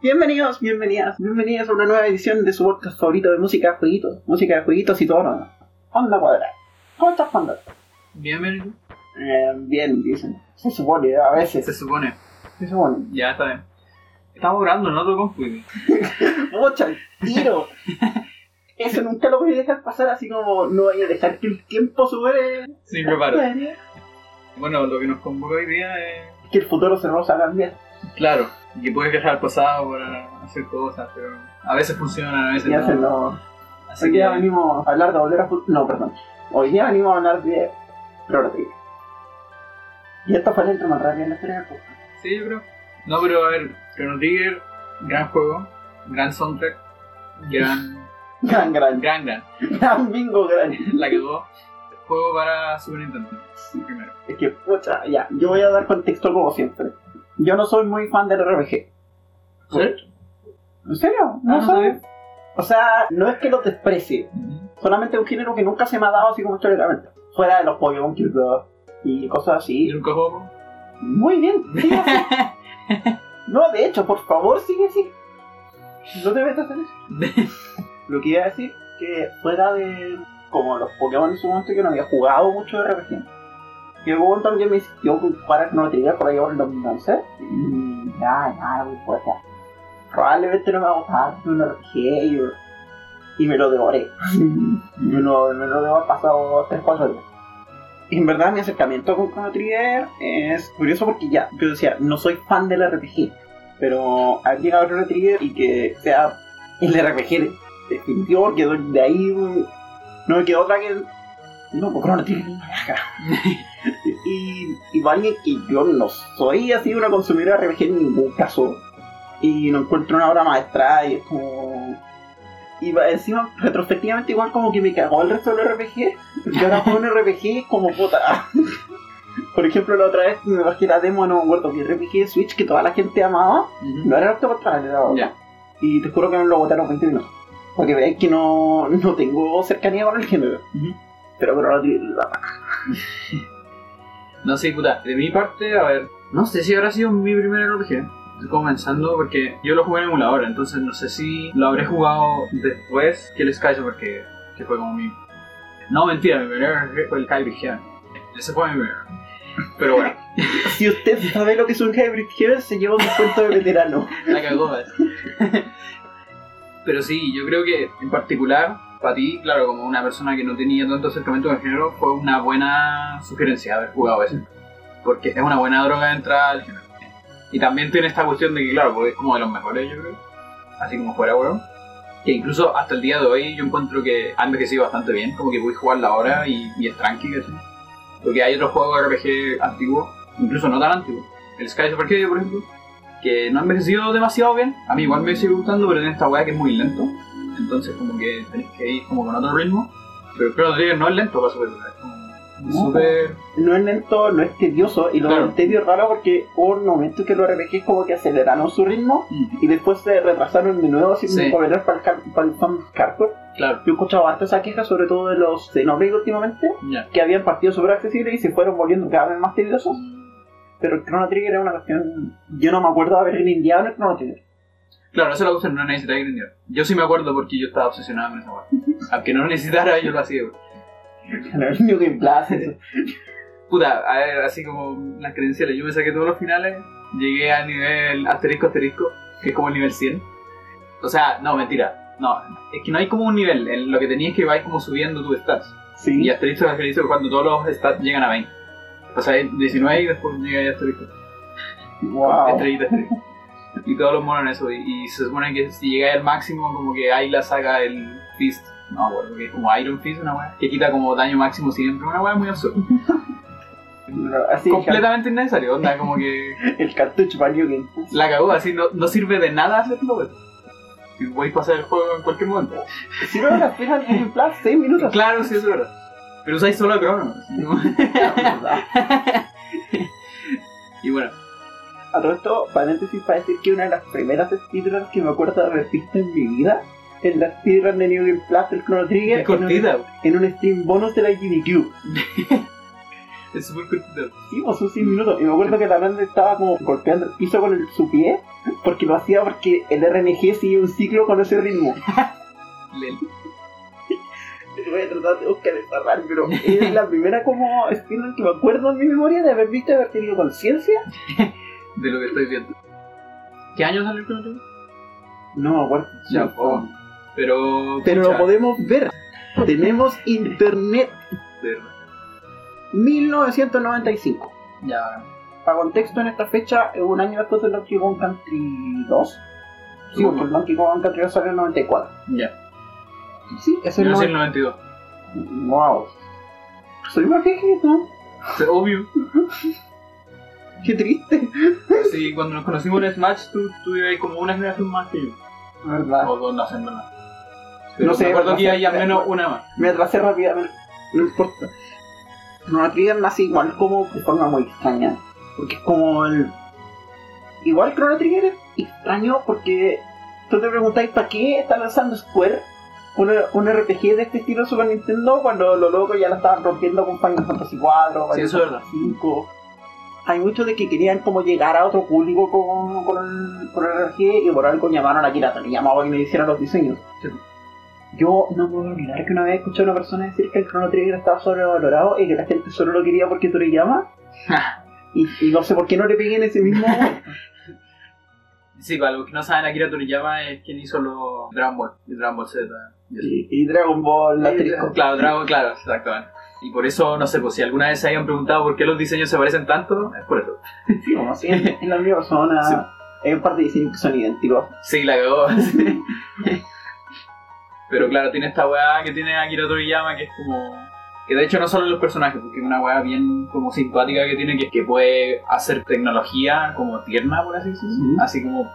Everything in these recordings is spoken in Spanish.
Bienvenidos, bienvenidas, bienvenidos a una nueva edición de su podcast favorito de música, jueguitos, música de jueguitos y todo lo demás. Onda cuadrada. ¿Cómo estás, Panda? Bienvenido. Eh, bien, dicen. Se supone, a veces. Se supone. Se supone. Ya está bien. Estamos grabando en otro compu. Mucha el tiro. Eso nunca lo voy a dejar pasar así como no voy a dejar que el tiempo supere. Sin reparo. Bueno, lo que nos convoca hoy día es. Que el futuro se nos haga bien. Claro, que puedes viajar al pasado para hacer cosas, pero a veces funcionan, a veces Y no. Así Hoy que día venimos a hablar de volver a. No, perdón. Hoy día venimos a hablar de Trigger. Y esto fue el intro más rápido en la historia del podcast. Sí, yo creo. No, pero a ver, Chrono Trigger, gran juego, gran soundtrack, gran. Gran, gran, gran, gran. gran bingo, gran. La quedó. Juego para Super Nintendo. Primero. Es que, pucha, ya, yo voy a dar contexto como siempre. Yo no soy muy fan del RPG. ¿Sí? ¿En serio? Ah, No no soy. sabía. O sea, no es que lo desprecie, solamente es un género que nunca se me ha dado así como históricamente. Fuera de los Pokémon y cosas ¿Y así. nunca juego? Muy bien, sigue así. No, de hecho, por favor, sigue así. No te metas en eso. Lo que iba a decir, que fuera de como los Pokémon en su momento que no había jugado mucho de RPG. Que hubo un que me insistió con jugar a Chrono Trigger por ahí por el 2011 y ya, ya, muy fuerte. Probablemente no me va a gustar un RPG y, y me lo devoré. y lo, me lo haber pasado 3-4 días. Y en verdad mi acercamiento con Chrono Trigger es curioso porque ya, yo decía, no soy fan del RPG, pero al llegar a Chrono Trigger y que sea el RPG definitivo, porque de ahí no me quedó otra que... No, Trigger es una caga. y, y para alguien que yo no soy así una consumidora de RPG en ningún caso, y no encuentro una obra maestra y es como... Y encima, retrospectivamente, igual como que me cagó el resto del RPG. Yo ahora juego un RPG como puta. Por ejemplo, la otra vez me bajé la demo, no me acuerdo, que RPG de Switch que toda la gente amaba. No era Traveler, era otro. Ya. Y te juro que me lo botaron 20 minutos. Porque veáis que no, no tengo cercanía con el género. Pero pero la la- No sé, puta, de mi parte, a ver, no sé si habrá sido mi primer RPG. Estoy comenzando porque yo lo jugué en emulador, entonces no sé si lo habré jugado después que el Sky porque que fue como mi... No, mentira, mi primer RPG fue el Hybrid Heaven. Ese fue mi primer. Pero bueno, Si usted sabe lo que es un Hybrid Heaven, se lleva un descuento de veterano. la cagó. ¿ves? Pero sí, yo creo que en particular, para ti, claro, como una persona que no tenía tanto acercamiento con el género, fue una buena sugerencia haber jugado ese. Porque es una buena droga de entrada al género. Y también tiene esta cuestión de que, claro, es como de los mejores, yo creo. Así como fuera, weón. Que incluso hasta el día de hoy yo encuentro que ha envejecido bastante bien. Como que voy a jugarla ahora y, es tranqui, ¿cachai? Porque hay otros juegos RPG antiguos, incluso no tan antiguos. El Sky Super Hero, por ejemplo, que no ha envejecido demasiado bien. A mí igual me sigue gustando, pero tiene esta weá que es muy lento. Entonces como que tenés que ir como con otro ritmo. Pero Chrono Trigger no es lento para super es como No. súper... No es lento, no es tedioso. Y lo Claro. tedio es raro porque hubo un momento que los RPGs como que aceleraron su ritmo. Mm, Y después se retrasaron de nuevo así Sí. para el, para el fan hardcore. Claro, Yo he escuchado harta esa queja, sobre todo de los Xenoblade últimamente, que habían partido súper accesibles y se fueron volviendo cada vez más tediosos. Pero el Chrono Trigger era una cuestión. Yo no me acuerdo de haber grindeado en el Chrono Trigger. Claro, eso lo gusta, no necesita grindear. Yo sí me acuerdo porque yo estaba obsesionado con esa weá. Aunque no lo necesitara, yo lo hacía. El New Game Plus, eso. Puta, a ver, así como las credenciales. Yo me saqué todos los finales, llegué al nivel asterisco asterisco, que es como el nivel 100. O sea, no, mentira. No, es que no hay como un nivel. En lo que tenías que ir como subiendo tus stats. Sí. Y asterisco asterisco cuando todos los stats llegan a 20. O sea, 19 y después llega ya asterisco. Wow. Estrellita, estrellita. Y todos los monos en eso. Y, y se supone que si llegáis al máximo, como que Ayla saca el Fist. No acuerdo, que es como Iron Fist, una weá. Que quita como daño máximo siempre. Una weá muy absurda. Así, Completamente innecesario. Onda, como que el cartucho Game Plus. la cagó. Así no, no sirve de nada hacerlo, weón. Si podéis pasar el juego en cualquier momento. Si no las New Game Plus, 6 minutos. Claro, sí, es verdad. Pero usáis solo el crono. ¿no? y bueno, A todo esto, paréntesis para decir que una de las primeras speedruns que me acuerdo de haber visto en mi vida es la speedrun de New Game Plus del Chrono Trigger en un, en un stream bonus de la GDQ. Es súper cortito. Sí, pues son 100 minutos. Y me acuerdo que también estaba como golpeando el piso con el- su pie, porque lo hacía porque el RNG sigue un ciclo con ese ritmo. Voy a tratar de buscar esta rara, pero es la primera como speedrun que me acuerdo en mi memoria de haber visto y haber tenido conciencia. De lo que estoy viendo. ¿Qué año salió el Chrono Trigger? No acuerdo. Ya, No. oh. Pero. Pero pucha, lo podemos ver. Tenemos internet verdad. 1995. Ya. Para contexto, en esta fecha, es un año después de Donkey Kong Country 2. Sí, porque el Donkey Kong Country 2 salió en el 94. Ya. Sí, es el en 90. el 92. Wow. Soy más viejito. Obvio. Qué triste. Sí, cuando nos conocimos en Smash, tú, tú ibas como una generación más que yo. ¿Verdad? O dos, no sé, verdad. Pero No sé, me acuerdo no que iba ya menos una más. Me atrasé rápidamente. No importa. Chrono Trigger nace igual como de forma muy extraña. Porque es como el. Igual Chrono Trigger es extraño porque tú te preguntáis para qué está lanzando Square un, un RPG de este estilo Super Nintendo cuando los locos ya la estaban rompiendo con Final Fantasy 4, Sí, eso es verdad. 5. Hay muchos de que querían como llegar a otro público con, con, el, con el y por algo llamaron a Kira para que le hicieran los diseños. Sí. Yo no puedo olvidar que una vez escuché a una persona decir que el Chrono Trigger estaba sobrevalorado y que la gente solo lo quería porque Toriyama. Y, y no sé por qué no le pegué en ese mismo. Sí, para los que no saben, Akira Toriyama es quien hizo los Dragon Ball y Dragon Ball Z. y y, y Dragon Ball, la. Claro, Dragon, claro, exactamente. Y por eso, no sé, pues si alguna vez se hayan preguntado por qué los diseños se parecen tanto, es por eso. Sí, como en, en la misma persona. Sí. Hay un par de diseños que son idénticos. Sí, la cagó. Pero claro, tiene esta weá que tiene Akira Toriyama que es como... Que de hecho no solo los personajes, porque es una weá bien como simpática que tiene, que, que puede hacer tecnología como tierna, por así decirlo. Sí. Así como,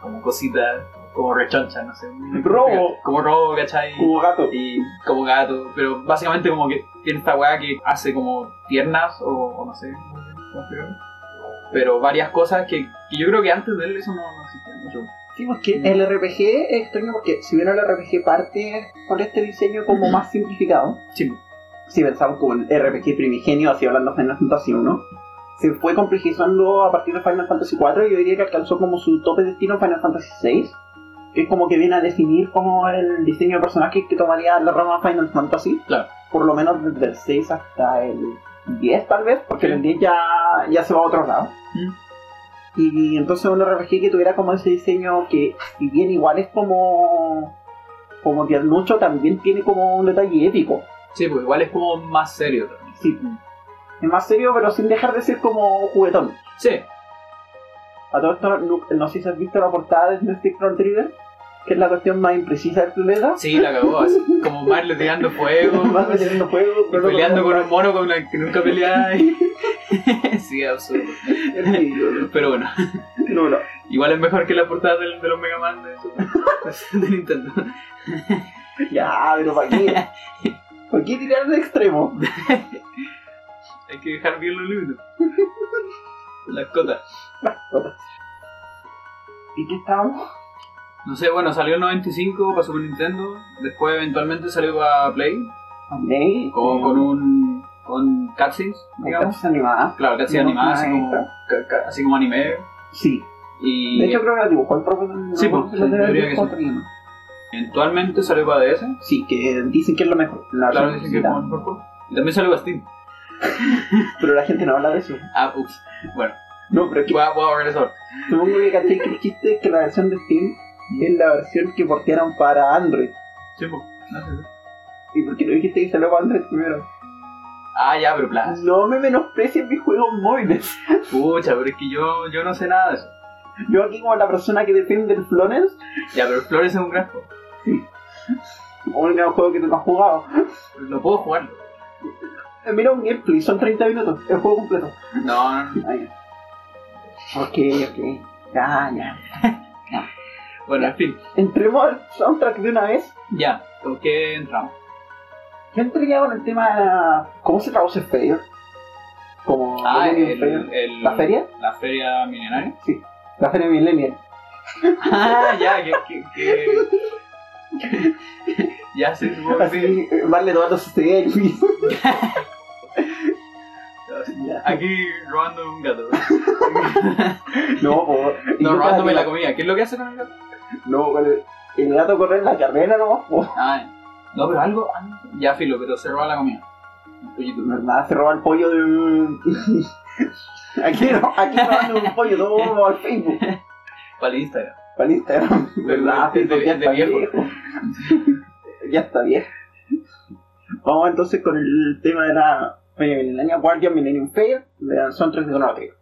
como cositas, como rechoncha, no sé. Robo. Como robo, ¿cachai? Como gato. y como gato, pero básicamente como que tiene esta weá que hace como tiernas o, o no sé. Pero varias cosas que, que yo creo que antes de él eso no, no existía mucho. Sí, porque el RPG es extraño porque si bien el RPG parte con este diseño como más simplificado, Sí, si pensamos como el RPG primigenio, así hablando de Final Fantasy 1, se fue complejizando a partir de Final Fantasy 4 y yo diría que alcanzó como su tope de destino en Final Fantasy 6, que es como que viene a definir como el diseño de personajes que tomaría la rama Final Fantasy, Claro. por lo menos desde el 6 hasta el 10 tal vez, porque Sí. el 10 ya, ya se va a otro lado. Mm. Y entonces un RPG que tuviera como ese diseño que, si bien igual es como como tiernucho, también tiene como un detalle épico. sí, pues igual es como más serio también. Sí. Es más serio, pero sin dejar de ser como juguetón. Sí, A todo esto, no, no sé si has visto la portada de Snake Trigger, que es la cuestión más imprecisa del planeta. sí, la cagó así. Como Marle tirando fuego, Más metiendo fuego, y peleando con un mono con el que nunca peleaba. sí, absurdo. Pero bueno, No, no. igual es mejor que la portada del- de, los Mega Man de, de Nintendo. Ya, pero ¿para qué? ¿Para qué tirar de extremo? Hay que dejar bien los límites. Las cotas. ¿Y qué estábamos? No sé, bueno, salió en 95 para Super Nintendo, después eventualmente salió para Play, Andrei, con, con un con cutscenes, digamos. Animadas. Claro, cutscenes No, animadas, así como, está. ca- ca- así como anime. Sí. Y De hecho, creo que la dibujó el propio. Sí, pues, lo haber que sí. Eventualmente salió para DS. Sí, que dicen que es lo mejor. La Claro, dicen que es el mejor. Y también salió para Steam. Pero la gente no habla de eso. Ah, ups. Bueno, No, pero es que voy a, voy a eso. supongo que caché que el chiste es que la versión de Steam es la versión que portearon para Android. Sí, pues. No sé. ¿Y por qué no dijiste que salió para Android primero? Ah, ya, pero Plus. No me menosprecian mis juegos móviles. Pucha, pero es que yo, yo no sé nada de eso. Yo aquí como la persona que defiende el Florence, Ya, pero Flores es un gran juego. o un juego que tú no has jugado. No puedo jugarlo. Eh, Mira un gameplay, son 30 minutos, el juego completo. No, no, no. Ok, ok. Ya, ya. Bueno, en fin. Entremos al soundtrack de una vez. Ya, ¿con qué entramos? Yo entré ya con el tema. ¿Cómo se traduce Fair? Como. Ah, el, Fair. el- ¿La feria? La feria milenaria. Sí. La feria Millennial. Ah, ya, que. que, que... ya, sí. Así, vale tomando sus selfies. Aquí robando un gato. No, po. Y No, robándome la comida. ¿Qué es lo que hace con el gato? No, el, el gato corre en la carrera nomás, po. Ah, no, pero algo. Ya, filo, pero se roba la comida. Pollito. Verdad, se roba el pollo de aquí, no, aquí robando un pollo, todo al Facebook. Para el Instagram. Para el Instagram. ¿Verdad? De- ya de está viejo. viejo. ya está viejo. Vamos entonces con el tema de la Millennium Guardian Millennium Fair de Son 3 de Donavatrio.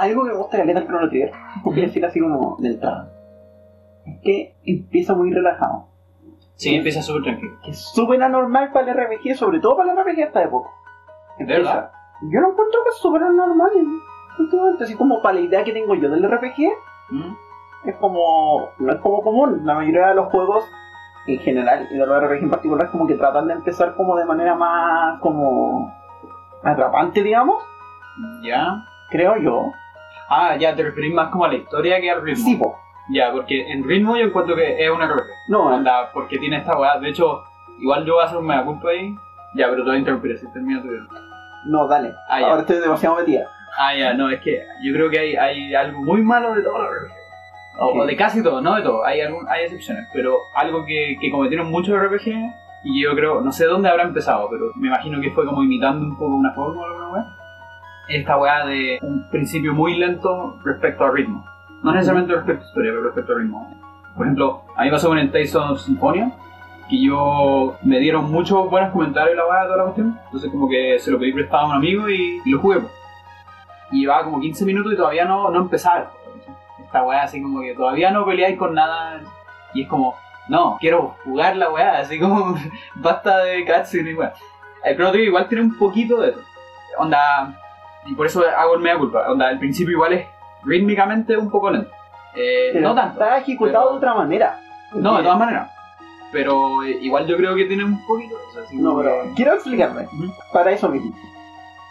Algo que me gusta de Caleta Chrono Trigger, voy a decir así como de entrada, es que empieza muy relajado. Sí, empieza súper tranquilo. Que es súper anormal para el RPG, sobre todo para el RPG de esta época. ¿De verdad? Yo lo encuentro que es súper anormal, últimamente, así como para la idea que tengo yo del RPG, ¿Mm? es como. no es como común. La mayoría de los juegos en general y de los RPG en particular, como que tratan de empezar como de manera más. como. atrapante, digamos, Ya. creo yo. Ah, ya, te referís más como a la historia que al ritmo. Sí, po. Ya, porque en ritmo yo encuentro que es una RPG. No, Onda, porque tiene esta weá. De hecho, igual yo voy a hacer un mega culpa ahí. Ya, pero te voy a interrumpir si termina tu video. no, dale. Ah, ya. Ahora estoy demasiado metida. Ah, ya, no, es que yo creo que hay, hay algo muy malo de todo los RPG. O, de casi todo, no de todo. Hay, algún, hay excepciones. Pero algo que, que cometieron muchos RPG. Y yo creo, no sé dónde habrá empezado, pero me imagino que fue como imitando un poco una forma o alguna weá. Esta weá de un principio muy lento respecto al ritmo. No necesariamente respecto a historia, pero respecto al ritmo. Por ejemplo, a mí pasó con el of Symphonia, que yo me dieron muchos buenos comentarios la weá de toda la cuestión. Entonces como que se lo pedí prestado a un amigo y, y lo jugué. Y llevaba como 15 minutos y todavía no, no empezaba. Esta weá así como que todavía no peleáis con nada. Y es como, no, quiero jugar la weá, así como basta de cutscene y weá. El Chrono Trigger igual tiene un poquito de eso. Onda, y por eso hago el mea culpa. Onda, al principio igual es rítmicamente un poco lento. Eh, no tanto. Está ejecutado pero- de otra manera. No, de todas maneras. Pero eh, igual yo creo que tiene un poquito. Sea, así No, pero quiero explicarme. Para eso mismo.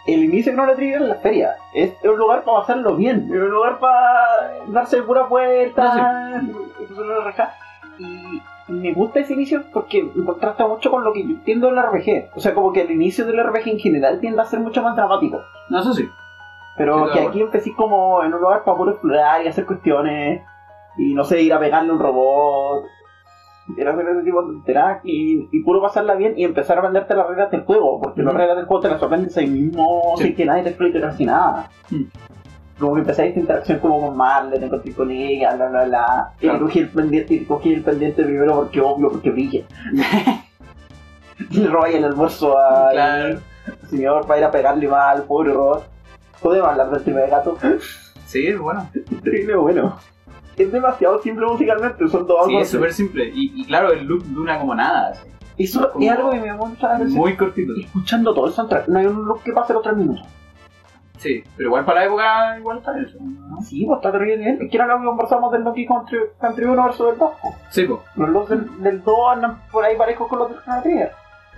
El inicio de Chrono Trigger es la feria. Es un lugar para pasarlo bien. Es un lugar para darse pura vuelta. Y me gusta ese inicio porque contrasta mucho con lo que yo entiendo del RPG. O sea, como que el inicio del RPG en general tiende a ser mucho más dramático. No, eso sí. Pero Sí, que aquí empecé como en un lugar para puro explorar y hacer cuestiones. Y no sé, ir a pegarle a un robot. Ir a hacer ese tipo de tonteras y, y puro pasarla bien y empezar a aprenderte las reglas del juego. Porque las reglas del juego te las aprendes ahí mismo Sí. sin que nadie te explique casi nada. Mm. Como que empecé esta interacción como con Marley, te encontré con ella, bla bla bla. Y Claro. cogí el pendiente, y cogí el pendiente primero porque obvio, porque brilla. y le robé el almuerzo al Claro. señor para ir a pegarle mal al pobre robot. Podemos hablar del tema de gato. Sí, es bueno. Increíble bueno. Es demasiado simple musicalmente, son dos Sí, es súper simple. Y, y claro, el loop dura como nada. así. Eso es algo que me atención. Muy cortito. Escuchando todo el soundtrack, no hay un look que pase los tres minutos. Sí, pero igual para la época igual está eso. ¿no? Sí, pues está terrible bien. Es que era lo que conversamos del Donkey Country, Country 1 versus el 2. po. Sí, pues. Los looks del, del 2 andan por ahí parejos con los del Chrono Trigger.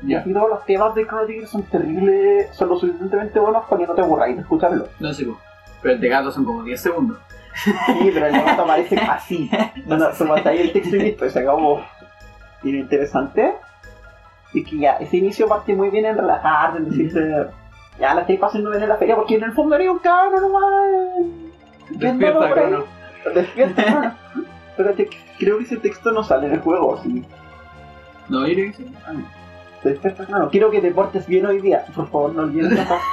Y todos los temas de Chrono Trigger son terribles, son lo suficientemente buenos para que no te aburráis de escucharlos. No, sí, pues. Pero el de gato son como 10 segundos. Sí, pero el gato aparece así. No, no, se mata ahí el texto y listo, y se acabó. Y lo interesante es que ya, ese inicio parte muy bien en relajarte, en decirte, ya la estoy pasando bien en la feria, porque en el fondo era un cabrón nomás. Despierta. Crono. Despierta. Pero te- creo que ese texto no sale en el juego, sí. No, yo creo que sí. Ah, Despierta, Crono. Quiero que te portes bien hoy día. Por favor, no olvides esa frase.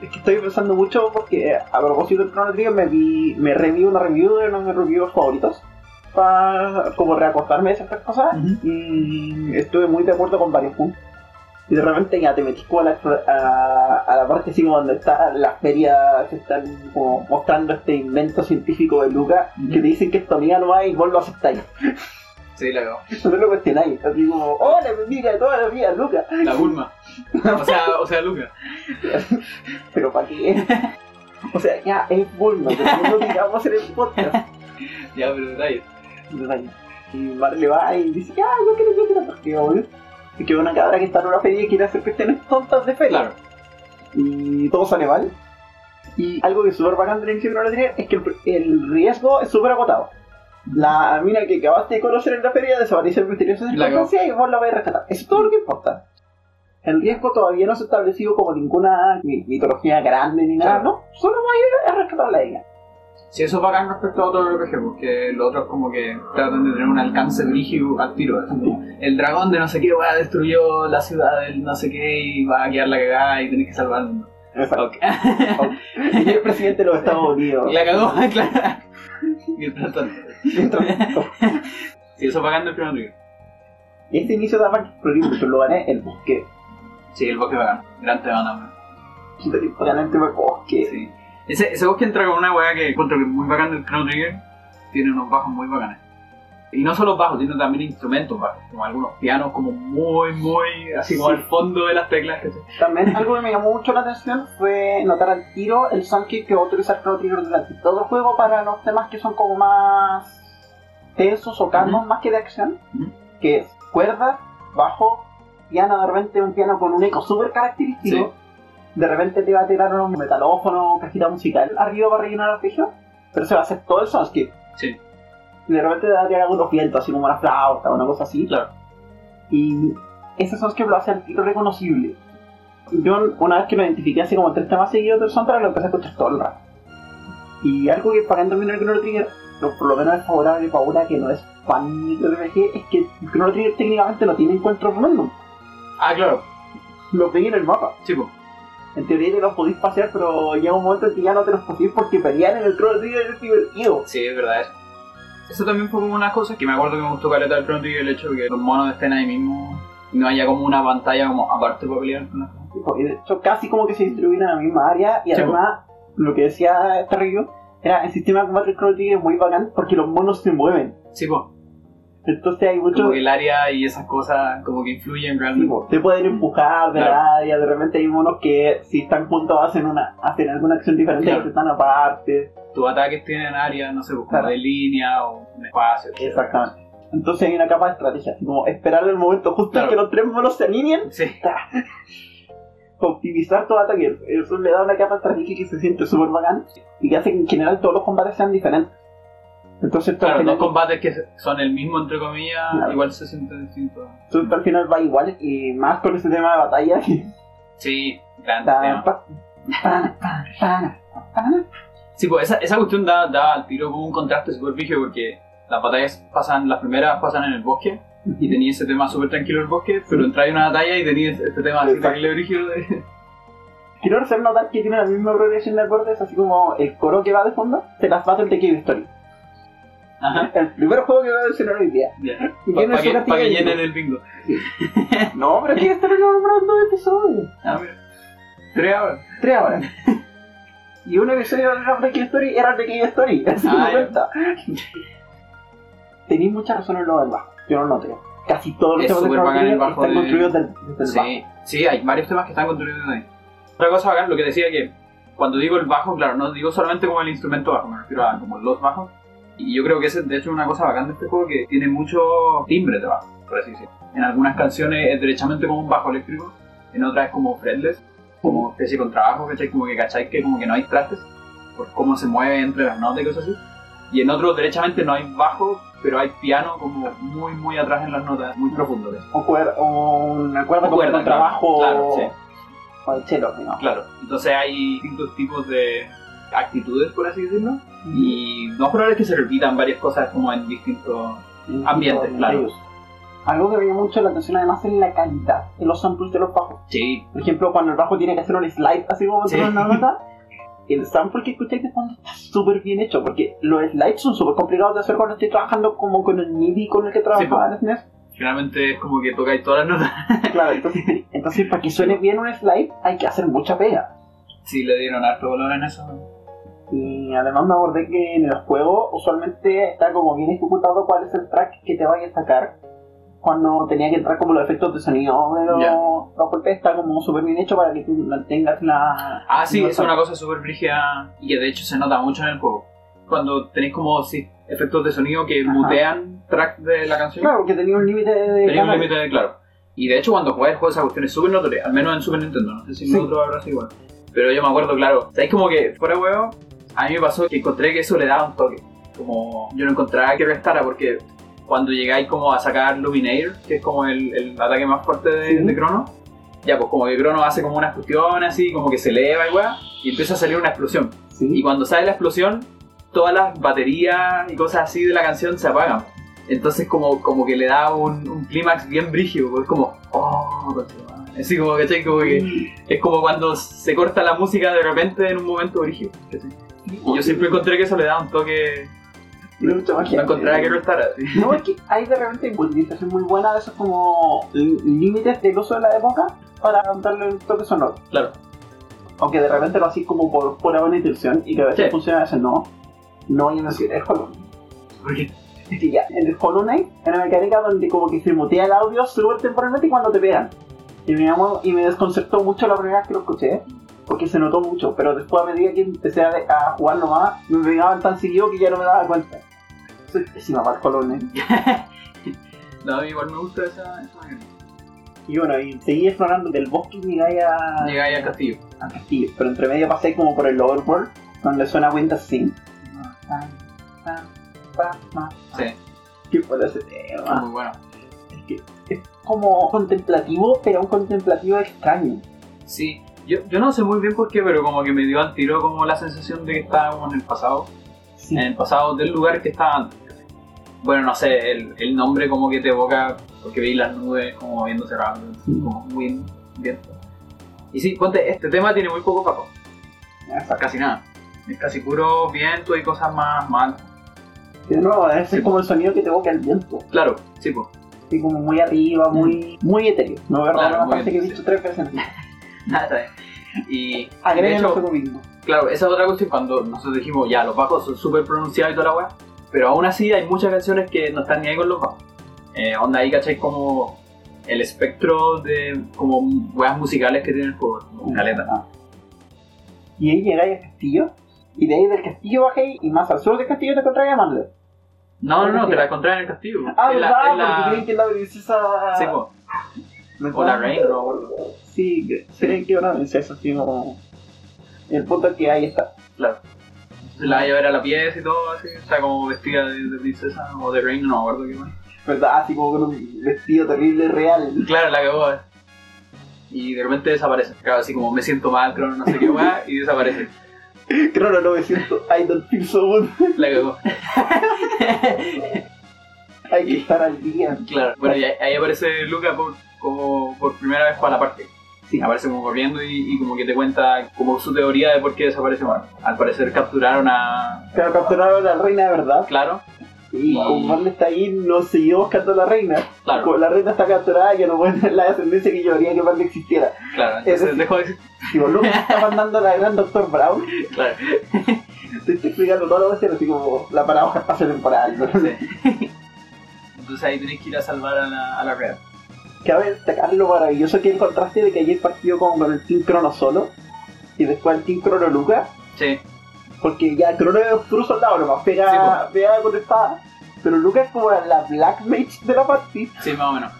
Es que estoy pensando mucho porque a propósito del Chrono Trigger me vi, me reví una review de uno de mis reviews favoritos para como reacordarme de ciertas cosas y estuve muy de acuerdo con varios puntos. Y de repente ya te metís como a la, a, a la parte así como donde está las ferias, se están como mostrando este invento científico de Luca, que te dicen que esto mía no va y vos lo aceptáis. Sí, la. Eso no lo cuestionáis. Así como, hola, mi amiga de toda la vida, Luca. La Bulma. O sea, o sea, Luca. Pero ¿para qué? O sea, ya es Bulma, pero no lo digamos en el podcast. Ya, pero detalles. Y Marley va y dice, ah, yo quiero, yo quiero, porque obvio. Y que una cabra que está en una feria y quiere hacer cuestiones tontas de feria. Claro. Y todo sale mal. Y algo que es súper bacán del de Chrono Trigger es que el, el riesgo es súper agotado. La mina que acabaste de conocer en la feria desaparece en misteriosas circunstancias y vos la vais a rescatar. Eso es todo lo que importa. El riesgo todavía no se ha establecido como ninguna mi- mitología grande ni nada, Claro. ¿no? Solo va a ir a rescatarla a ella. Sí, eso es bacán respecto a otros RPG, porque los otros como que tratan de tener un alcance brígido al tiro. así como, el dragón de no sé qué va destruyó la ciudad del no sé qué y va a quedar la cagada y tenés que salvar al mundo. Exacto. Ok. Y el presidente de los Estados Unidos. Y la cagó, claro. Tanto. Mientras tanto. Sí, eso es bacán del primer Trigger. Este inicio da para explorar muchos lugares, el bosque. Sí, el bosque bacán. Gran tema también. Realmente el bosque. Sí. Ese, ese bosque entra con una weá que encuentro que es muy bacán del Chrono Trigger. Tiene unos bajos muy bacanes. Y no solo bajos, tiene también instrumentos bajos, como algunos pianos como muy, muy, así como Sí. al fondo de las teclas. que También algo que me llamó mucho la atención fue notar al tiro el soundtrack que va a utilizar Chrono Trigger durante todo el juego para los temas que son como más tensos o calmos, más que de acción, que es cuerdas, bajo, piano, de repente un piano con un eco súper característico, de repente te va a tirar un metalófono, cajita musical arriba para rellenar el techo, pero se va a hacer todo el soundscape. Sí, Y de repente te va a tirar algunos vientos, así como una flauta o una cosa así. claro. Y ese soundscape lo hace al tiro reconocible. Yo, una vez que lo identifiqué así como tres temas seguidos del soundtrack, lo empecé a escuchar todo el rato. Y algo que para entender el Chrono Trigger, lo- por lo menos es favorable para una que no es fan de RPG, es que el Chrono Trigger técnicamente no tiene encuentros random. Ah, claro. Los veis en el mapa. Sí, pues. En teoría te los podéis pasear, pero llega un momento en que ya no te los podéis porque pelear en el Chrono Trigger es divertido. Sí, es verdad eso. Eso también fue como una cosa que me acuerdo que me gustó caleta del Chrono Trigger el hecho de que los monos estén ahí mismo y no haya como una pantalla como aparte para pelear con. Y de hecho, casi como que se distribuyen en la misma área y Sí, además, lo que decía este review era el sistema de combate del Chrono Trigger es muy bacán porque los monos se mueven. Sí, pues, Entonces hay mucho... como que el área y esas cosas como que influyen realmente. te pueden empujar de la Claro. área, de repente hay monos que si están juntos hacen una hacen alguna acción diferente Claro. que están aparte. Tus ataques tienen áreas, no sé, pues, como Claro. de línea o un espacio. etcétera. Exactamente. Entonces hay una capa de estrategia, como esperar el momento justo en que los tres monos se alineen, Sí, optimizar tu ataque. Eso le da una capa de estrategia que se siente súper bacán y que hace que en general todos los combates sean diferentes. Entonces claro, al dos combates que son el mismo, entre comillas, Claro. igual se sienten distintos. esto al final va igual y más con ese tema de batalla que... Sí, grande Ta- tema. pa- pa- pa- Sí, pues esa, esa cuestión da, da al tiro como un contraste súper brígido porque las batallas pasan, las primeras pasan en el bosque y tenía ese tema súper tranquilo en el bosque, pero entras en una batalla y tenías este tema así brígido de... Quiero hacer notar que tiene la misma progresión de acordes, así como el coro que va de fondo, de las Battle de Cave Story. Ajá. El primer juego que voy a mencionar hoy día. Ya. Para que, pa' que llenen el bingo. No, pero es que esto no nombrando episodios. Ah, mira. Tres ahora. Tres ahora. Y un episodio de Cave Story era el de Cave Story. Así Ah, cuenta. Tenéis mucha razón en lo del bajo. Yo no lo noté. Casi todos los Es temas de el bajo están de- construidos del, desde el bajo. Sí, sí, hay varios temas que están construidos ahí. Otra cosa bacán, lo que decía que cuando digo el bajo, claro, no digo solamente como el instrumento bajo, me refiero a como los bajos. Y yo creo que ese de hecho es una cosa bacán de este juego que tiene mucho timbre de bajo, por así decirlo. En algunas canciones es derechamente como un bajo eléctrico, en otras es como fretless, como especie de contrabajo, ¿cachai? Como que cachai que como que no hay trastes, por cómo se mueve entre las notas y cosas así. Y en otros derechamente no hay bajo, pero hay piano como muy muy atrás en las notas, muy profundo. O, cuer- una cuerda con trabajo. claro, sí. O el chelo, ¿no? Claro, entonces hay distintos tipos de actitudes, por así decirlo, y no es probable que se repitan varias cosas como en distintos... Ambientes, claro. Algo que me llama mucho la atención además es la calidad de los samples de los bajos. Sí, Por ejemplo, cuando el bajo tiene que hacer un slide así como Sí. una nota, el sample que escucháis de fondo está súper bien hecho, porque los slides son súper complicados de hacer cuando estoy trabajando como con el MIDI con el que trabajaba en SNES. generalmente es como que tocáis todas las notas. Claro, entonces, entonces para que suene bien un slide hay que hacer mucha pega. Sí, le dieron harto valor en eso. Y además me acordé que en el juego usualmente está como bien ejecutado cuál es el track que te vaya a sacar. Cuando tenía que entrar como los efectos de sonido de los, Ya. los golpes, está como súper bien hecho para que tú mantengas la... Ah, sí, es una cosa súper brígida y que de hecho se nota mucho en el juego. Cuando tenéis como sí, efectos de sonido que Ajá. mutean tracks de la canción. Claro, porque tenía un límite de... Tenía un límite de claro. Y de hecho cuando jugáis el juego esa cuestión es súper notoria, al menos en Super Nintendo, no sé si en Sí. otro habrá sido igual. Pero yo me acuerdo, claro, ¿sabéis como que fuera huevo? A mí me pasó que encontré que eso le daba un toque. Como yo no encontraba que restara porque cuando llegáis como a sacar Luminator, que es como el, el ataque más fuerte de, Sí. de Crono, ya pues como que Crono hace como una explosión así, como que se eleva y weá, y empieza a salir una explosión. Sí. Y cuando sale la explosión, todas las baterías y cosas así de la canción se apagan. Entonces como, como que le da un, un clímax bien brígido, porque es como, oh, concha tu madre". así como, ¿cachai? Como que es como cuando se corta la música de repente en un momento brígido. ¿cachai? Y yo siempre encontré que eso le da un toque, no encontraba que no estara. así. No, es que hay de repente utilización muy buena de esos como límites del uso de la época para darle un toque sonoro. Claro. Aunque de repente lo así como por pura buena intención y que a veces Sí. funciona, a veces no. No hay en el el Hollow Knight. Sí, ya, en el Hollow Knight hay una mecánica donde como que se mutea el audio súper temporalmente y cuando te pegan. Y me, llamó- y me desconcertó mucho la primera vez que lo escuché, porque se notó mucho, pero después a medida que empecé a, a jugar nomás, me pegaban tan seguido que ya no me daba cuenta. Soy pésima para Knight. no, a mí igual me gusta esa, esa. Y bueno, y seguí explorando del bosque y llegáis a, Llega ahí al castillo. al castillo. Pero entre medio pasé como por el overworld, donde suena Winter Sing. Sí, ¿Qué ese es tema? muy bueno. Es que es como contemplativo, pero un contemplativo extraño. Sí, yo, yo no sé muy bien por qué, pero como que me dio al tiro como la sensación de que estaba como en el pasado. Sí. en el pasado del lugar que estaba antes. Bueno, no sé, el, el nombre como que te evoca porque veis las nubes como moviéndose rápido, como muy viento. Y sí, ponte, este tema tiene muy poco papo, Exacto. casi nada. Es casi puro viento y cosas más mal. De nuevo, ese es como el sonido que te evoca el viento. Claro, sí, pues. Así como muy arriba, muy, muy etéreo. No robar Claro, una parte que he visto tres veces. Nada, bien. Y Agreguen hecho, lo mismo. claro, esa es otra cuestión cuando nosotros dijimos, ya, los bajos son súper pronunciados y toda la weá, pero aún así hay muchas canciones que no están ni ahí con los bajos. Eh, onda ahí, ¿cachai? Como el espectro de como weas musicales que tiene el juego, como caleta. Ah. Y ahí llegáis al castillo. Y de ahí del castillo bajéis. Y más al sur del castillo te encontráis a Marle. No, no, no, te la encontré en el castillo. Ah, En la- en la- porque creen que la princesa. Sí, po. O la reina, no me acuerdo. Sí, creen que una princesa, así como. El punto es que ahí está. Claro. Se la va a llevar a la pieza y todo, así, o sea, como vestida de, de princesa o de reina, no me acuerdo qué más. ¿Verdad? Así como con un vestido terrible real. Claro, la cagó. eh. Y de repente desaparece. Claro, así como me siento mal, crono, no sé qué weá, y desaparece. Crono 900, I don't feel so good. La cagó. Hay que estar al día. Claro. Bueno, y ahí, ahí aparece Luca por, como por primera vez para la parte. Sí. Aparece como corriendo y, y como que te cuenta como su teoría de por qué desapareció Mar. Al parecer capturaron a... Pero capturaron a la reina de verdad. Claro, Y como está ahí, no siguió buscando a la reina. claro, Como la reina está capturada, ya no puede tener la descendencia que yo haría que Marle existiera. claro. Entonces Es- dejó de vos Luke está mandando a la gran Doctor Brown, Claro. estoy explicando todo lo que así como la paradoja espacio-temporal. ¿no? Sí. Entonces ahí tenés que ir a salvar a la, a la real. Cabe destacar lo maravilloso que es el contraste de que ayer partió como con el Team Crono solo y después el Team Crono Luca, Sí, porque ya Crono es puro soldado nomás, pega, pega con espada, pero Luca es como la Black Mage de la party, sí, más o menos.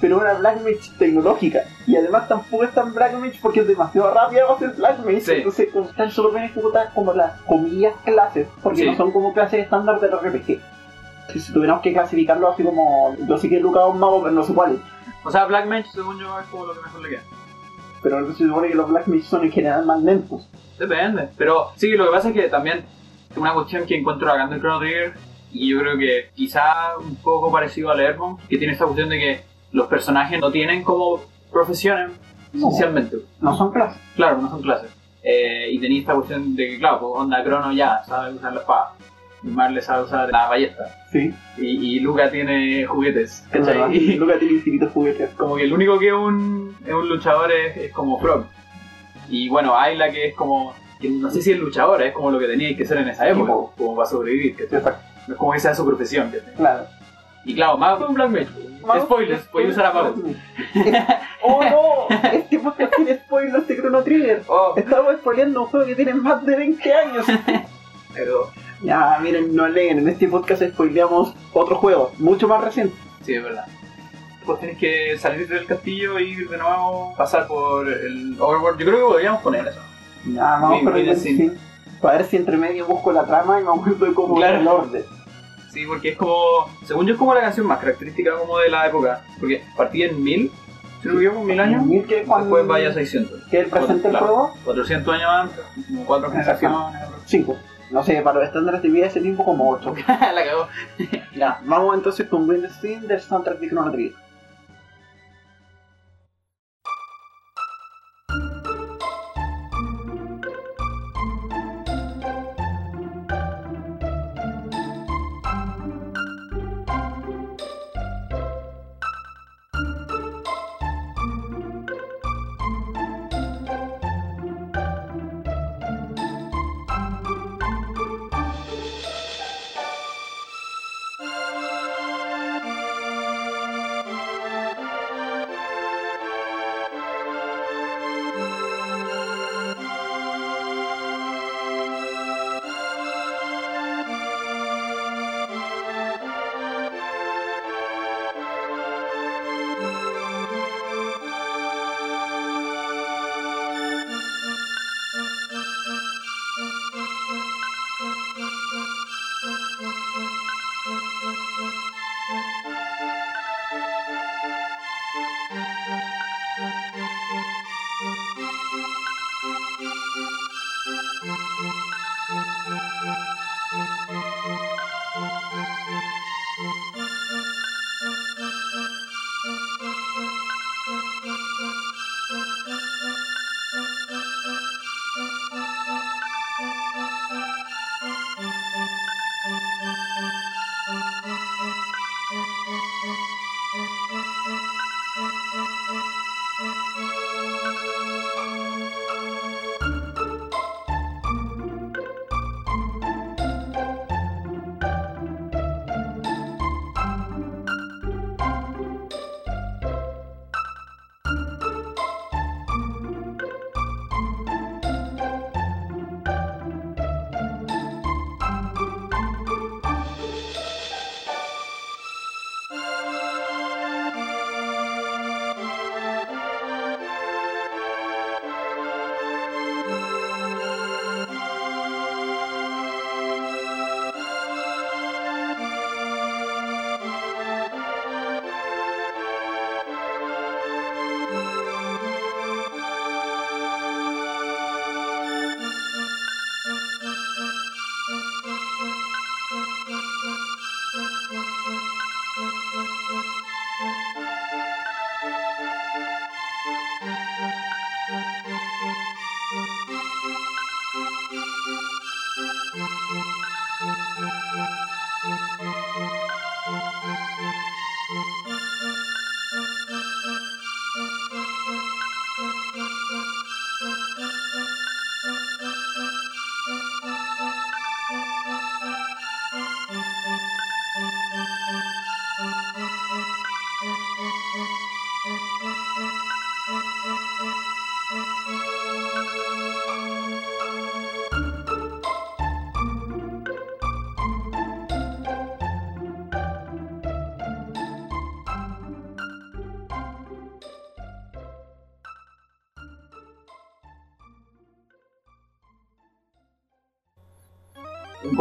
pero una Black Mage tecnológica. Y además tampoco es tan Black Mage porque es demasiado rápida para ser Black Mage, Sí. entonces como están súper bien ejecutadas como las comillas clases, porque Sí. no son como clases estándar del RPG. Si, tuviéramos que clasificarlo así como, yo sé que Luca es un mago, pero no sé cuál. O sea, Black Mage, según yo, es como lo que mejor le queda. Pero se supone que los Black Mage son en general más lentos. Depende. Pero sí, lo que pasa es que también es una cuestión que encuentro acá en el Chrono Trigger y yo creo que quizá un poco parecido al Airborne, que tiene esta cuestión de que los personajes no tienen como profesiones, No. esencialmente. No son clases. Claro, no son clases. Eh, y tenía esta cuestión de que, claro, pues onda Crono ya sabe usar la espada. Marle sabe usar la ballesta. Sí. Y, y Luca tiene juguetes. Es. ¿cachai? Y Luca tiene infinitos juguetes. como que el único que es un, es un luchador es, es como Frog. Y bueno, Ayla que es como, que no sé si es luchador, es como lo que tenía que ser en esa época, po. como para sobrevivir, que Exacto. no es como que sea su profesión. ¿cachai? Claro. Y claro, más con Black Mage. Spoilers, puede usar a Mago. ¡Oh no! Este podcast tiene spoilers de Chrono Trigger. Oh, Estamos spoileando un juego que tiene más de 20 años. pero Ya, miren, no leen. En este podcast spoileamos otro juego, mucho más reciente. sí, es verdad. Pues tienes que salir del castillo y de nuevo pasar por el Overworld. Yo creo que podríamos poner eso. Ya, vamos por el sí. Para ver si entre medio busco la trama y me acuerdo de cómo Claro. es el orden. Sí, porque es como, según yo es como la canción más característica como de la época. Porque partía en 1000, si no equivoco, 1000 años. Mil que cuando- Después vaya a 600. que el presente del Claro. juego, 400 años antes, como 4 generaciones. 5. No sé, para los estándares de vida ese tiempo como 8. la cagó. Ya, vamos entonces con Wind Stream del soundtrack de Chrono Trigger.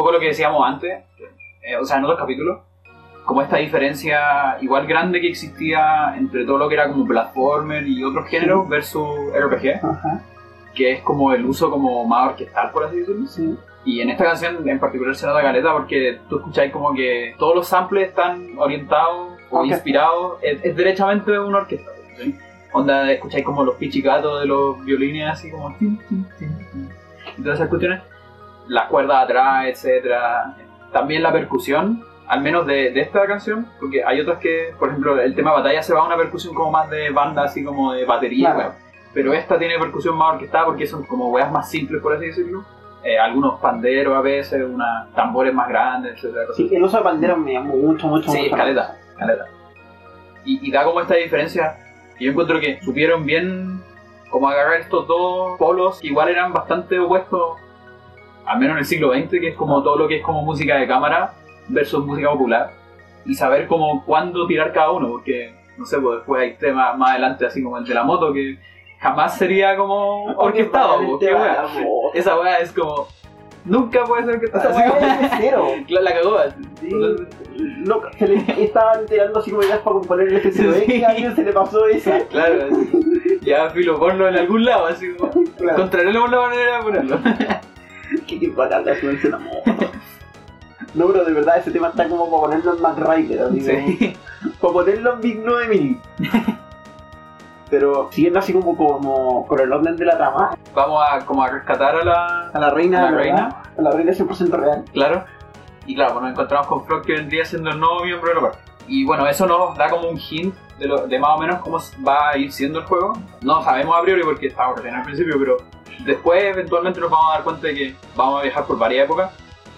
Poco lo que decíamos antes, eh, o sea, en otros capítulos, como esta diferencia igual grande que existía entre todo lo que era como platformer y otros géneros versus RPG, Ajá. que es como el uso como más orquestal, por así decirlo. Sí. Y en esta canción en particular se nota caleta porque tú escucháis como que todos los samples están orientados o Orquesta. inspirados, es, es derechamente una orquesta. ¿sí? Onda, escucháis como los pichicatos de los violines así como... tin, tin, tin, tin. Y todas esas cuestiones, las cuerdas atrás, etcétera También la percusión, al menos de, de esta canción, porque hay otras que, por ejemplo, el tema batalla se va a una percusión como más de banda, así como de batería, Claro. pero esta tiene percusión más orquestada porque son como weas más simples, por así decirlo. Eh, algunos panderos a veces, unas tambores más grandes, etcétera Sí, el uso de banderas me llamó mucho, mucho, Sí, mucho. caleta, caleta. Y, y da como esta diferencia. Y yo encuentro que supieron bien como agarrar estos dos polos que igual eran bastante opuestos, al menos en el siglo XX, que es como todo lo que es como música de cámara versus música popular. Y saber como cuándo tirar cada uno, porque, no sé, pues después hay temas más adelante, así como el de la moto, que jamás sería como orquestado. De wea. Esa weá es como... Nunca puede ser orquestada. Esa así como- es cero. la, la cagó. Sí. Loco, se le estaban tirando así como ideas para componer el FCB Sí. y a alguien se le pasó esa. Claro, así. ya filo, ponlo en algún lado, así como. Claro. Encontraremos la manera de ponerlo. Qué tipo bacán la subirse la moto. No, pero de verdad ese tema está como para ponerlo en Mac Rider, Sí. como, para ponerlo en Big 9000. Pero siguiendo así como, como con el orden de la trama, Vamos a como a rescatar a la. a la reina, ¿A la reina? a la reina 100% real. Claro. Y claro, pues nos encontramos con Frog que vendría siendo el nuevo miembro de la parte. Y bueno, eso nos da como un hint de, lo- de más o menos cómo va a ir siendo el juego. No sabemos a priori porque estábamos recién al principio, pero después eventualmente nos vamos a dar cuenta de que vamos a viajar por varias épocas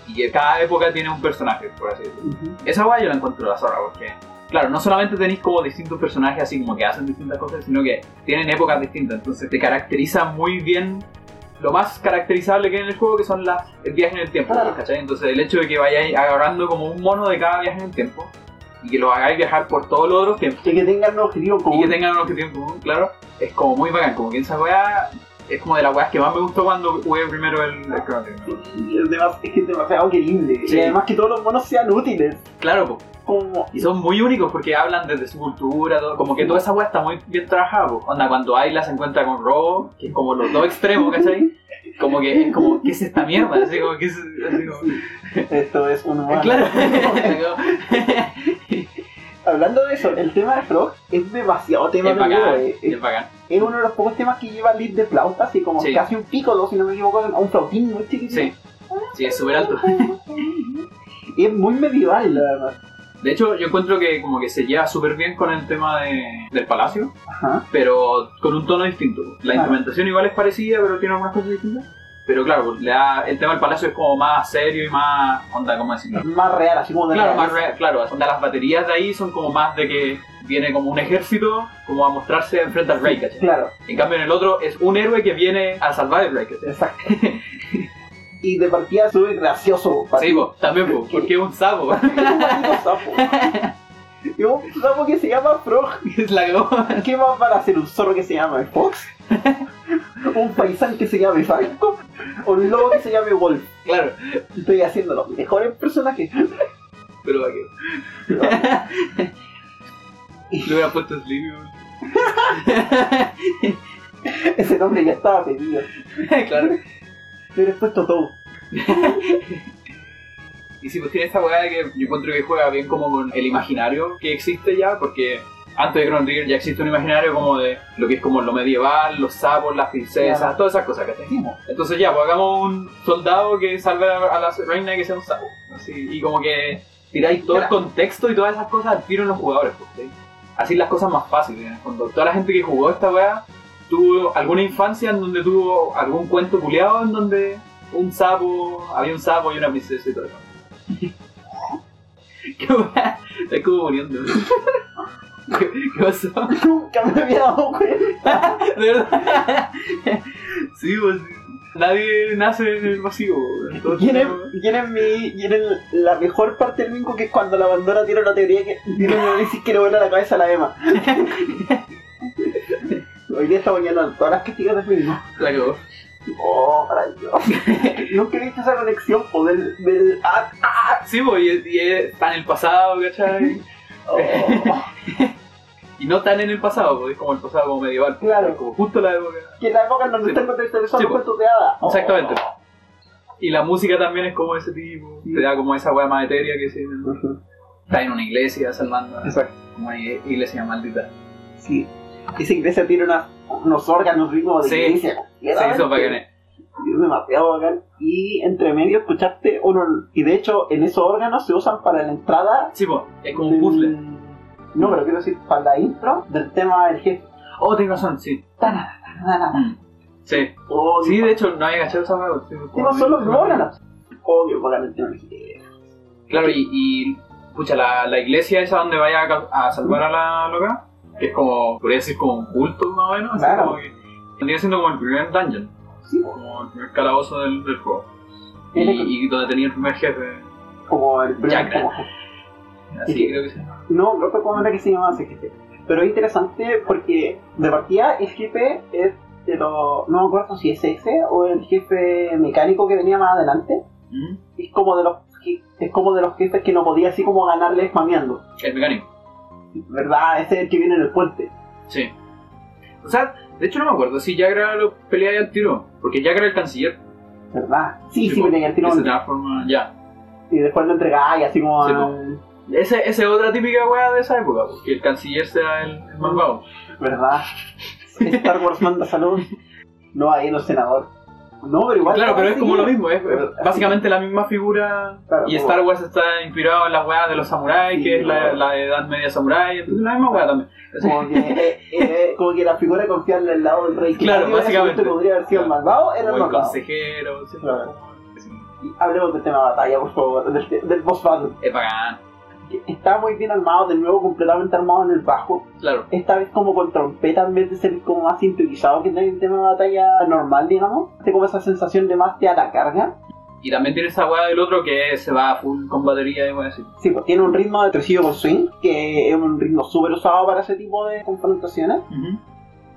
y que cada época tiene un personaje, por así decirlo. Esa guay yo la encuentro la zorra porque, claro, no solamente tenéis como distintos personajes así como que hacen distintas cosas, sino que tienen épocas distintas. Entonces te caracteriza muy bien lo más caracterizable que hay en el juego, que son las, el viaje en el tiempo, Claro. ¿cachai? Entonces el hecho de que vayáis agarrando como un mono de cada viaje en el tiempo y que lo hagáis viajar por todos los otros tiempos Y que tengan un objetivo y común. que tengan un objetivo común, claro, es como muy bacán. Como que esa weá es como de las weas que más me gustó cuando jugué primero el, el Chrono es, que es demasiado querible. Sí. Y además que todos los monos sean útiles. Claro, po. Como. Y son muy únicos porque hablan desde su cultura, todo, como que toda esa weá está muy bien trabajada. po. Onda, cuando Ayla se encuentra con Robo, que es como los dos extremos, ¿cachai? Como que es como, ¿qué es esta mierda? Así como que es. Así como, Esto es un humano. claro. Hablando de eso, el tema de Frog es demasiado tema es de bacán, eh. es bacán. Es uno de los pocos temas que lleva lead de flauta, así como Sí. casi un pícolo, si no me equivoco, un flautín muy chiquitito. Sí, sí, es súper alto. Y es muy medieval, la verdad. De hecho, yo encuentro que como que se lleva súper bien con el tema de, del palacio, Ajá. pero con un tono distinto. La Claro. instrumentación igual es parecida, pero tiene algunas cosas distintas. Pero claro, el tema del palacio es como más serio y más, onda, ¿cómo decirlo? Más real, así como de Claro, más real, claro. Onda, las baterías de ahí son como más de que viene como un ejército como a mostrarse enfrente al rey, ¿cachai? Claro, En cambio en el otro es un héroe que viene a salvar el rey, ¿cachai? exacto. y de partida sube gracioso. Sí, pues, también, pues, porque es un sapo. Es un sapo. Y un sapo que se llama Frog. es la. ¿Qué más van a hacer? ¿Un zorro que se llama Fox? ¿Un paisán que se llame Falco? ¿O un lobo que se llame Wolf? Claro, Estoy haciendo los mejores personajes. pero va que. Le hubiera puesto Sleepy, Ese nombre ya estaba pedido. claro. Le hubieras puesto todo. Y sí, pues tiene esta weá de que yo encuentro que juega bien como con el imaginario que existe ya, porque antes de Chrono Trigger ya existe un imaginario como de lo que es como lo medieval, los sapos, las princesas, todas esas cosas que tenemos. Entonces ya, pues hagamos un soldado que salve a la reina y que sea un sapo. Así, y como que tiráis todo el contexto y todas esas cosas al tiro en los jugadores. ¿cachai? Así las cosas más fáciles. En el fondo. Toda la gente que jugó esta weá tuvo alguna infancia en donde tuvo algún cuento culiado en donde un sapo, había un sapo y una princesa y todo eso. ¿Qué weá? Estás como muriendo. ¿Qué, pasó? Nunca me había dado cuenta. ¿De verdad? Sí, pues nadie nace en el vacío. Entonces, ¿Quién es, quién es mi, la mejor parte del bingo que es cuando la bandera tiene una teoría que tiene un análisis que le vuela la cabeza a la Emma? Hoy día estamos yendo todas las castigas del bingo. la cagó. Oh, maravilloso. Nunca he visto esa conexión po, del, del ah, ah, Sí, pues, y, y está en el pasado, ¿cachai? Y no tan en el pasado, porque es como el pasado como medieval. Claro. Como justo la época. Que la época en donde están contextualizados los cuentos de hadas. Exactamente. Y la música también es como ese tipo. Te da como esa weá más etérea que se está en una iglesia salvando. Exacto. Como una iglesia maldita. Sí. Esa iglesia tiene unos órganos ritmos de iglesia. Sí, eso para que es demasiado bacán. Y entre medio escuchaste uno. Y de hecho, en esos órganos se usan para la entrada. Sí, pues, es como un puzzle. del- No, pero quiero decir, para la intro del tema del jefe. Oh, tienes razón, sí. Mm. Sí. Oh, Sí, de hecho, no había cachado esa no son los órganos. Oh, qué bacán el tema del jefe. Claro, y, y pucha, la, la iglesia esa donde vaya a, a salvar a la loca, que es como, podría decir como un culto más o menos, así Claro. como que vendría siendo como el primer dungeon, Sí, como el primer calabozo del, del juego. Y, donde tenía el primer jefe, como el primer. Como- así Sí. creo que sí. No, no como era que se llamaba ese jefe. Pero es interesante porque de partida el jefe es de los. No me acuerdo si es ese o el jefe mecánico que venía más adelante. ¿Mm? Es como de los es como de los jefes que no podía así como ganarle spameando. El mecánico, ¿Verdad? Ese es el que viene en el puente. sí. O sea, de hecho no me acuerdo si Jagra lo pelea ahí al tiro, porque Jagra era el canciller. ¿Verdad? Sí, sí, pues, tenía el que tiro. se transforma, ya. Y después lo entregáis así como. Sí, al- Esa ese es otra típica weá de esa época, que el canciller sea el, el vago. ¿Verdad? Star Wars manda salud. No, ahí es senador. No, pero igual. Claro, pero es como lo mismo, es, básicamente la misma figura. Claro, y Star Wars está inspirado en las weas de los samuráis, Sí, que es la, la edad media samurái, entonces la misma wea también. Como que, eh, eh, como que la figura confiarle al lado del rey. Claro, básicamente. momento podría haber sido el malvado, era el malvado. consejero, sí. Claro. Hablemos del tema de batalla, por favor, del, del boss battle. Es bacán, Está muy bien armado, de nuevo completamente armado en el bajo. claro. Esta vez como con trompeta en vez de ser como más sintetizado que en el tema de batalla normal, digamos. Tiene como esa sensación de más de a la carga. Y también tiene esa wea del otro que se va full con batería y así. Sí, pues tiene un ritmo de tresillo con swing, que es un ritmo súper usado para ese tipo de confrontaciones.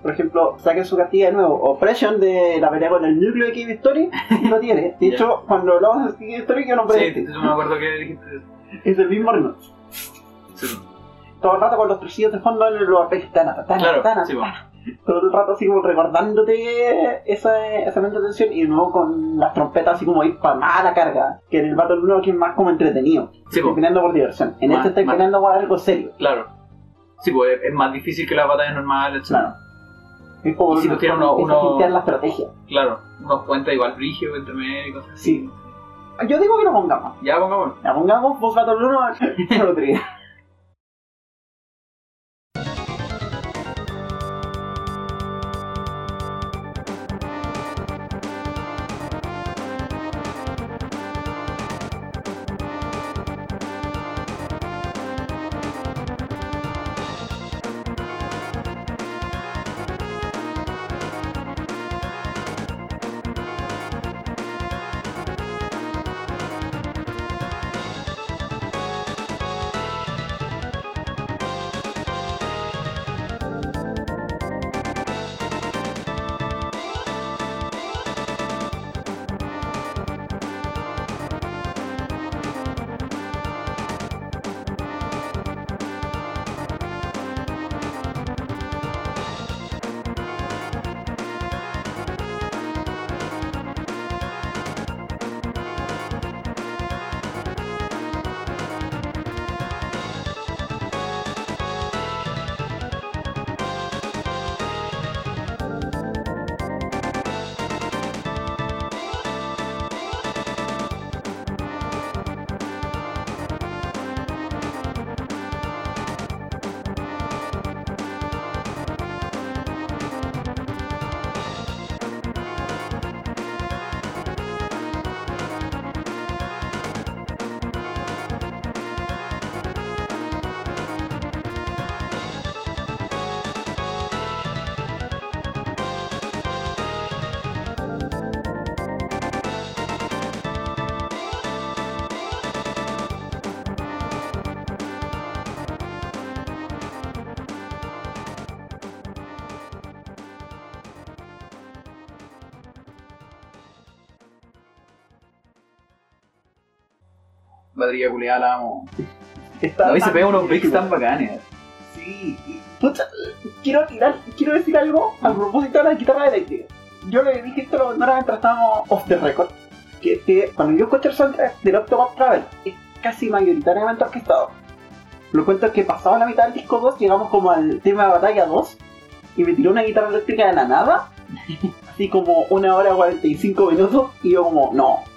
Por ejemplo, saquen su cartilla de nuevo. Oppression de la pelea con el núcleo de Cave Story lo tiene. De hecho, cuando hablamos de Cave Story, yo nombré Sí, este. yo me acuerdo que dijiste eso. Es el mismo ritmo. Sí. Todo el rato con los tresillos de fondo en los arpegios. Tana, tana, Claro, tana, sí, bueno. Todo el rato así como recordándote esa, esa mente de tensión y de nuevo con las trompetas así como ir para más la carga. Que en el Battle 1 que es más como entretenido. Sí, Estoy peleando por diversión. En Más- este estoy peleando por algo serio. claro. Sí, pues es- más difícil que las batallas normales, etc. Claro. Es como si tú tienes uno- uno- la estrategia. Claro, unos puentes igual brígidos entre medio y cosas así. Sí. Yo digo que lo pongamos. Ya pongamos. La pongamos, Boss Battle 1 al otro batería culiada la amo. Está No, se pega unos breaks tan bacanes. Sí, pucha, quiero tirar, quiero decir algo a propósito de la guitarra eléctrica. Yo le dije esto la primera mientras estábamos off the record, que, cuando yo escucho el soundtrack del Octopath Travel, es casi mayoritariamente orquestado. Lo cuento es que pasado la mitad del disco 2, llegamos como al tema de batalla 2, y me tiró una guitarra eléctrica de la nada, así como una hora 45 minutos, y yo como, no.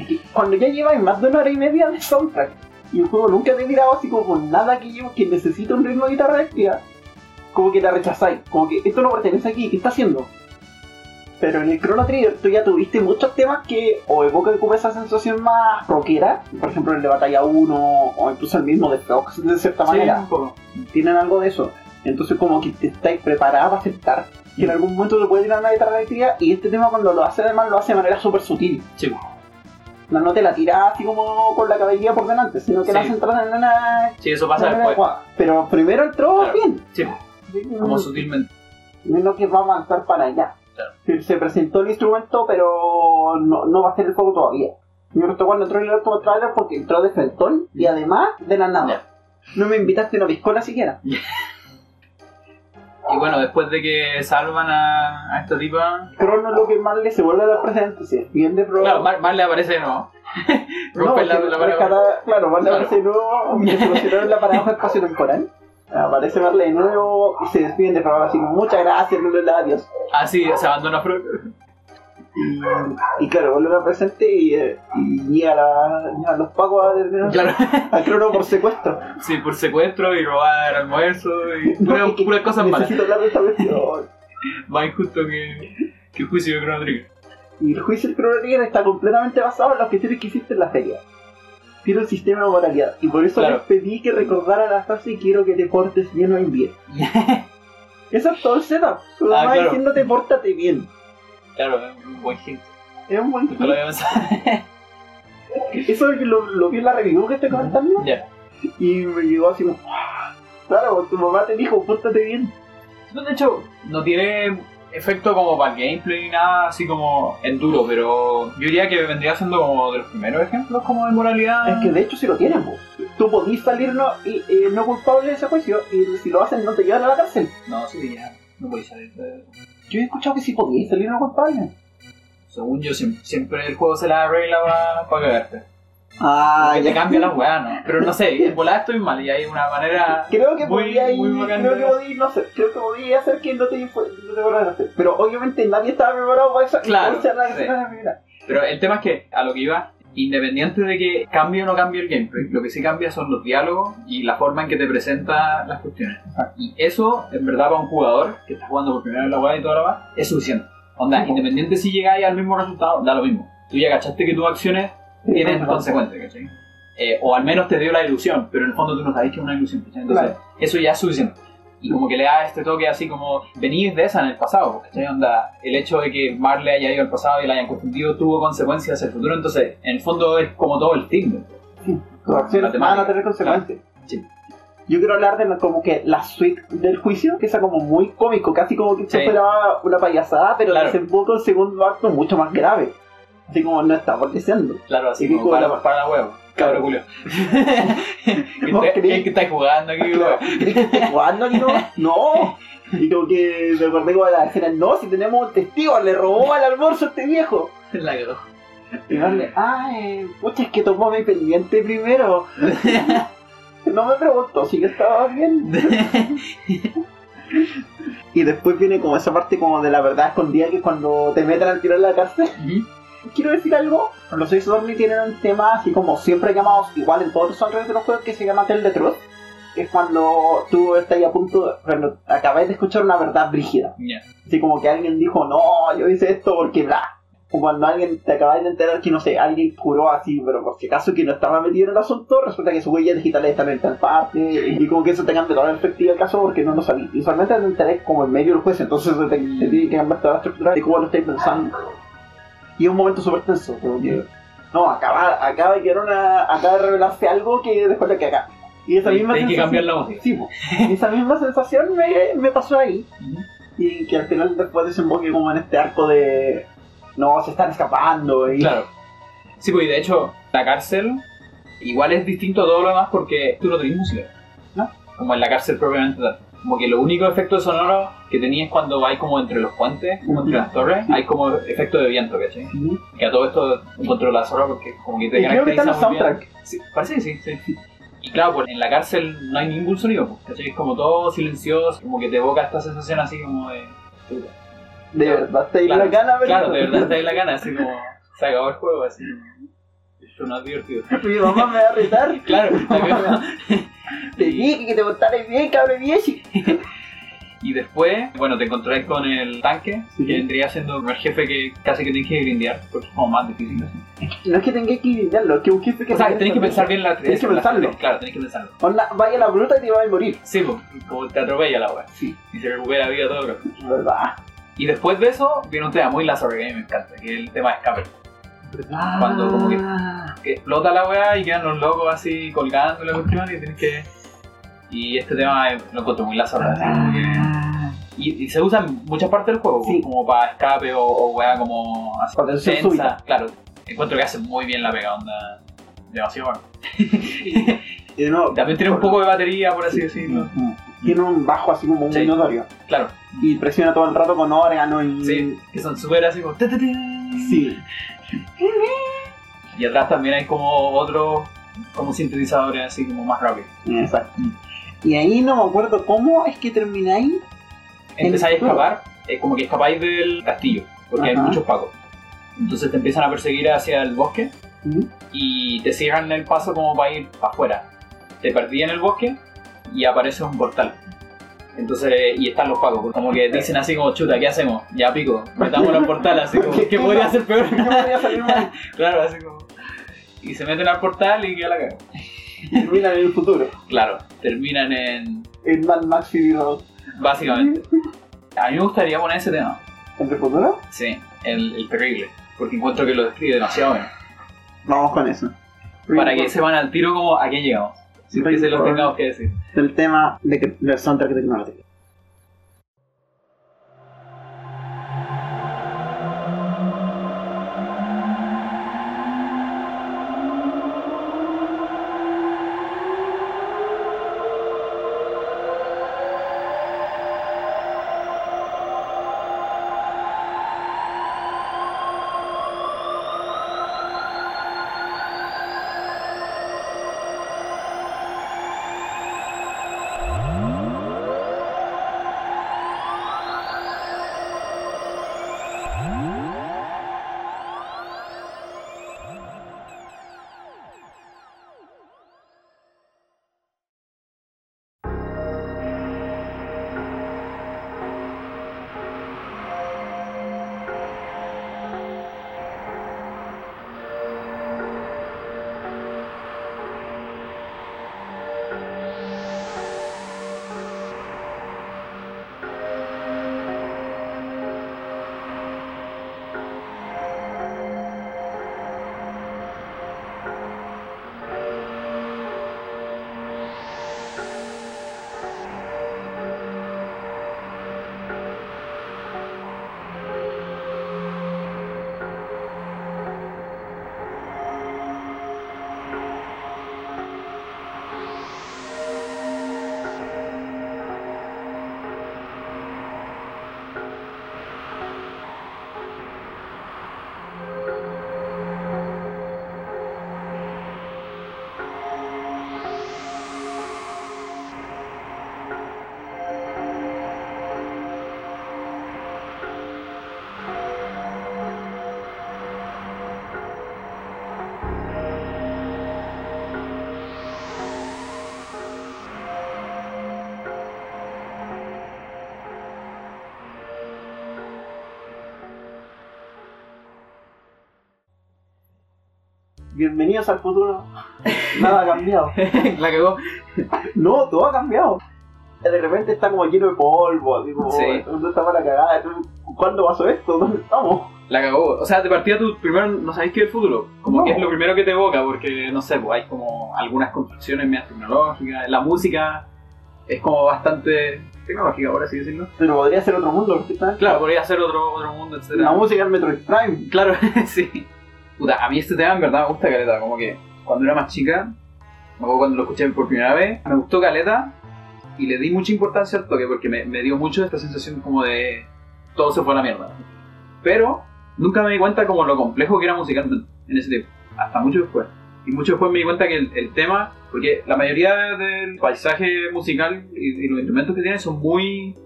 Es que cuando ya lleváis más de una hora y media de soundtrack, y el juego nunca te he tirado así como con nada que yo que necesita un ritmo de guitarra eléctrica, como que la rechazáis, como que esto no pertenece aquí, ¿qué está haciendo? Pero en el Chrono Trigger tú ya tuviste muchos temas que o evocan como esa sensación más rockera, por ejemplo el de Batalla 1 o incluso el mismo de Fox de cierta manera, tienen algo de eso. Entonces como que te estáis preparada para aceptar que en algún momento te puede tirar una guitarra eléctrica y este tema cuando lo hace además lo hace de manera súper sutil. Sí. No, no te la tira así como con la caballería por delante, sino que la Sí. hace entrar en una Sí, eso pasa después. adecuada. Pero primero entró Claro. bien. Sí, como sutilmente. Menos que va a avanzar para allá. Claro. Se- Se presentó el instrumento, pero no, no va a ser el juego todavía. Yo no cuando entró en el último trailer porque entró de frentón y además de la nada. No me invitaste a una piscola siquiera. Y bueno, después de que salvan a, a esta tipa. Crono lo que más le se vuelve a dar presente, se defiende, pero... Claro, Mar, Mar le aparece de nuevo. no, Rompe la, que la pared. rescata- claro, Marle Claro. aparece de nuevo, solucionaron la paradoja espacio-temporal. Aparece Marle de nuevo y se despiden de Frog así como muchas gracias, no le da adiós. Ah, sí, se abandona Frog. Y, y claro, vuelve a presente y, eh, y llega la, llegan los pagos a detener Claro, a Crono por secuestro. sí, por secuestro y robar almuerzo y No, puras que puras cosas malas. Necesito hablar de esta cuestión. Más injusto que, que el juicio de Trigger. Y el juicio del Chrono Trigger está completamente basado en las cuestiones que hiciste en la feria. Tiene un sistema de moralidad. Y por eso Claro. les pedí que recordara la frase quiero que te portes bien o en bien. Eso es todo el setup. Tu Ah, mamá claro. diciéndote pórtate bien. Claro, es un buen hint. Es un buen Nunca lo había pensado. Eso lo, lo vi en la review que estoy comentando. Ya. Y me llegó así como... "Ah, Claro, tu mamá te dijo pórtate bien. De hecho, no tiene efecto como para el gameplay ni nada así como en duro, pero yo diría que vendría siendo como de los primeros ejemplos como de moralidad. Es que de hecho sí lo tienen, po. Tú podís salir no, y, eh, no culpable de ese juicio y si lo hacen no te llevan a la cárcel. No, sí, ya. No podéis salir de Yo he escuchado que sí podíais salir no culpable. Según yo, siempre, el juego se la arregla para cagarte. Ah, que te cambia la weá, ¿no? Pero no sé, en volada estoy mal y hay una manera. Creo que Muy- podía muy bacán creo que podía, no sé, creo que podía hacer que no te, no te fueran a hacer. Pero obviamente nadie estaba preparado para eso. Claro, sí. Pero el tema es que, a lo que iba, independiente de que cambie o no cambie el gameplay, lo que sí cambia son los diálogos y la forma en que te presenta las cuestiones. Y eso, en verdad, para un jugador que está jugando por primera vez la weá y toda la weá, es suficiente. Onda, Sí, independiente si llegáis al mismo resultado, da lo mismo. Tú ya cachaste que tus acciones tienen Sí, consecuencias, ¿cachai? Eh, o al menos te dio la ilusión, pero en el fondo tú no sabes que es una ilusión, ¿cachai? Entonces, eso ya es suficiente. Y como que le da este toque así como, venís de esa en el pasado, ¿cachai? Onda, el hecho de que Marley haya ido al pasado y la hayan confundido tuvo consecuencias hacia el futuro, entonces, en el fondo es como todo el team. Tus acciones La van a tener consecuencias. Sí. Yo quiero hablar de la- como que la suite del juicio, que es como muy cómico, casi como que Sí. fuera una payasada, pero Claro. desemboca un segundo acto mucho más grave. Así como no está deseando. Claro, así Y que como para, como- para la huevo. Cabrón, Julio. ¿Vos ¿Qué que estáis jugando aquí, Claro. weón? ¿Cuándo aquí no? No. Y como que me acordé como de la escena, no, si tenemos un testigo, le robó al almuerzo a este viejo. La cagó. Y darle, ah, eh, pucha, es que tomó mi pendiente primero. No me preguntó si yo estaba bien. Y después viene como esa parte como de la verdad escondida que es cuando te meten al tiro en la cárcel. Quiero decir algo, los seis Dormi tienen un tema así como siempre llamados igual en todos los soundtracks de los juegos que se llama Tell the Truth. Que es cuando tú estás a punto, de- cuando acabas de escuchar una verdad brígida. Ya. Así como que alguien dijo, no, yo hice esto porque bla. O cuando alguien te acabas de enterar que, no sé, alguien juró así, pero por si acaso que no estaba metido en el asunto, resulta que sus huellas digitales están en tal parte, y como que eso te cambia toda la perspectiva del caso porque no lo sabías. Y usualmente te enteré como en medio del juez, entonces te, te tiene que cambiar toda la estructura de cómo lo estáis pensando. Y es un momento súper tenso, como que, no, acaba, acaba una, acaba de revelarse algo que después de que acá. Y esa misma hay que sensación- cambiar la música. Sí. Y esa misma sensación me, me pasó ahí y que al final después desemboque como en este arco de no se están escapando y Claro. Sí, pues y de hecho, la cárcel Igual es distinto a todo lo demás porque tú no tenés música. ¿No? Como en la cárcel propiamente tal. Como que lo único efecto sonoro que tenías cuando vais como entre los puentes, como entre las torres, hay como efecto de viento, ¿cachai? Que a todo esto encontró la zorra porque como que te Y creo que está en el caracteriza muy bien. soundtrack. Sí, parece que sí, sí. Y claro, pues en la cárcel no hay ningún sonido, pues, ¿cachai? Es como todo silencioso, como que te evoca esta sensación así como de... De verdad, te Claro, la gana, Claro, de verdad te da la gana, así como se acabó el juego, así. Es divertido. Mi mamá me va a retar. Claro. Te dije que te portaras bien, cabrón viejo. Y después, bueno, te encontrás con el tanque, Sí. que vendría siendo el primer jefe que casi que tienes que grindear, porque es como más difícil así. No es que tengáis que inventarlo, es que un jefe que. O sea, tenés que pensar bien la Tenés que pensarlo. Claro, tenés que pensarlo. Onda, vaya la bruta y te vas a morir. Sí, pues, como te atropella la wea. Sí. Y se recupera vida todo, bro. ¿Verdad? Y después de eso, viene un tema muy Lazarus que a mí me encanta, que es el tema de escape. Cuando como que- Ah. Que explota la weá y quedan los locos así colgando la cuestión y tienes que. Y este tema lo encuentro muy que- Ah. Y, y se usa en muchas partes del juego, Sí. como para escape o, o weá como Para tensa. Claro, encuentro que hace muy bien la pega, onda. Demasiado bueno. También tiene un poco de batería, por así decirlo. Tiene un bajo así como muy notorio. Claro, Y presiona todo el rato con órgano y. sí, que son súper así como. Sí. Y atrás también hay como otros como sintetizadores así como más rápidos. Exacto. Mm. Y ahí no me acuerdo cómo es que termináis. Empezáis a escapar, es como que escapáis del castillo, porque hay muchos pacos. Entonces te empiezan a perseguir hacia el bosque y te cierran el paso como para ir para afuera. Te perdí en el bosque y aparece un portal. Entonces, y están los pacos, como que dicen así como, chuta, ¿qué hacemos? Ya pico, metamos el portal, así como, ¿qué podría ser peor? ¿Qué podría salir mal? claro, así como... Y se meten al portal y queda la caga. Terminan en el futuro. Claro, terminan en... En Mad Max Fury Road. Básicamente. A mí me gustaría poner ese tema. ¿En el futuro? Sí, el, el terrible. Porque encuentro que lo describe demasiado bien. Vamos con eso. Para que se van al tiro como a quién llegamos. Sin que se los tengamos que decir. Del tema de que, del soundtrack tecnológico. Bienvenidos al futuro. Nada ha cambiado. la cagó. No, todo ha cambiado. De repente está como lleno de polvo, así como, Sí. ¿dónde estaba la cagada? ¿Cuándo pasó esto? ¿Dónde estamos? La cagó. O sea, de partida tú primero no sabéis qué es el futuro. Como No. que es lo primero que te evoca, porque no sé, pues hay como algunas construcciones medias tecnológicas. La música es como bastante tecnológica, por así decirlo. Pero podría ser otro mundo, perfectamente. Claro, podría ser otro, otro mundo, etc. La música del Metroid Prime. Claro, sí. Puta, a mí este tema en verdad me gusta caleta, como que cuando era más chica, o cuando lo escuché por primera vez, me gustó Caleta y le di mucha importancia al toque porque me, me dio mucho esta sensación como de todo se fue a la mierda. Pero nunca me di cuenta como lo complejo que era musicalmente en ese tiempo, hasta mucho después. Y mucho después me di cuenta que el, el tema, porque la mayoría del paisaje musical y, y los instrumentos que tiene son muy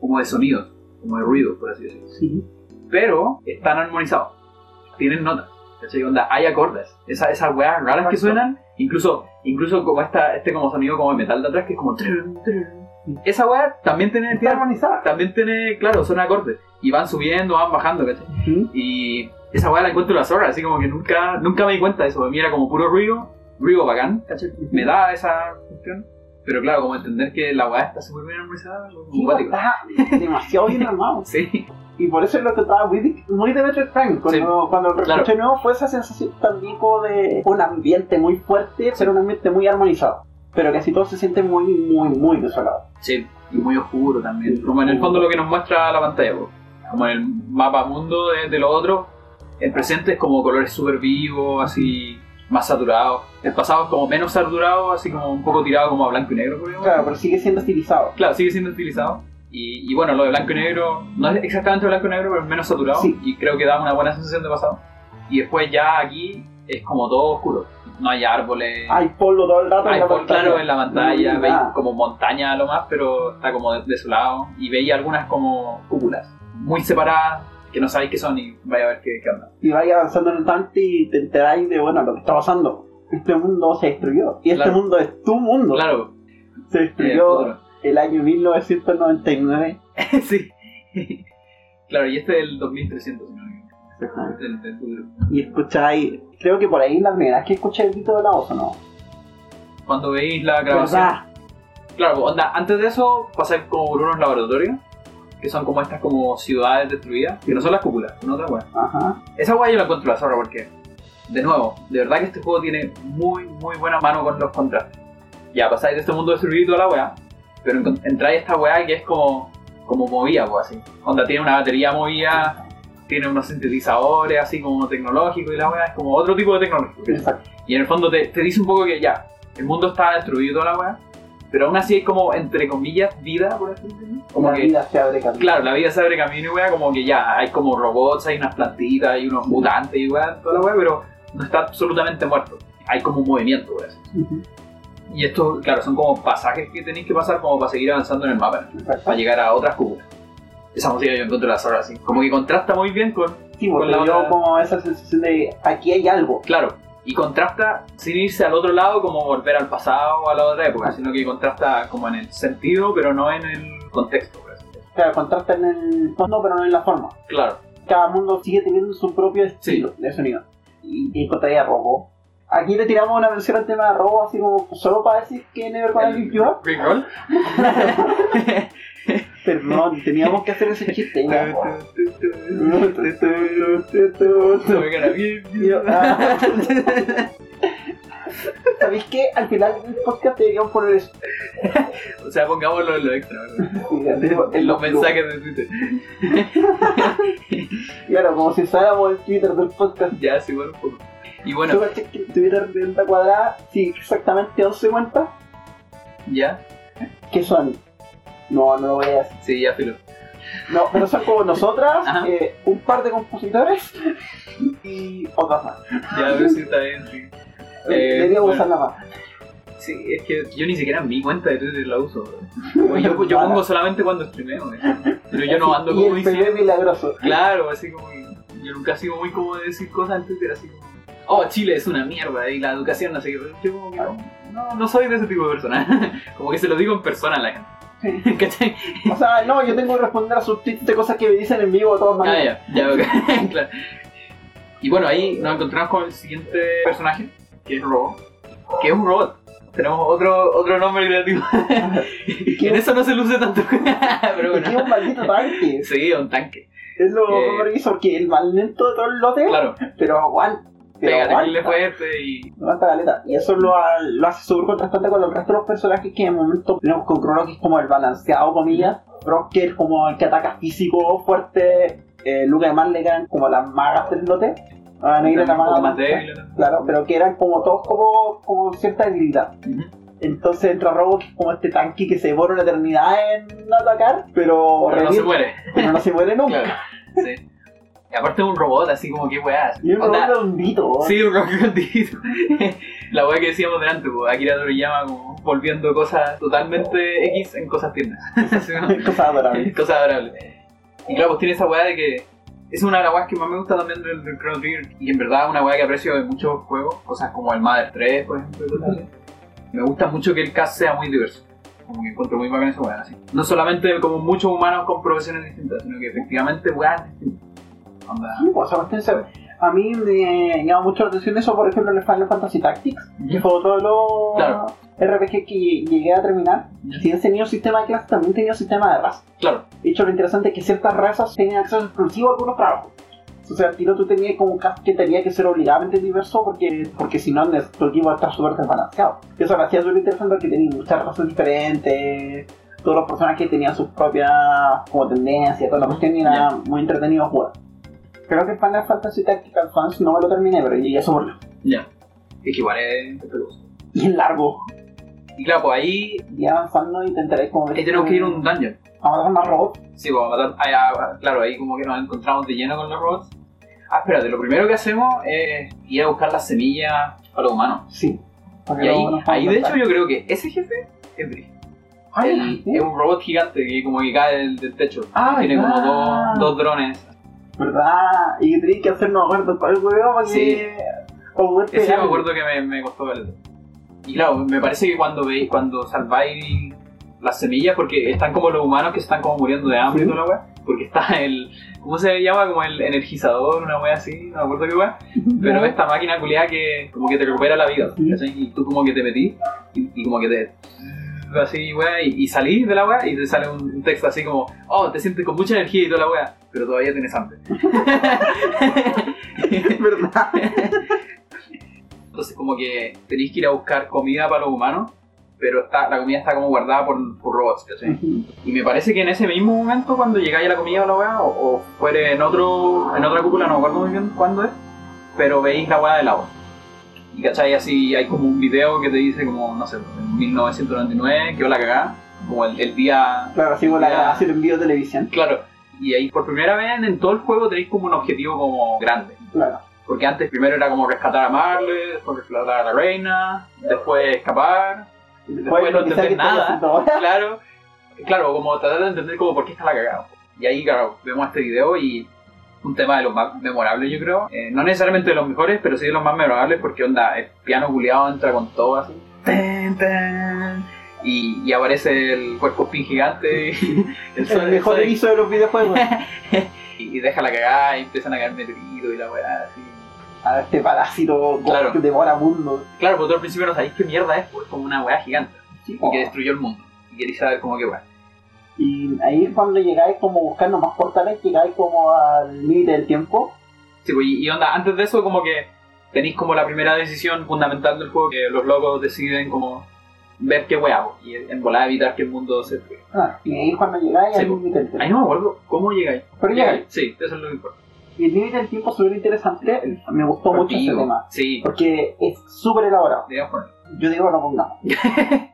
como de sonidos, como de ruido, por así decirlo. Sí. Pero están armonizados, tienen notas. ¿Cachai? Onda, hay acordes. Esa, esas weas raras que suenan, incluso, incluso como esta, este como sonido como de metal de atrás, que es como... trun. Esa wea también tiene, tiene- armonizada. también tiene, claro, son acordes. Y van subiendo, van bajando, ¿cachai? Y esa weá la encuentro la zorra, así como que nunca, nunca me di cuenta de eso. Para mí era como puro ruido, ruido bacán, ¿cachai? Me da esa cuestión. Pero claro, como entender que la weá está súper bien armonizada, Sí, está demasiado bien armado. Sí, Y por eso es lo que estaba muy, muy de Metroid Prime. Cuando, cuando lo claro. nuevo fue esa sensación también como de un ambiente muy fuerte, pero un ambiente muy armonizado. Pero casi todo se siente muy, muy, muy desolado. sí. Y muy oscuro también. Como en el fondo lo que nos muestra la pantalla, po. como en el mapa mundo de, de lo otro. El presente es como colores súper vivos, así más saturados. El pasado es como menos saturado, así como un poco tirado como a blanco y negro. Claro, pero sigue siendo estilizado. Claro, sigue siendo estilizado. Y, y bueno, lo de blanco y negro, no es exactamente blanco y negro, pero es menos saturado. Sí. Y creo que da una buena sensación de pasado. Y después ya aquí es como todo oscuro. No hay árboles. Hay polvo todo el rato en hay la pol- pantalla. claro en la pantalla, No, veis como montaña a lo más, pero está como de- desolado. Y veis algunas como cúpulas, muy separadas, que no sabéis qué son y vaya a ver qué, qué onda. Y vais avanzando en el tanque y te enteráis de, bueno, lo que está pasando. Este mundo se destruyó. Y este Claro. mundo es tu mundo. Claro, Se destruyó futuro. el año 1999. sí. claro, y este es el 2300, si no. Del, del futuro. Y escucháis, creo que por ahí la primera vez que escuché el grito de la voz, ¿o no? Cuando veis la grabación. ¿Verdad? Claro, onda, antes de eso pasáis como por unos laboratorios, que son como estas como ciudades destruidas, que no son las cúpulas, son otras weas. Ajá. Esa wea yo la encuentro la zorra porque, de nuevo, de verdad que este juego tiene muy, muy buena mano con los contrastes. Ya pasáis de este mundo destruido y toda la wea, pero entráis a esta wea que es como, como movida, pues así. Onda tiene una batería movida, tiene unos sintetizadores así como tecnológicos y la wea es como otro tipo de tecnología. Exacto. Y en el fondo te, te dice un poco que ya, el mundo está destruido toda la weá, pero aún así hay como, entre comillas, vida, por así decirlo. Como la que, vida se abre camino. claro, la vida se abre camino y weá, como que ya, hay como robots, hay unas plantitas, hay unos mutantes y weá, toda la weá, pero no está absolutamente muerto. Hay como un movimiento, weá. Ujú. Y esto, claro, son como pasajes que tenéis que pasar como para seguir avanzando en el mapa, Exacto. para llegar a otras cúpulas. Esa música yo encuentro la zorra así. Como que contrasta muy bien con, Sí, porque con la dio otra- como esa sensación de aquí hay algo. Claro, y contrasta sin irse al otro lado como volver al pasado o a la otra época, sino que contrasta como en el sentido, pero no en el contexto. por así decirlo. Claro, contrasta en el fondo, pero no en la forma. Claro, Cada mundo sigue teniendo su propio estilo de sonido. Y, y encontraría robo. Aquí le tiramos una mención al tema de robo, así como solo para decir que Never Gonna Give You Up. Roll. Perdón, teníamos que hacer ese chiste. ya. ¿Sabéis qué? Al final del podcast deberíamos poner eso. o sea, pongámoslo en lo extra, ¿verdad? En los mensajes de Twitter. Claro, como si usáramos el Twitter del podcast. Ya, sí, bueno, un poco. Y bueno, ¿Tú caché que el Twitter de Cuadrada sigue exactamente 11 cuentas? ya, ¿Qué son? No, no lo voy a decir. sí, ya, filo. No, pero son como nosotras, eh, un par de compositores y otras más. Ya, ver si está bien, sí. Eh, Deberíamos bueno. usarla más. Sí, es que yo ni siquiera mi cuenta de Twitter la uso. Yo, yo pongo solamente cuando streameo, ¿verdad? pero yo no ando y como diciendo. Milagroso. Claro, así como yo nunca he sido muy como de decir cosas en Twitter así como, oh, Chile es una mierda y la educación no sé qué, pero yo como que no, no, no soy de ese tipo de persona, como que se lo digo en persona a la gente. ¿Cachai? O sea, no, yo tengo que responder a sus tweets de cosas que me dicen en vivo de todas Ah, maneras. ya, ya, claro. Y bueno, ahí nos encontramos con el siguiente personaje, que es Robo, que es un robot. Tenemos otro, otro nombre creativo. En eso no se luce tanto. pero Es que es bueno. un maldito tanque. Sí, un tanque. Es lo Eh, que hizo que el más lento de todo el lote, Claro, pero aguanta. Fuerte y caleta. Y eso lo, lo hace súper contrastante con los restos de los personajes que en el momento tenemos con Chrono que es como el balanceado, comillas. Brock que es como el que ataca físico fuerte. Eh, Luca y Marlegan como las magas del lote. Ah, Negra más débil. Claro, pero que eran como todos como, como cierta debilidad. Entonces entra Robo, que es como este tanque que se demora una eternidad en atacar, pero, Pero no se muere. pero no se muere nunca. Claro. Sí. Y aparte es un robot, así como que weá. Y un Onda- robot redondito. Sí, un robot redondito. La weá que decíamos delante, pues, Akira Toriyama como volviendo cosas totalmente X en cosas tiernas. Cosas adorables. Cosas adorables. Y claro, pues tiene esa weá de que es una de las weas que más me gusta también del, del Chrono Trigger. Y en verdad es una weá que aprecio de muchos juegos, cosas como el Mother 3, por ejemplo. Me gusta mucho que el cast sea muy diverso. Como que encuentro muy bacán esa weá, así. No solamente como muchos humanos con profesiones distintas, sino que efectivamente weas distintas. Onda. Sí, pues, A mí me llama mucho la atención eso, por ejemplo, en el Final Fantasy Tactics, que fue los Claro. RPG que llegué a terminar. Si tenía un sistema de clases, también tenía un sistema de razas. Claro, De hecho, lo interesante es que ciertas razas tenían acceso exclusivo a algunos trabajos. O sea, al tiro tú tenías como un cast que tenía que ser obligadamente diverso porque, porque si no, tu equipo va a estar súper desbalanceado. Eso lo hacía súper interesante porque tenía muchas razas diferentes. Todos los personajes tenían sus propias como tendencias, toda la cuestión y era muy entretenido jugar. Creo que Final Fantasy Tactical Fans no me lo terminé, pero llegué a su por ya. Es que igual es peludo. Y es largo. Y claro, pues ahí, Y avanzando intentaré como ver ahí tenemos que ir a un dungeon. a matar más robots. Sí, pues a matar. ah, ya, claro, ahí como que nos encontramos de lleno con los robots. Ah, espérate, lo primero que hacemos es ir a buscar las semillas para los humanos. Sí. Y ahí, ahí de hecho yo creo que ese jefe es Brick. Ay, El-. Es un robot gigante que como que cae del, del techo. Ah, Tiene como dos, dos drones. ¿Verdad? Y tenía que hacernos acuerdo para el huevo para Sí. que. Ese me acuerdo que me, me costó ver. Y claro, me parece que cuando veis, cuando salváis las semillas, porque están como los humanos que están como muriendo de hambre y toda la weá, porque está el. ¿Cómo se llama? Como el energizador, una weá así, no me acuerdo qué weá. Pero esta máquina culiada que como que te recupera la vida. Y tú como que te metís y, y como que te... Así, weá, y, y salís de la weá y te sale un, texto así como, oh, te sientes con mucha energía y toda la weá, pero todavía tienes hambre. ¿Verdad? Entonces como que tenéis que ir a buscar comida para los humanos, pero está, la comida está como guardada por, por robots, ¿cachai? Y me parece que en ese mismo momento, cuando llegáis a la comida o la weá, o, o fuere en, otro, en otra cúpula, no me acuerdo muy bien cuándo es, pero veis la weá del agua. Y cachai, así hay como un video que te dice como, no sé, en 1999, que la cagada, como el, el día... Claro, así como Ya. la hacer envío de televisión. Claro, y ahí por primera vez en todo el juego tenéis como un objetivo como grande. Claro. Porque antes primero era como rescatar a Marley, después rescatar a la reina, después escapar, después no lo entender nada. claro, claro, como tratar de entender como por qué está la cagada. Y ahí, claro, vemos este video y un tema de los más memorables, yo creo. Eh, no necesariamente de los mejores, pero sí de los más memorables porque onda, el piano culiado entra con todo así. Ten, ten, y, y aparece el cuerpo spin gigante y el, El mejor aviso de los videojuegos. y, y deja la cagada y empiezan a caer meteoritos y la weá así. A este parásito Claro. que devora mundo. Claro, porque tú al principio no sabéis qué mierda es, pues como una weá gigante y Oh. que destruyó el mundo. Y queréis saber cómo que weá. Y ahí es cuando llegáis como buscando más portales, llegáis como al límite del tiempo. Sí, pues, y, onda, antes de eso como que tenéis como la primera decisión fundamental del juego, que los locos deciden como ver qué weá, pues, y en volar evitar que el mundo se destruya. Ah, y ahí es cuando llegáis Sí, al límite del tiempo. Ahí no me acuerdo cómo llegáis. Pero llegáis. Sí, eso es lo que importa. Y el límite del tiempo es súper interesante. Me gustó mucho ese tema. Sí, Porque es súper elaborado. digamos por. Yo digo, lo pongamos.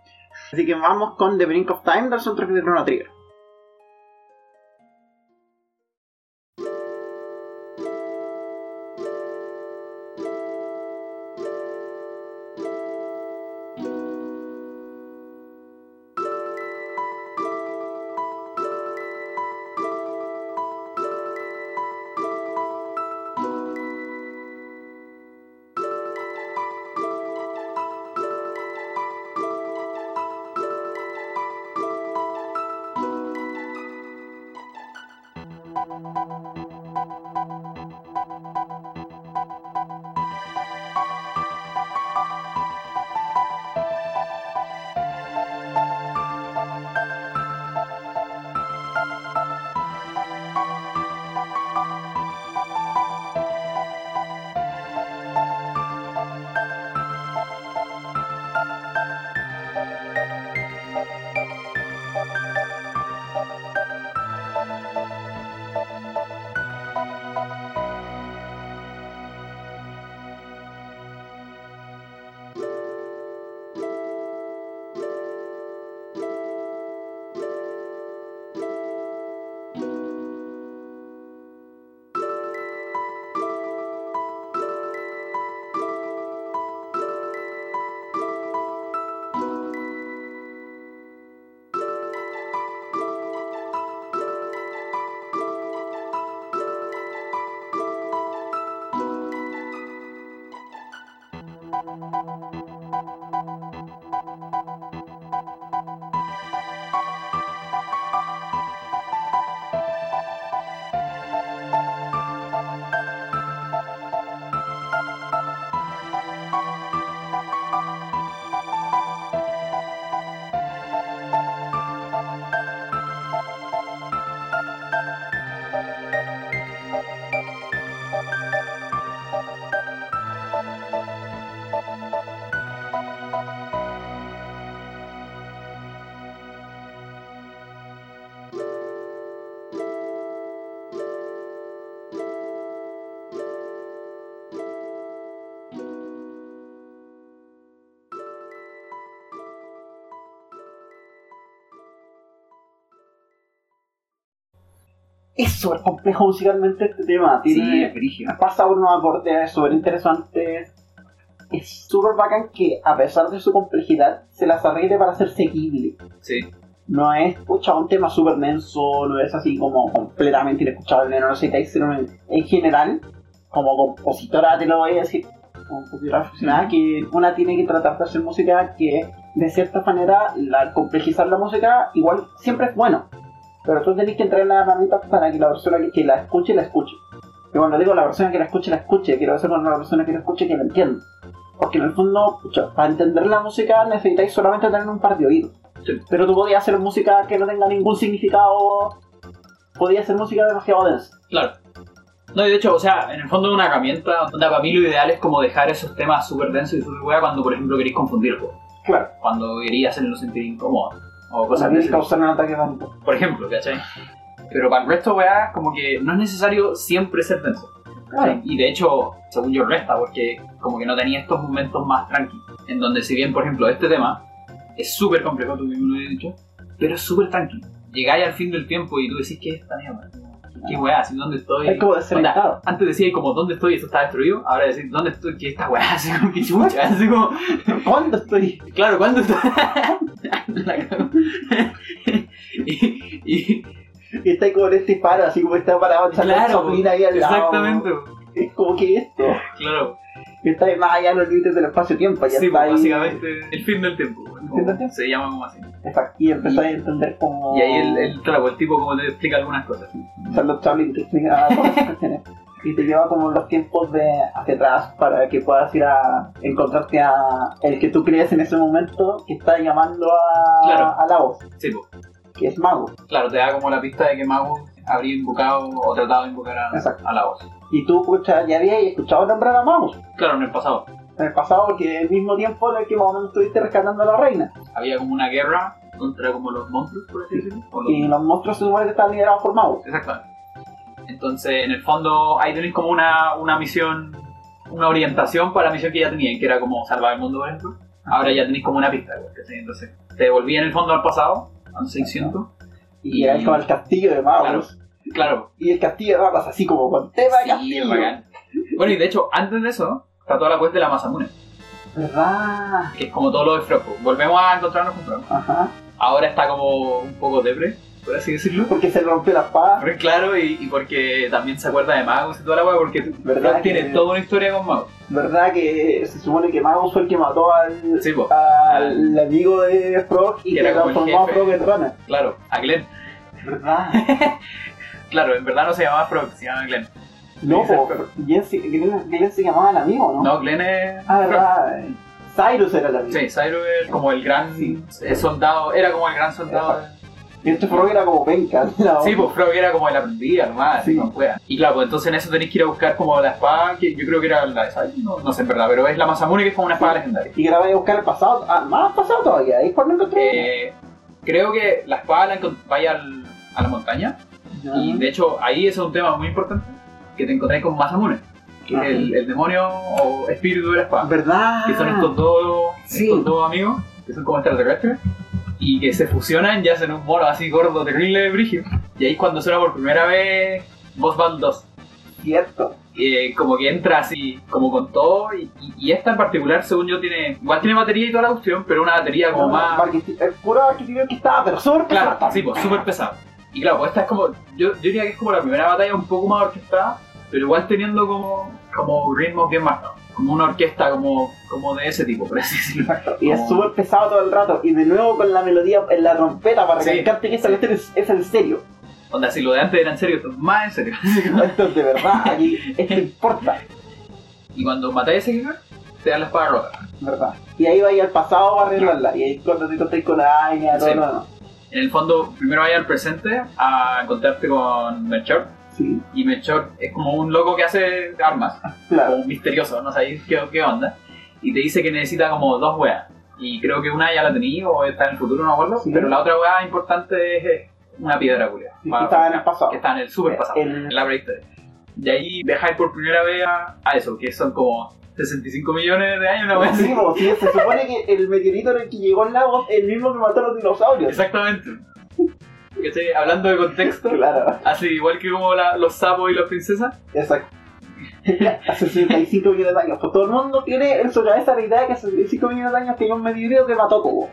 Así que vamos con The Brink of Time del soundtrack de Chrono Trigger. Súper complejo musicalmente este tema. Tiene, brígido. pasa por unos acordes súper interesantes. Es súper bacán que, a pesar de su complejidad, se las arregle para ser seguible. Sí. No es, pucha, un tema súper denso, no es así como completamente inescuchable, no necesitáis ser en general, como compositora te lo voy a decir, como compositora aficionada, que una tiene que tratar de hacer música que, de cierta manera, la complejizar la música igual siempre es bueno. Pero tú tenés que entrar en las herramientas para que la persona que, que la escuche, la escuche. Y cuando digo la persona que la escuche, la escuche, quiero decir con la persona que la escuche, que la entienda. Porque en el fondo, pucha, para entender la música necesitáis solamente tener un par de oídos. Sí. Pero tú podías hacer música que no tenga ningún significado. Podía hacer música demasiado densa. Claro. No, y de hecho, o sea, en el fondo es una herramienta donde para mí lo ideal es como dejar esos temas súper densos y súper weá cuando, por ejemplo, queréis confundirlo. Claro. Cuando queréis hacerlo sentir incómodo. O Cosas que ese causar un ataque. Por ejemplo, ¿cachai? Pero para el resto, weá, como que no es necesario siempre ser denso. Claro. Y de hecho, según yo, resta, porque como que no tenía estos momentos más tranquilos. En donde, si bien, por ejemplo, este tema es súper complejo, tú mismo lo has dicho, pero es súper tranquilo. Llegáis al fin del tiempo y tú decís, ¿qué es esta mierda? ¿Qué weá? ¿Así dónde estoy? Es como Onda, antes decía como, ¿dónde estoy? Esto está destruido. Ahora decís, ¿dónde estoy? ¿Qué esta weá? Así como, ¿qué chucha? Así como, ¿Cuándo estoy? claro, ¿cuándo estoy? Y, y, Y está ahí como en este paro, así como está parado claro, ahí al lado. exactamente. Es como que esto. Claro, Que está más allá de los límites del espacio-tiempo. Ya sí, pues, básicamente el fin del tiempo. ¿El fin del tiempo? Se llama como así. Exacto. Y empezó a entender como. Y ahí el, el, el tipo como te explica algunas cosas. Charlotte Chaplin te explica todas cuestiones. Y te lleva como los tiempos de hacia atrás para que puedas ir a encontrarte a el que tú crees en ese momento que está llamando a, Claro. a la voz, Sí, pues. que es Mago. Claro, te da como la pista de que Mago habría invocado o tratado de invocar a la voz. Y tú pucha, ya habías escuchado nombrar a Mago Claro, en el pasado en el pasado, porque el mismo tiempo en el que más o menos estuviste rescatando a la reina. había como una guerra contra como los monstruos, por así decirlo. Y los monstruos se supone que están liderados por Mago. Exactamente. Entonces, en el fondo, ahí tenéis como una, una misión, una orientación para la misión que ya tenían, que era como salvar el mundo, por ejemplo. Ahora ya tenéis como una pista, ¿cachai? Entonces, te devolví en el fondo al pasado, al 600. Y llegáis como al castillo de magos. Claro, Y el castillo de magos así como con tema de sí, castillo. es bacán. Bueno, y de hecho, antes de eso, está toda la quest de la Masamune, ¿Verdad? que es como todo lo de Froco. Volvemos a encontrarnos con Froco. Ajá. Ahora está como un poco depre, por así decirlo. Porque se le rompió la espada. Pero claro, y, y porque también se acuerda de Magos y toda la weá, porque ¿Verdad Frock tiene que- toda una historia con Magos. ¿Verdad que se supone que Magus fue el que mató al, Sí, po. al amigo de Frog y Que que era como el transformó a jefe. Frog en rana? Claro, a Glenn. ¿Verdad? Claro, en verdad no se llamaba Frog, se llama Glenn. no. Glenn, se- Glenn- Glenn se llamaba el amigo, ¿no? No, Glenn es. Ah. ¿verdad? Cyrus era el amigo. Sí, Cyrus es como el gran Sí. soldado, era como el gran soldado. Y este Frog era como penca. la Sí, pues Frog era como el aprendiz, nomás, Sí. sí. no pueda. Y claro, pues entonces en eso tenéis que ir a buscar como la espada, que yo creo que era la de Cyrus, no, no sé en verdad, pero es la Masamune que es como una espada legendaria. Y que ahora vaya a buscar el pasado. Ah, más pasado todavía. Ahí cuando encontré. Eh, creo que la espada la encont- vaya al- a la montaña, Ya. y de hecho ahí es un tema muy importante, que te encontráis con Masamune, que Ajá. es el, el demonio o espíritu de la espada. ¿Verdad? que son estos dos, Sí. estos dos amigos, que son como extraterrestres, y que se fusionan y hacen un mono así gordo, terrible, brígido. Y ahí es cuando suena por primera vez Boss Band 2. Cierto. eh, como que entra así, como con todo, y, y- y esta en particular, según yo, tiene, igual tiene batería y toda la cuestión, pero una batería como más... Marketing- El puro que estaba, pero súper Claro, sí, pues súper pesado. Y claro, pues esta es como, yo, yo diría que es como la primera batalla un poco más orquestada, pero igual teniendo como, como ritmos bien marcados. Como una orquesta como, como de ese tipo, por así decirlo. Y es súper pesado todo el rato. Y de nuevo con la melodía en la trompeta para Sí. recalcarte que esta cuestión es, es en serio. Onda, si lo de antes era en serio, esto es más en serio. Esto es de verdad. Aquí, esto importa. y cuando matáis a ese Kicker, te dan la espada rota. ¿Verdad? Y ahí vais al pasado a arreglarla. Y ahí cuando te encontrás con la araña, todo Sí. lo demás. En el fondo, primero vayas al presente a encontrarte con Melchor. Sí, Y Melchor es como un loco que hace armas, claro. como un misterioso, no sabéis qué, qué onda. Y te dice que necesita como dos weas. Y creo que una ya la tenía o está en el futuro, no acuerdo. Sí. Pero la otra wea importante es eh, una piedra culia. Sí, que estaba en el pasado. Que está en el super pasado, El- en la prehistoria. Y ahí dejáis por primera vez a, a eso, que son como 65 millones de años, una. Sí, sí, se supone que el meteorito en el que llegó el lago es el mismo que mató a los dinosaurios. Exactamente. ¿cachai? Hablando de contexto, Claro, así igual que como la- los sapos y las princesas. exacto. Hace 65 millones de años. Pues todo el mundo tiene en su cabeza la idea que hace 65 millones de años tiene un meteorito que mató todo.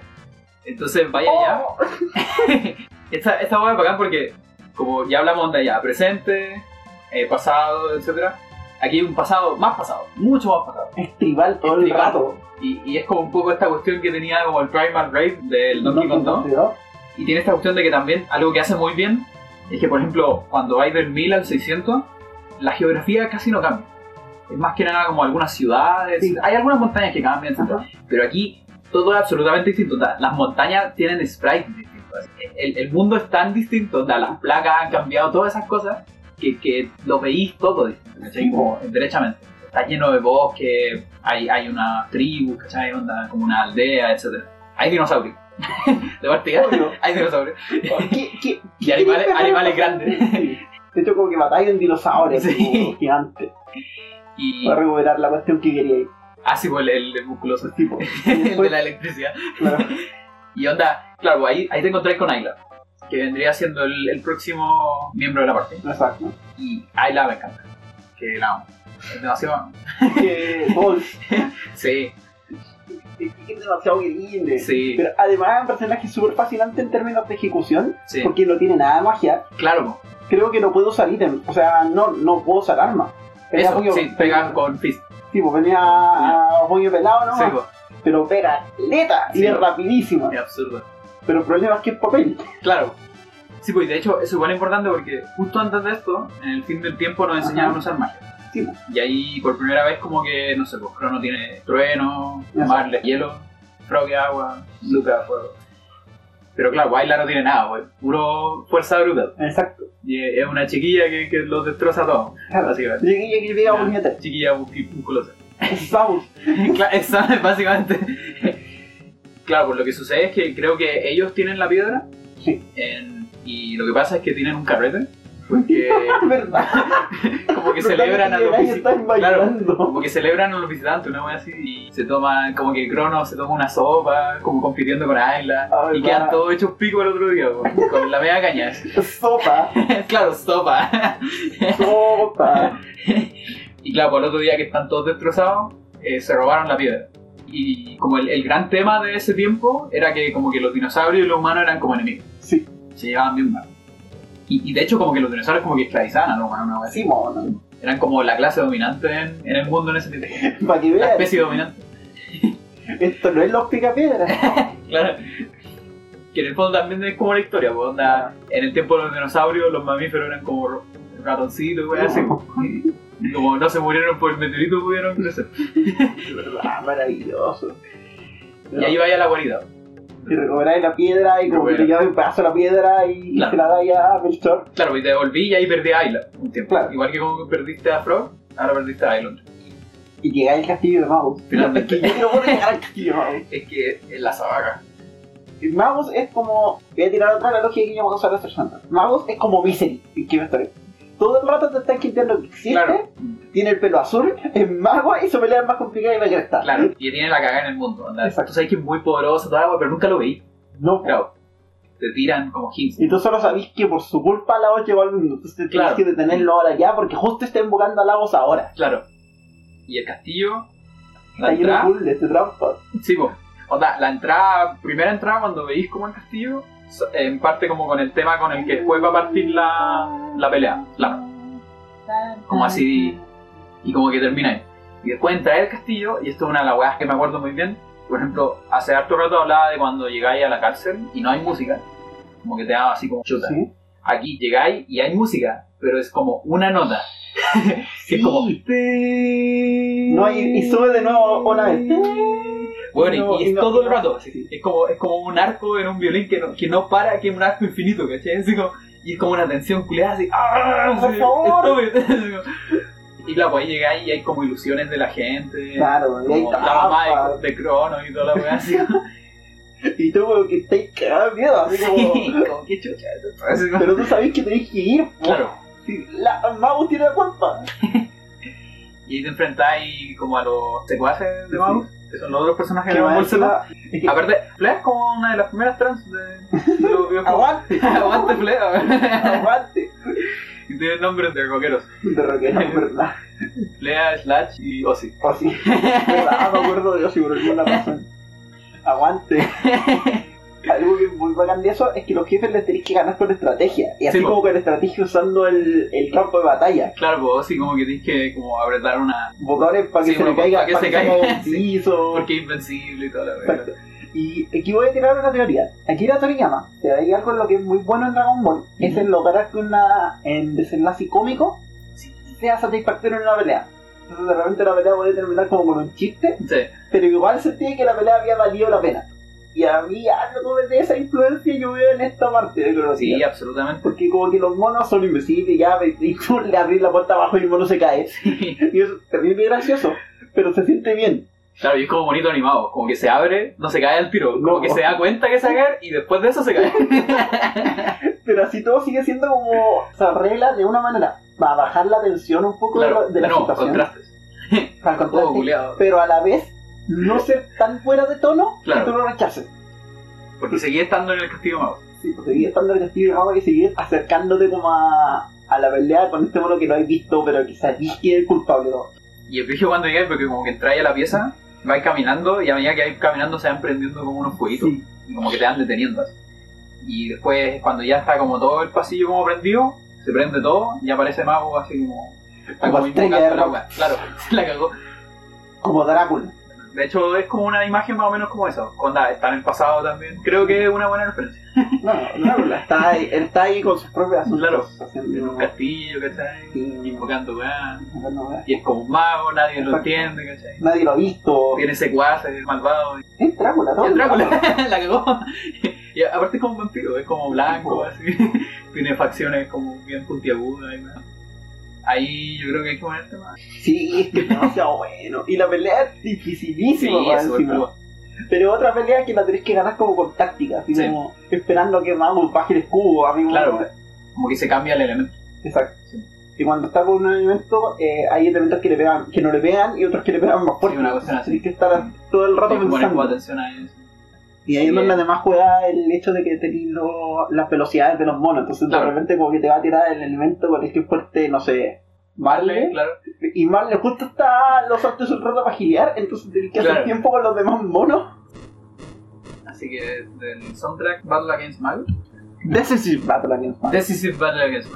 Entonces vaya allá. Oh, Esta, esta hueá es bacán porque, como ya hablamos de allá, presente, eh, pasado, etcétera Aquí hay un pasado más pasado, mucho más pasado. es tribal todo Es el tribal. rato. Y, y es como un poco esta cuestión que tenía como el Primal Rave del Donkey Kong 2. ¿no? Y tiene esta cuestión de que también algo que hace muy bien es que, por ejemplo, cuando hay del 1000 al 600, la geografía casi no cambia. Es más que nada como algunas ciudades, Sí. hay algunas montañas que cambian, Ajá. pero aquí todo es absolutamente distinto. Las montañas tienen sprites distintos. El, el mundo es tan distinto, las placas han cambiado, todas esas cosas, que, que lo veís todo ¿cachai? Sí. Como derechamente. Está lleno de bosque, hay, hay una tribu, ¿cachai? Onda, como una aldea, etc. Hay dinosaurios. de partida, hay dinosaurios. ¿Qué- qué- Y animales, animales grandes. Sí. De hecho, como que matáis un dinosaurio Sí. gigante Y para recuperar la cuestión que queríais. así pues el, el musculoso. Tipo. Y el de la electricidad. claro, Y onda, claro, ahí, ahí te encontrás con Ayla, que vendría siendo el, el próximo miembro de la partida. exacto. Y Ayla me encanta, que la amo. Es demasiado. Que Sí, es demasiado querible. sí, Pero además es un personaje súper fascinante en términos de ejecución, sí. porque no tiene nada de magia. Claro. Creo que no puedo usar ítem, o sea, no, no puedo usar. Pelea eso, puño- sí, pegan con fist. Sí, pues venía a puño pelado, ¿no? Sí. Pero pega leta y Sí, es rapidísima. es absurdo. Pero el problema es que es papel. Claro. Sí, pues de hecho es igual importante porque justo antes de esto, en el fin del tiempo nos enseñaron Ajá. a usar magia. Sí, pues. Y ahí por primera vez como que, no sé, pues Crono tiene trueno, Eso. Marle hielo, Frog agua, Luca fuego. Pero claro, Wayla no tiene nada, pues, puro fuerza bruta. Exacto. Y es una chiquilla que, que los destroza todo, Claro. básicamente. Y que pega puñetas. Chiquilla musculosa. Claro, esa es básicamente. Claro, pues lo que sucede es que creo que ellos tienen la piedra Sí. en- y lo que pasa es que tienen un carrete. Porque verdad. como que celebran a los visitantes. Claro, como que celebran a los visitantes, una wea así, y se toman, como que Crono se toma una sopa, como compitiendo con Ayla, Ah, y quedan todos hechos pico el otro día, po, con la media caña. Sopa. claro, sopa. Sopa. y claro, por el otro día que están todos destrozados, eh, se robaron la piedra. Y como el, el gran tema de ese tiempo era que como que los dinosaurios y los humanos eran como enemigos, Sí. se llevaban bien mal. Y, y de hecho como que los dinosaurios como que esclavizaban a los humanos, una así. Sí, mono. eran como la clase dominante en, en el mundo en ese tiempo. Para que La especie dominante. Esto no es los picapiedras. Claro. Que en el fondo también es como la historia, pues, onda, en el tiempo de los dinosaurios los mamíferos eran como ratoncitos, wey, así. Y, y como no se murieron por el meteorito, pudieron crecer. De verdad, maravilloso. Y ahí vaya la guarida. Y recuperáis la piedra y como que le lleváis un pedazo de la piedra y Claro. se la dais a Melchor. Claro, y te devolví y ahí perdí a Ayla un tiempo. Claro. Igual que como perdiste a Frog, ahora perdiste a Ayla. Y llegáis al castillo de Magus. Finalmente. Es que yo quiero llegar al castillo de Magus. Es que es la saga. Y Magus es como. Voy a tirar otra analogía que yo me a Santa. Magus es como Misery en Kim Story. Todo el rato te están quitando que existe. Claro, Tiene el pelo azul, es mago y su pelea es más complicada y la cresta. claro. Y tiene la cagada en el mundo. Onda. Exacto. Tú sabes que es muy poderoso, toda agua, pero nunca lo veí. No, Claro. Te tiran como hints. Y tú solo sabís que por su culpa Lagos llegó al mundo. Entonces Claro. tienes que detenerlo ahora ya porque justo está invocando a Lagos ahora. Claro. Y el castillo. La Está lleno de de trampas. Sí, pues. O sea, la entrada, primera entrada cuando veis como el castillo, en parte como con el tema con el que después va a partir la, la pelea, claro. Como así, y como que termina ahí. Y después entra el castillo, y esto es una de las weas que me acuerdo muy bien. Por ejemplo, hace harto rato hablaba de cuando llegáis a la cárcel y no hay música, como que te da así como chuta. Sí. Aquí llegáis y hay música, pero es como una nota. que es como. No, y, y sube de nuevo una vez. Bueno, y- No, y, es no- todo el rato. así. Es, como, es como un arco en un violín que no, que no para, que es un arco infinito, ¿cachai? Así como- y es como una tensión culiada así. ¡Ah! Por favor. y claro, pues ahí llegáis y hay como ilusiones de la gente. Claro, y como la mamá de, de Crono y toda la wea así. Y tú como que estáis cagados de miedo, así como... Sí, como que chucha. eso, así como- Pero tú sabés que tenéis que ir. po. Claro. Sí, la Magus tiene la culpa. Y ahí te enfrentáis como a los secuaces de Maus, Que son los otros personajes Que de Dragon Ball Z. es Aparte, Flea es como una de las primeras trans de, de los videojuegos. Aguante, Aguante Flea. aguante. y tiene nombres de rockeros. De rockero, ¿verdad? Flea, Slash y Ozzy. O sí. ¿Verdad? Me acuerdo de Yoshi por alguna razón. Aguante. Algo que es muy bacán de eso es que los jefes les tenéis que ganar con estrategia. Y así Sí, como con estrategia usando el, el campo de batalla. Claro, pues Ozzy como que tienes que como apretar una... Botones para que Sí, se le caiga, para que para se caiga, sí. piso. Porque es invencible y toda la verdad. Y aquí voy a tirar una teoría. Akira Toriyama, que hay algo en lo que es muy bueno en Dragon Ball, es en lograr que una en desenlace cómico sea satisfactorio en una pelea. Entonces de repente la pelea puede terminar como con un chiste, Sí, pero igual sentí que la pelea había valido la pena. Y a mí algo de esa influencia yo veo en esta parte de sí, absolutamente. Porque como que los monos son invisibles, ya y tú le abrís la puerta abajo y el mono se cae. Sí. Y eso es terrible gracioso, pero se siente bien. Claro, y es como bonito animado, como que se abre, no se cae al tiro, como No. que se da cuenta que se caer y después de eso se cae. Pero así todo sigue siendo como se arregla de una manera para bajar la tensión un poco de la- de, la no, situación. contrastes. Para contraste, pero a la vez no ser tan fuera de tono Claro. que tú lo rechaces. Porque seguía estando en el castillo mago. Sí, pues seguir estando en el castillo de Mago y seguir acercándote como a, a la pelea con este mono que no has visto, pero que sabís que es el culpable. ¿no? Y el brillo cuando llegáis, porque como que entráis a la pieza, vais caminando y a medida que vais caminando se van prendiendo como unos fueguitos. Sí. Y como que te van deteniendo. así. Y después, cuando ya está como todo el pasillo como prendido, se prende todo y aparece Mago así como. Como como estrella de la. Claro, la cagó. Como Drácula. De hecho, es como una imagen más o menos como esa. Onda, está en el pasado también. Creo que es una buena referencia. No, Drácula está ahí, él está ahí con sus propios asuntos. Claro. haciendo- En un castillo, ¿cachai? Sí. Invocando weá. Y es como un mago, nadie lo entiende, ¿cachai? Nadie lo ha visto. Tiene secuaces, malvado. Es Drácula, todo. el Drácula, la cagó. Y aparte es como un vampiro, es como blanco, así. Tiene facciones como bien puntiagudas. y weá. Ahí yo creo que hay que ponerte más. Sí, es que es demasiado bueno. Y la pelea es dificilísima, Sí, más eso encima. es Pero otra pelea que la tenés que ganar como con táctica, así Sí. como esperando que Mago baje el escudo, amigo. Claro, como que se cambia el elemento. Exacto. Sí. Y cuando está con un elemento, eh, hay elementos que le pegan, que no le pegan y otros que le pegan más fuerte. Sí, una cuestión así. Tienes que estar todo el rato pensando. atención a eso. Y ahí es donde además juega el hecho de que tenéis lo- las velocidades de los monos. Entonces Claro. de repente como que te va a tirar el elemento con el que es fuerte, no sé, Marley. Claro. Y Marley justo está los saltos un rato para gilear, entonces tenés que hacer tiempo con los demás monos. Así que del soundtrack Battle Against Mago. Decisive Battle Against Mago. Decisive Battle Against.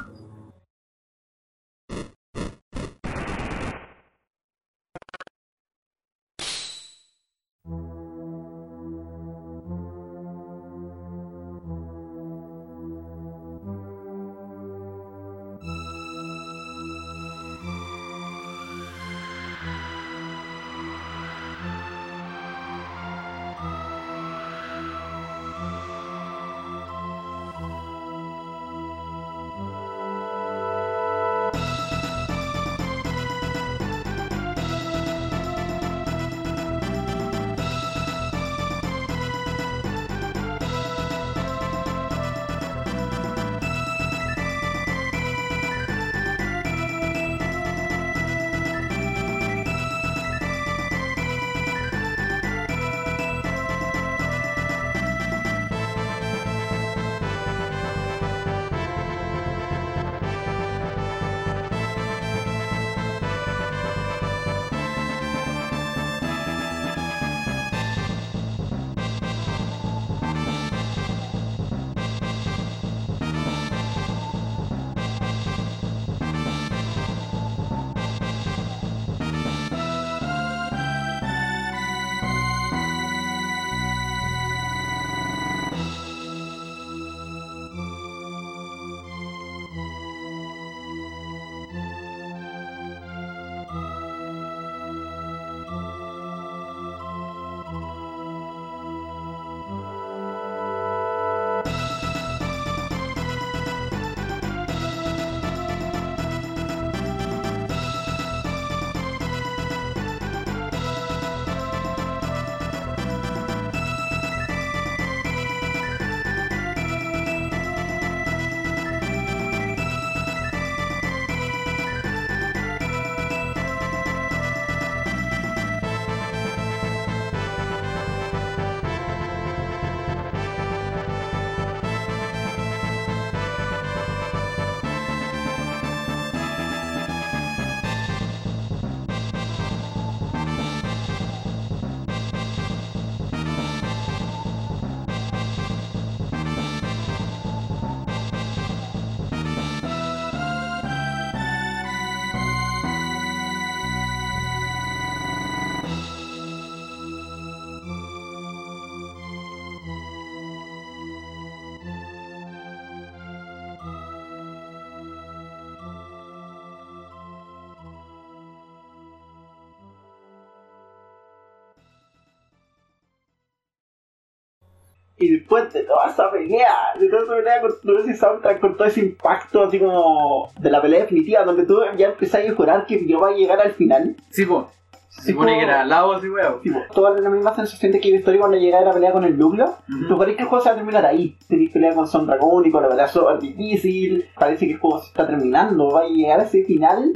De toda esa pelea, de toda esa pelea con todo ese soundtrack, con todo ese impacto así como de la pelea definitiva, donde tú ya empezás a jurar que yo va a llegar al final. Sí, pues. Se supone que era Lavos y weón. Sí, toda la misma sensación de que historia cuando llegaba la pelea con el núcleo. Tú crees que el juego se va a terminar ahí. Tenéis pelea con Son Dragon y con la pelea súper difícil. Parece que el juego se está terminando. Va a llegar a ese final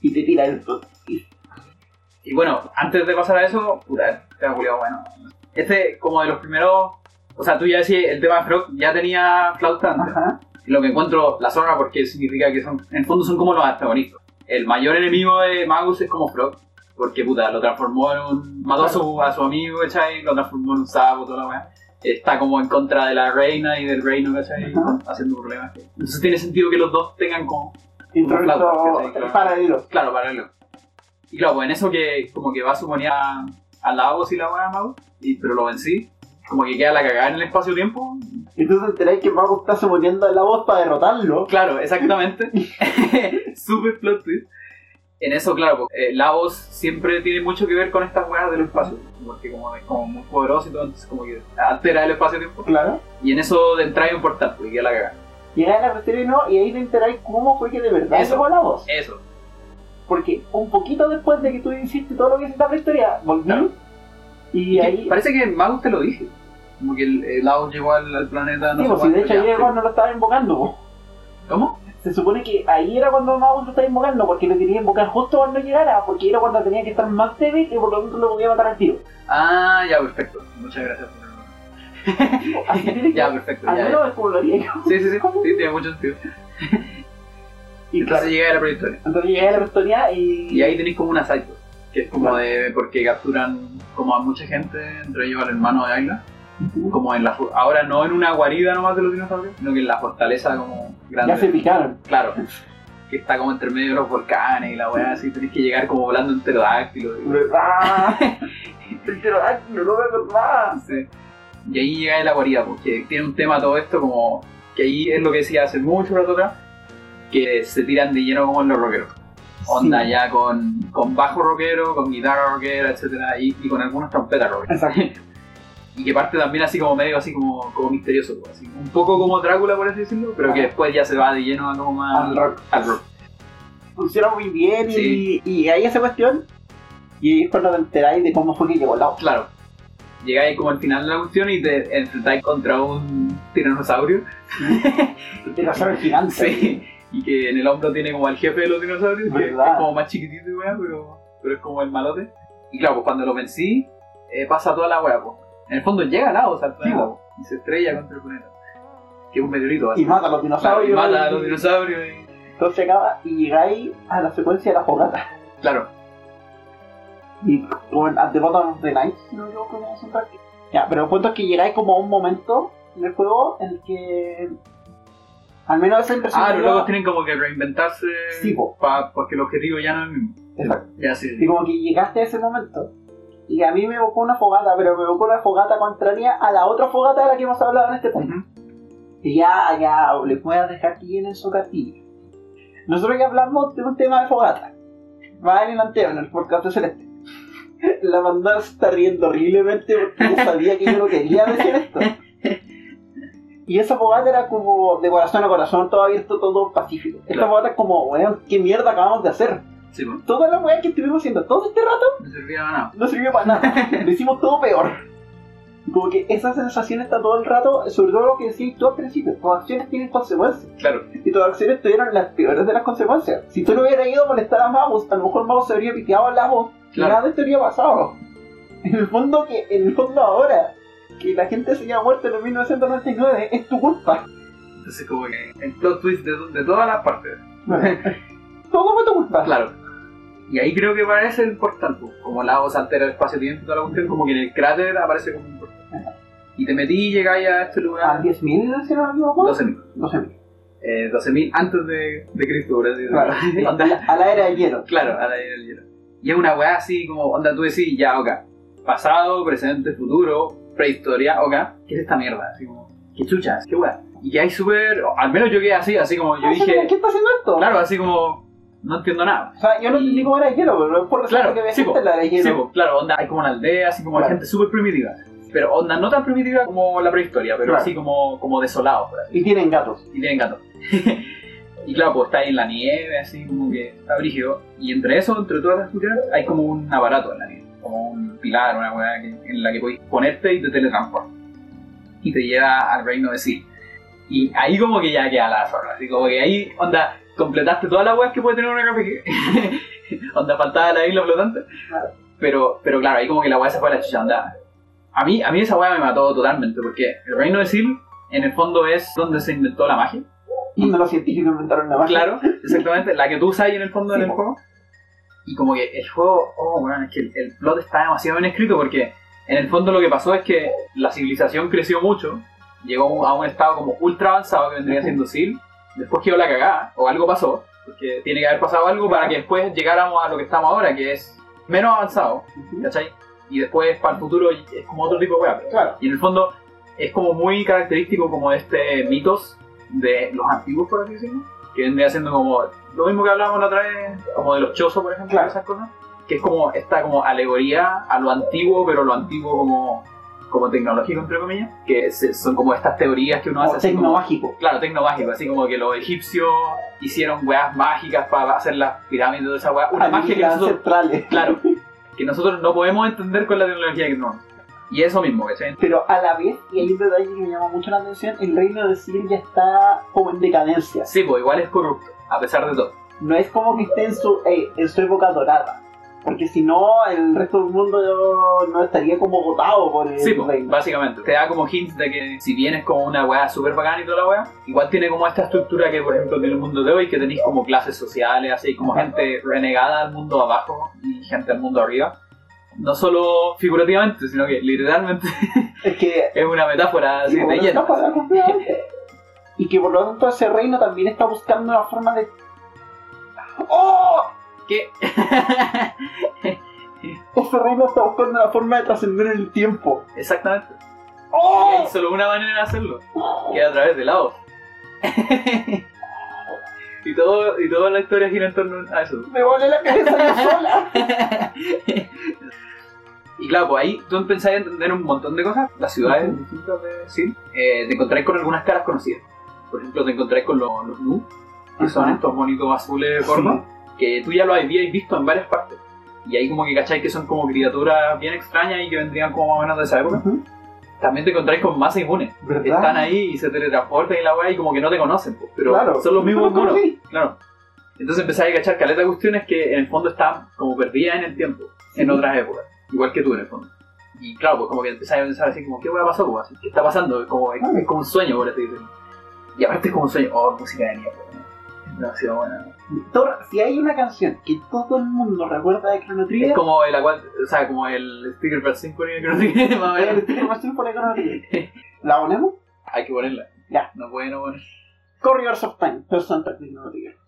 y te tira el. Y bueno, antes de pasar a eso, puta, te ha culiado bueno. Este, como de los primeros. O sea, tú ya decías, el tema de Frog ya tenía flauta. Ajá. Lo que encuentro la zorra porque significa que son, en el fondo son como los antagonistas. El mayor enemigo de Magus es como Frog, porque puta, lo transformó en un. mató a su, a su amigo, ¿cachai? Lo transformó en un sapo, toda la weá. Está como en contra de la reina y del reino, ¿cachai? Ajá. Haciendo problemas. Entonces tiene sentido que los dos tengan como. ¿cachai? paralelo. Claro, paralelo. Y claro, pues en eso que como que va a suponer a, a Lavos y la weá Magus, y, pero lo vencí. Como que queda la cagada en el espacio-tiempo, Entonces enteráis que Mago está suponiendo la voz para derrotarlo. Claro, exactamente. Super plot twist. En eso, claro, pues, eh, Lavos siempre tiene mucho que ver con estas weas del espacio. Porque como es como muy poderoso y todo, entonces como que altera el espacio-tiempo. Claro. Y en eso de entrada es un portal, porque queda la cagada. Llegáis a la cuestión y no, y ahí te enteráis cómo fue que de verdad Eso. llegó la voz. Eso. Porque un poquito después de que tú hiciste todo lo que hiciste en la historia, volví. Claro. Y ahí. Parece que Magus te lo dije. Como que el, el Lavos llegó al, al planeta. Sí, sé pues, si de hecho ahí era cuando lo estaba invocando. po. ¿Cómo? Se supone que ahí era cuando Magus lo estaba invocando, porque lo quería invocar justo cuando llegara, porque era cuando tenía que estar más débil y por lo tanto lo podía matar al tiro. Ah, ya, perfecto. Muchas gracias por Ya, perfecto. Ya, ya. es como lo haría yo. Sí, sí, sí. Sí, tiene mucho sentido. Y Entonces claro, llega a la prehistoria. entonces llegué a la historia y. Y ahí tenéis como una side que es como de porque capturan como a mucha gente, entre ellos al hermano de Ayla, como en la ahora no en una guarida nomás de los dinosaurios, sino que en la fortaleza como grande. Ya se picaron. Claro. Que está como entre medio de los volcanes y la weá así, tenéis que llegar como volando en pterodáctilo. y- ¡Ah! El pterodáctilo, no me acordaba. Sí. Y ahí llega la guarida, porque tiene un tema todo esto como que ahí es lo que decía hace mucho rato atrás, que se tiran de lleno como en los rockeros. Onda Sí. ya con, con bajo rockero, con guitarra rockera, etcétera, y, y con algunas trompetas rockeras. Exacto. Y que parte también así como medio así como, como misterioso, pues, así, un poco como Drácula por así decirlo, pero que después ya se va de lleno a como más Al rock. al rock. Funciona muy bien y, Sí. y ahí esa cuestión. Y es cuando te enteráis de cómo fue que llegó la voz. Claro. Llegáis como al final de la cuestión y te enfrentáis contra un tiranosaurio. Dinosaurio gigante. Sí. Y que en el hombro tiene como al jefe de los dinosaurios, que es como más chiquitito y weá, pero, pero es como el malote. Y claro, pues cuando lo vencí, eh, pasa toda la weá, pues. En el fondo llega Lavos al po, y se estrella contra el planeta. Que es un meteorito, Y mata a los Claro, y dinosaurios. mata a los dinosaurios y... Entonces acaba y llegáis a la secuencia de la fogata. Claro, Y bueno, at the bottom of the night, si no me equivoco, como es un track. Ya, pero el punto es que llegáis como a un momento en el juego en el que. Al menos esa impresión. Ah, los yo- locos tienen como que reinventarse Sí, po. pa- porque el objetivo ya no es el mismo. Exacto. Ya sí. Y como que llegaste a ese momento. Y a mí me evocó una fogata, pero me evocó una fogata contraria a la otra fogata de la que hemos hablado en este punto. Ujú. Y ya, ya, les voy a dejar que llenen su castillo. Nosotros ya hablamos de un tema de fogata. Va en el anteo, en el podcast de Celeste. La mandada se está riendo horriblemente porque yo sabía que yo no quería decir esto. Y esa fogata era como de corazón a corazón, todo abierto, todo pacífico. Esta Claro. fogata es como, weón, ¿qué mierda acabamos de hacer? Sí, pues. Toda la weá que estuvimos haciendo todo este rato No servía para nada. no sirvió para nada. Lo hicimos todo peor. Como que esa sensación está todo el rato, sobre todo lo que decías tú al principio, tus acciones tienen consecuencias. Claro. Y tus acciones tuvieron las peores de las consecuencias. Si tú no hubieras ido a molestar a Magus, a lo mejor Magus se habría piteado en la voz Claro. nada de esto habría pasado. En el fondo que, en el fondo ahora, que la gente se haya muerto en el 1999, es tu culpa. Entonces como que el plot twist de, de todas las partes. Todo fue tu culpa. Claro. Y ahí creo que aparece el portal, pues, como la voz altera el espacio-tiempo y toda la cuestión, como que en el cráter aparece como un portal. Y te metí y llegáis a este A lugar 10.000, si no me equivoco. 12.000. 12.000. Eh, 12.000 antes de, de Cristo, por así Claro. A la, a era de hielo. Claro, a la era del hielo. Y es una weá así como, onda, tú decís, ya, ok, pasado, presente, futuro, prehistoria, ok, ¿qué es esta mierda? Así como, qué chuchas, qué weá. Y que hay súper, al menos yo quedé así, así como, yo Ah, dije, ¿Qué está haciendo esto? claro, así como, no entiendo nada. O sea, yo no entendí cómo era hielo, pero es por la Claro, que había sí, po. la de Sí, hielo. pues, claro, onda, hay como una aldea, así como hay gente súper primitiva. pero onda no tan primitiva como la prehistoria, pero Claro. así como, como desolado, por así Y tienen gatos. y tienen gato. y claro, pues está ahí en la nieve, así como que está brígido. Y entre eso, entre todas las culturas, hay como un aparato en la nieve, como un pilar, una weá en la que podéis ponerte y te teletransporta. Y te lleva al reino de Sil. Y ahí como que ya queda la zorra, así como que ahí, onda, completaste todas las weas que puede tener una RPG. onda, faltaba la isla flotante. Claro. Pero, pero claro, ahí como que la wea se fue a la chucha, onda. A mí, a mí esa wea me mató totalmente, porque el reino de Sil, en el fondo, es donde se inventó la magia. Donde los científicos inventaron la magia. Claro, exactamente, la que tú usas ahí en el fondo Sí, del juego. Y como que el juego, oh, bueno, es que el, el plot está demasiado bien escrito porque en el fondo lo que pasó es que la civilización creció mucho, llegó a un estado como ultra avanzado que vendría siendo Sil, después quedó la cagada, o algo pasó, porque tiene que haber pasado algo para que después llegáramos a lo que estamos ahora, que es menos avanzado. ¿cachai? Y después para el futuro es como otro tipo de weá. Claro. Y en el fondo es como muy característico como este mitos de los antiguos, por así decirlo, que vendría siendo como lo mismo que hablábamos la otra vez, como de los chozos, por ejemplo, Claro. esas cosas, que es como esta como alegoría a lo antiguo, pero lo antiguo como, como tecnológico, entre comillas, que se- son como estas teorías que uno hace Como así como. Claro, tecnomágico, así como que los egipcios hicieron weas mágicas para hacer las pirámides de esa wea, una magia que nosotros. Claro, que nosotros no podemos entender con la tecnología que tenemos. Y eso mismo, ¿cachai? Pero a la vez, y hay un detalle que me llama mucho la atención, el reino de Sil ya está como en decadencia. Sí, pues igual es corrupto, a pesar de todo. No es como que esté en su, eh, en su época dorada. Porque si no, el resto del mundo no estaría como votado por el Sí, reino. básicamente. Te da como hints de que si bien es como una weá súper bacana y toda la weá, igual tiene como esta estructura que, por ejemplo, tiene el mundo de hoy, que tenéis como clases sociales, así como gente renegada al mundo abajo y gente al mundo arriba. No solo figurativamente, sino que literalmente Es que es una metáfora así Sí, de lleno. Y que por lo tanto ese reino también está buscando una forma de. ¡Oh! ¿Qué? Ese reino está buscando una forma de trascender en el tiempo. Exactamente. Y ¡Oh! hay solo una manera de hacerlo. que es a través de la voz. y, todo, y toda la historia gira en torno a eso. Me volé la cabeza yo sola. y claro, pues ahí tú empezáis a entender un montón de cosas. Las ciudades distintas de Sil, eh, te encontráis con algunas caras conocidas. Por ejemplo, te encontráis con los, los Nu, que son estos bonitos azules gordos, que tú ya los habíais visto en varias partes. Y ahí como que cacháis que son como criaturas bien extrañas y que vendrían como más o menos de esa época. Ujú. También te encontráis con más inmunes. ¿Verdad? Están ahí y se teletransportan y la weá y como que no te conocen, pues, pero Claro. son los mismos lo monos. conocí. Claro. Entonces empezáis a cachar caleta de cuestiones que en el fondo están como perdidas en el tiempo, en Sí. otras épocas. Igual que tú en el fondo. Y claro, pues como que empezáis a pensar así como, ¿qué hueá pasó? Pues, ¿Qué está pasando? Es como, es, es como un sueño, por así decirlo. Y aparte es como un sueño, oh, música de mierda. Demasiado buena. Thor, si hay una canción que todo el mundo recuerda de Chrono Trigger, Es como el o sea, como el Sticker Bell Symphony, creo que más o el. Sticker Machine por Chrono Trigger. ¿La ponemos? Hay que ponerla. Ya. No puede no poner. Corridors of Time, soundtrack de Chrono Trigger.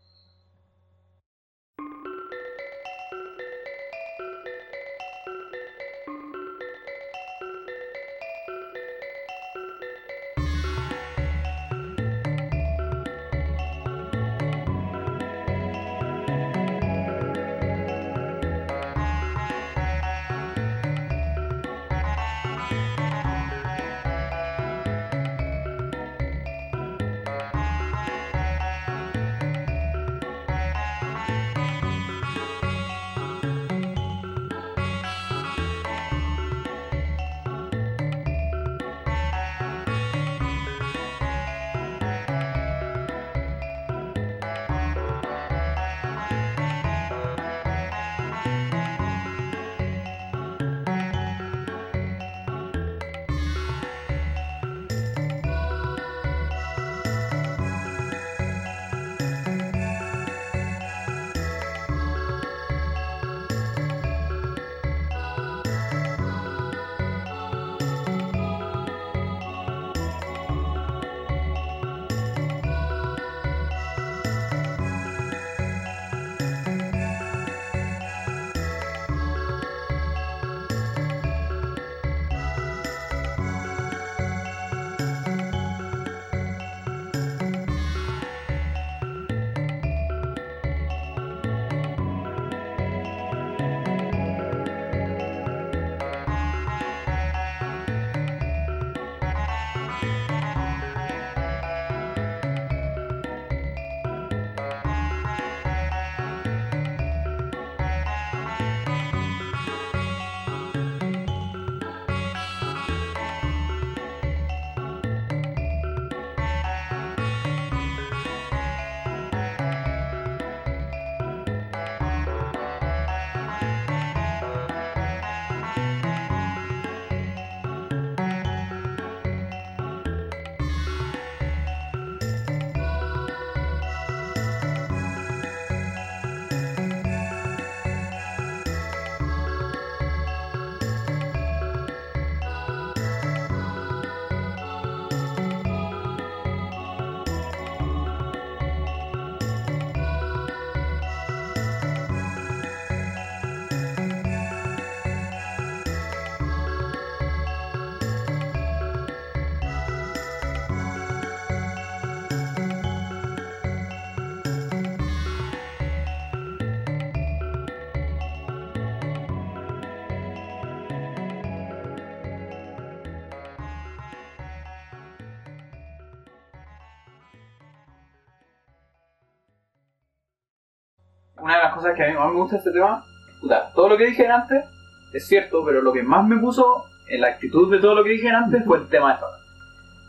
Más me gusta de este tema, puta, todo lo que dije antes es cierto, pero lo que más me puso en la actitud de todo lo que dije antes fue el tema de esta.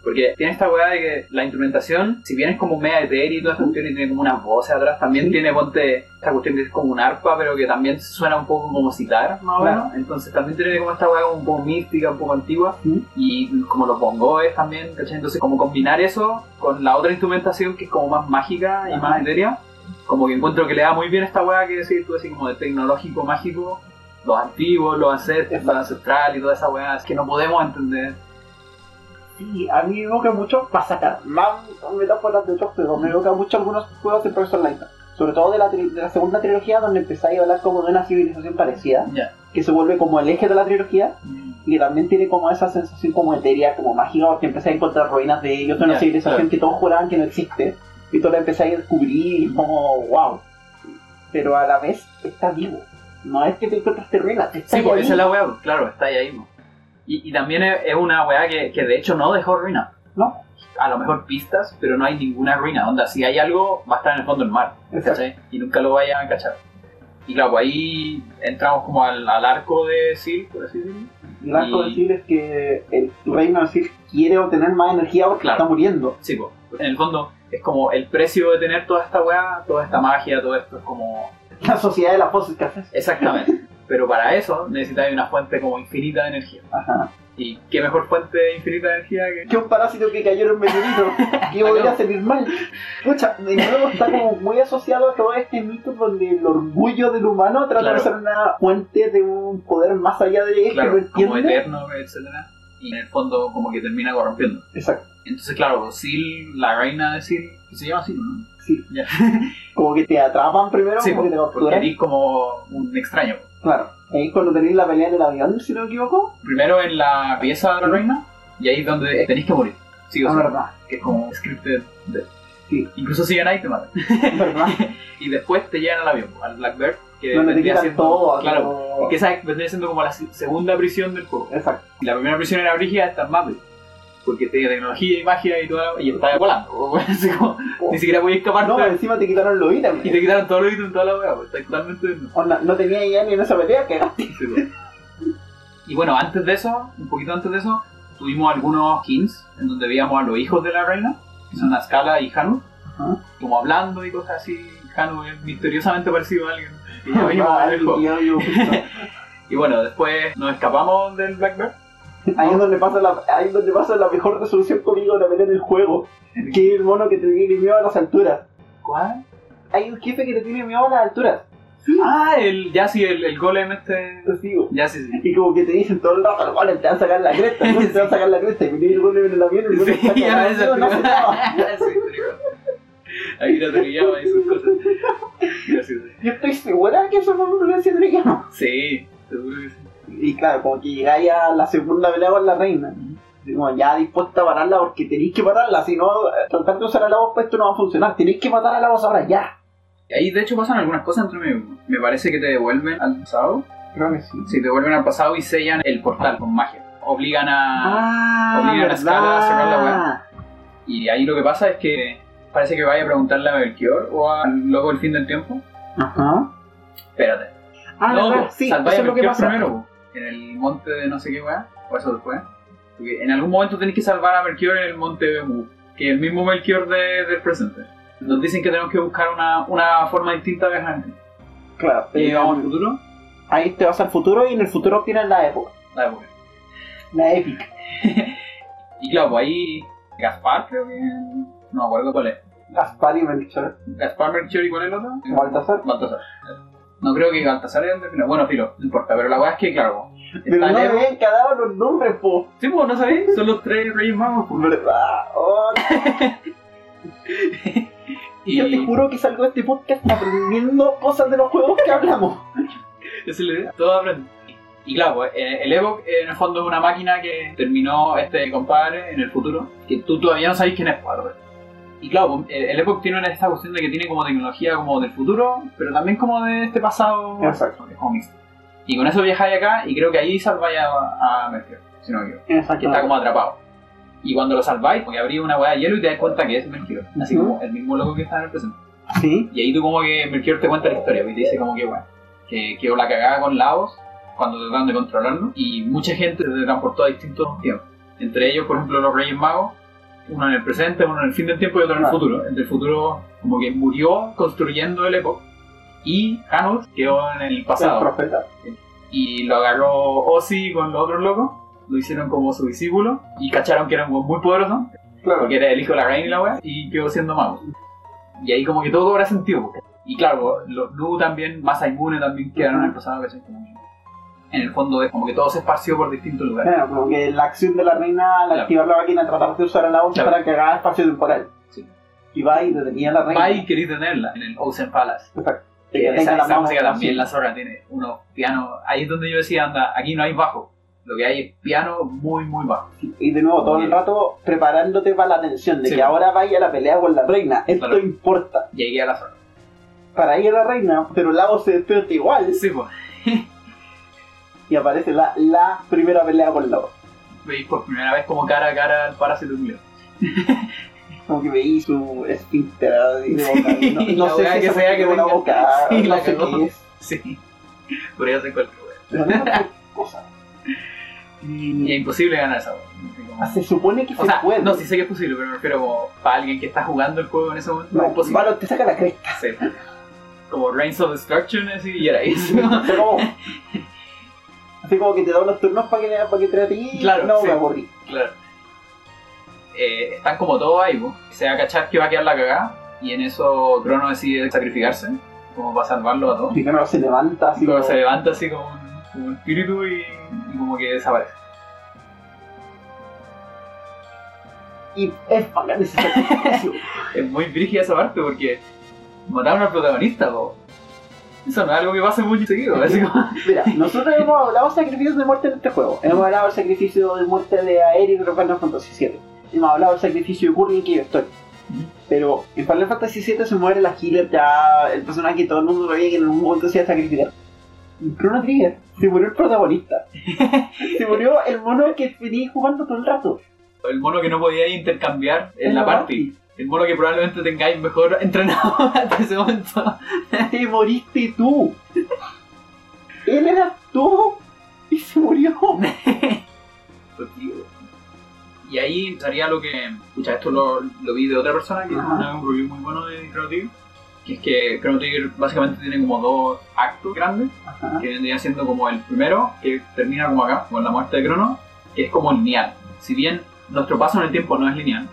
Porque tiene esta weá de que la instrumentación, si bien es como media etéreo y toda esta cuestión y tiene como unas voces atrás, también tiene, ponte, esta cuestión que es como un arpa, pero que también suena un poco como citar, más o Claro. menos. Entonces también tiene como esta weá como un poco mística, un poco antigua. Sí. Y como los bongoes también, ¿cachai? Entonces como combinar eso con la otra instrumentación que es como más mágica y Ajá. más etérea, como que encuentro que le da muy bien esta weá que decir tú así como de tecnológico, mágico, los antiguos, los ancestros, Exacto. lo ancestral y toda esa weá, es que no podemos entender. Sí, a mí me evoca mucho para sacar más metáforas de otros juegos. Me evoca mucho algunos juegos de Professor Layton. Sobre todo de la, tri- de la segunda trilogía, donde empezáis a hablar como de una civilización parecida, que se vuelve como el eje de la trilogía, y que también tiene como esa sensación como etérea, como mágica, porque empezáis a encontrar ruinas de ellos, de una civilización claro. que todos juraban que no existe, y tú la empezáis a descubrir, y es como, wow. Pero a la vez está vivo. No es que te encontraste ruinas, te está Sí, ahí. esa es la weá, claro, está ahí. pues. Y, y también es, una weá que, que de hecho no dejó ruina. No. A lo mejor pistas, pero no hay ninguna ruina. Onda, si hay algo, va a estar en el fondo del mar. Y nunca lo vayan a cachar. Y claro, pues ahí entramos como al, al arco de Sil, por así decirlo. El arco Y- de Sil es que el reino de Sil quiere obtener más energía porque Claro. está muriendo. Sí, pues. En el fondo es como el precio de tener toda esta weá, toda esta magia, todo esto es como... La sociedad de las haces. Exactamente. pero para eso necesitáis una fuente como infinita de energía. Ajá. ¿Y qué mejor fuente infinita de energía que... Que un parásito que cayó en un meteorito. que podría salir mal. Pucha, de nuevo está como muy asociado a todo este mito donde el orgullo del humano trata Claro. de ser una fuente de un poder más allá de él claro, que no como entiende. eterno, etcétera Y en el fondo como que termina corrompiendo. Exacto. Entonces, claro, Sil, la reina de Sil, que se llama Sil, ¿no? Sí. Como que te atrapan primero, Sí, como que te capturan. eres como un extraño. Claro. Ahí cuando tenéis la pelea en el avión, si no me equivoco. Primero en la pieza de la reina, y ahí es donde tenéis que morir. Sí, o Es sí. verdad. que es como scripted. de- Sí. Incluso si ganáis te matan. Verdad. y después te llevan al avión, al Blackbird, que Donde te vendría quitan siendo. todo. claro, como- que esa vendría siendo como la se- segunda prisión del juego. Exacto. Y la primera prisión era brígida, esta es más. Porque tiene tecnología y magia y todo, y está volando. o así como, Ni siquiera podías escapar. No, encima te quitaron los ítems. y te quitaron todos los ítems, toda la weá, totalmente. Onda, no tenía ya ni en esa pelea que Sí, pues. Y bueno, antes de eso, un poquito antes de eso, tuvimos algunos hints en donde veíamos a los hijos de la reina, que son Ascala y Hanu, Ajá. como hablando y cosas así. Hanu es misteriosamente parecido a alguien. Y ya el juego. y bueno, después nos escapamos del Blackbird. Ahí es donde pasa la, ahí es donde pasa la mejor resolución conmigo de en el juego. Que es el mono que te tiene miedo a las alturas. ¿Cuál? Hay un jefe que te tiene miedo a las alturas. Ah, el, ya sí, el, el golem este. Te digo. Ya sí, sí. Y como que te dicen todo el rato, el golem te va a sacar la cresta, golem te va a sacar la cresta. Y viene el golem en el avión y el golem Sí, está ya esa no sí. Ahí la trillaba y sus cosas. Ya, sí, sí. Yo estoy segura que eso no lo violencia de Trillano. Sí, seguro que sí. Y claro, como que llegáis a la segunda pelea con la reina. Como ya dispuesta a pararla porque tenéis que pararla, si no, eh, tratar de usar a la voz pues esto no va a funcionar. Tenéis que matar a la voz ahora, ya. Y Ahí de hecho pasan algunas cosas entre medio. Me parece que te devuelven al pasado. Creo que sí. Sí, te devuelven al pasado y sellan el portal con magia. Obligan a. Ah, obligan a. Scala a cerrar la weá. Y ahí lo que pasa es que parece que vaya a preguntarle a Melchior o al loco del fin del tiempo. Ajá. Espérate. Ah, no, verdad, sí, salváis eso a es lo que pasa. primero, en el monte de no sé qué weá. O eso después. Porque en algún momento tenéis que salvar a Melchior en el monte Mu, que es el mismo Melchior de- del presente. Nos dicen que tenemos que buscar una, una forma distinta de viajar. Claro, Y vamos al futuro, ahí te vas al futuro y en el futuro tienes la época, la época. la épica. Y claro, pues ahí Gaspar creo que... No me acuerdo cuál es. Gaspar y Melchor. Gaspar, Melchior y cuál es el otro? Baltasar. Baltasar. No creo que Baltasar es el de final. Bueno, filo, no importa. Pero la weá es que, claro, Pero no me habían quedado los nombres, po. Sí, pues, ¿no sabéis? Son los tres reyes magos. pues. ¿Verdad? Oh, Y Yo te juro que salgo de este podcast aprendiendo cosas de los juegos que hablamos. esa es la idea. Todo aprende. Y claro, pues, eh, el Evoc eh, en el fondo es una máquina que terminó este compadre en el futuro, que tú todavía no sabes quién es, pues, Albert. Y claro, pues, el el Evoc tiene esta cuestión de que tiene como tecnología como del futuro, pero también como de este pasado. Exacto. Es como mixto. Y con eso viajáis acá y creo que ahí salváis a, a Mercurio, si no me equivoco. que está como atrapado. Y cuando lo salváis, porque abrí una hueá de hielo y te das cuenta que es Melchior. Así como el mismo loco que está en el presente. Sí. Y ahí tú como que Melchior te cuenta la historia, y te dice como que, bueno, que quedó la cagada con Lavos cuando trataron de controlarlo, y mucha gente se transportó a distintos tiempos. Entre ellos, por ejemplo, los Reyes Magos, uno en el presente, uno en el fin del tiempo y otro en el Claro. futuro. El del futuro como que murió construyendo el Epoch, y Janus quedó en el El pasado. profeta. Y lo agarró Ozzy con los otros locos, lo hicieron como su discípulo, y cacharon que era un muy poderoso, Claro. porque era el hijo de la reina y la wea, y quedó siendo mago. Y ahí como que todo cobra sentido. Y claro, los Lu también, Masa Inmune también quedaron en el pasado, que en el fondo es como que todo se esparció por distintos lugares. Claro, como que la acción de la reina al Claro. activar la máquina tratar de usar la voz Claro. para que haga espacio temporal. Sí. Y va y detenía a la reina. Va y queréis tenerla en el Ocean Palace. Exacto. Esa, la esa mano música también, la zorra tiene unos pianos. Ahí es donde yo decía, anda, aquí no hay bajo. Lo que hay es piano muy, muy bajo. Y de nuevo, todo el rato preparándote para la tensión de Sí. que ahora vaya a la pelea con la reina. Esto Claro. importa. Ahí queda la zorra. Para ir a la reina, pero Lavo se despierta igual Sí, pues. y aparece la, la primera pelea con Lavo. Veis por primera vez como cara a cara al parásito nuclear. Como que veí su esfínter de boca. Sí, No, no la sé si que se sea que una boca, Sí, no la sé cagó. qué es. Sí. Pero no es cualquier cosa. Y es imposible ganar esa Ah, Se supone que O se sea, puede. no, sí sé que es posible, pero me refiero como para alguien que está jugando el juego en ese momento. No, es. Valor te saca la cresta. Sí. Como Reigns of Destruction, así, y era eso. Así como, así como que te da unos turnos para que, para que te ti. Claro, no sí. me aburrí. claro. Eh, están como todos ahí, po. se va a cachar que va a quedar la cagada, y en eso Crono decide sacrificarse, como para salvarlo a todos. Primero se levanta así Y como, se levanta así como un, como un espíritu y, y como que desaparece. y es bacán ese sacrificio. Es muy brígida esa parte porque mataron al protagonista, po. Eso no es algo que pase muy seguido. así como- Mira, nosotros hemos hablado de sacrificios de muerte en este juego. Hemos hablado del sacrificio de muerte de Aerith en Final Fantasy VII. Hemos hablado del sacrificio de Curry en Cave Story. Pero en Final Fantasy VII se muere la healer ya, el personaje que todo el mundo sabía que en algún momento se iba a sacrificar. Chrono Trigger se murió el protagonista. se murió el mono que venía jugando todo el rato. El mono que no podía intercambiar en la party. El mono que probablemente tengáis mejor entrenado hasta ese momento. Te moriste tú. Él era tú y se murió. Y ahí sería lo que. Escucha, esto lo, lo vi de otra persona que es un review muy bueno de Chrono Trigger. Que es que Chrono Trigger básicamente tiene como dos actos grandes. Ajá. Que vendría siendo como el primero, que termina como acá, con la muerte de Crono, que es como lineal. Si bien nuestro paso en el tiempo no es lineal,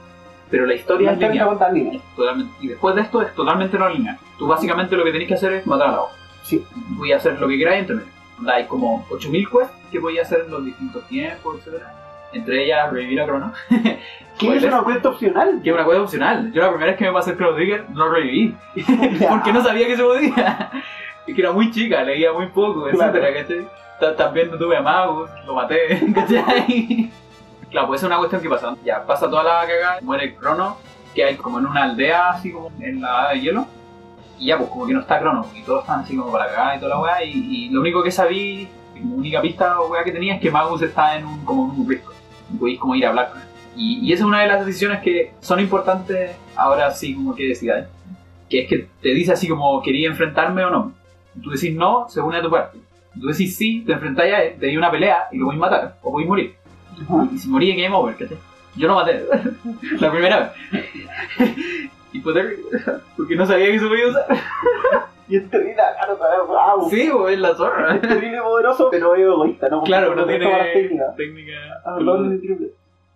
pero la historia No es lineal. Totalmente. Y después de esto es totalmente no lineal. Tú básicamente lo que tenés que hacer es matar a la voz. Sí. Voy a hacer lo que queráis entre medio. Hay como 8000 quests que voy a hacer en los distintos tiempos, etc. Entre ellas revivir a Crono. ¿Qué es una cuenta opcional? Que es una cosa opcional. Yo la primera vez que me pasé el Chrono Trigger no reviví. Porque no sabía que se podía. Es que era muy chica, leía muy poco, etcétera, También no tuve a Magus, lo maté, ¿cachai? Claro, pues es una cuestión que pasa. Ya, pasa toda la cagada, muere Crono, que hay como en una aldea, así como en la de hielo. Y ya, pues como que no está Crono, y todos están así como para la cagada y toda la weá. Y, y lo único que sabí, como única pista o weá que tenía es que Magus está en un, como en un risco. Podéis como ir a hablar. Y, y esa es una de las decisiones que son importantes ahora sí como que decidáis. Que es que te dice así como, ¿quería enfrentarme o no? Tú decís no, se une a tu parte. Tú decís sí, te enfrentáis a él, te di una pelea y lo podéis matar, o podéis morir. Y si morí, game over, ¿cachai? Yo no maté, la primera vez. Y fue terrible, porque no sabía que se podía usar. Y es terrible, claro, wow. Sí, pues es la zorra. Es terrible poderoso, pero es egoísta, ¿no? Claro, no tiene las técnicas. técnica. Ah.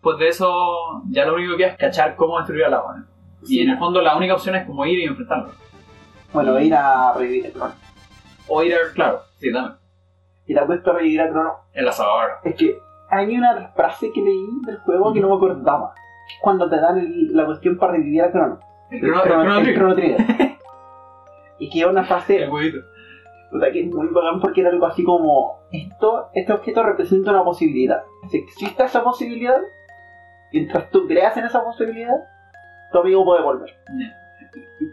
Pues de eso, ya lo único que es cachar cómo destruir a la buena. Y en el fondo la única opción es como ir y enfrentarlo. Bueno, ir a revivir a Crono. O ir a, claro, sí, también. Y la cuesta revivir a Crono El asador. es que hay una frase que leí del juego que no me acordaba. Cuando te dan el- la cuestión para revivir a Crono. El. Chrono Trigger. y que es una El huevito. puta, que es muy bacán porque era algo así como esto, este objeto representa una posibilidad. Si existe esa posibilidad, mientras tú creas en esa posibilidad, tu amigo puede volver.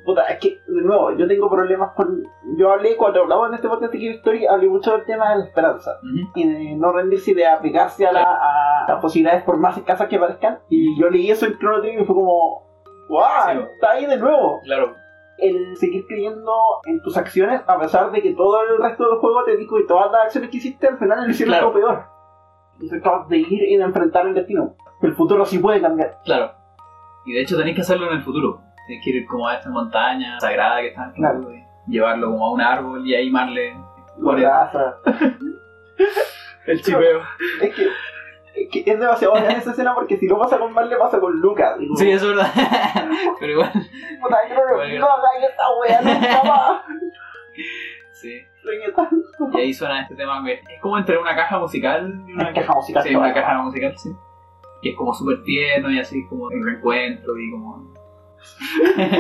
Puta, es que, de nuevo, yo tengo problemas con... Yo hablé, cuando hablaba en este podcast de Game Story, hablé mucho del tema de la esperanza. Y de no rendirse y de apegarse a, la- a las posibilidades por más escasas que parezcan. Y yo leí eso en Chrono Trigger y fue como... ¡Wow! Está ahí de nuevo. Claro. el seguir creyendo en tus acciones, a pesar de que todo el resto del juego te dijo que todas las acciones que hiciste al final lo hicieron Claro. todo peor. Entonces acabas de ir y de enfrentar el destino. El futuro sí puede cambiar. Claro. Y de hecho tenéis que hacerlo en el futuro. Tenéis que ir como a esta montaña sagrada que está en el Claro. futuro y llevarlo como a un árbol y ahí marle raza. el chipeo. Es que, que es demasiado buena esa escena porque si no pasa con Marle pasa con Lucas. Digo, Sí, eso es verdad. Pero igual, Puta, yo no, Bueno. no hagáis esta wea nunca más. sí. Y ahí suena este tema que es como entre una caja musical y una caja musical, Sí, una caja musical, sí. Que es como súper tierno y así como el reencuentro y como.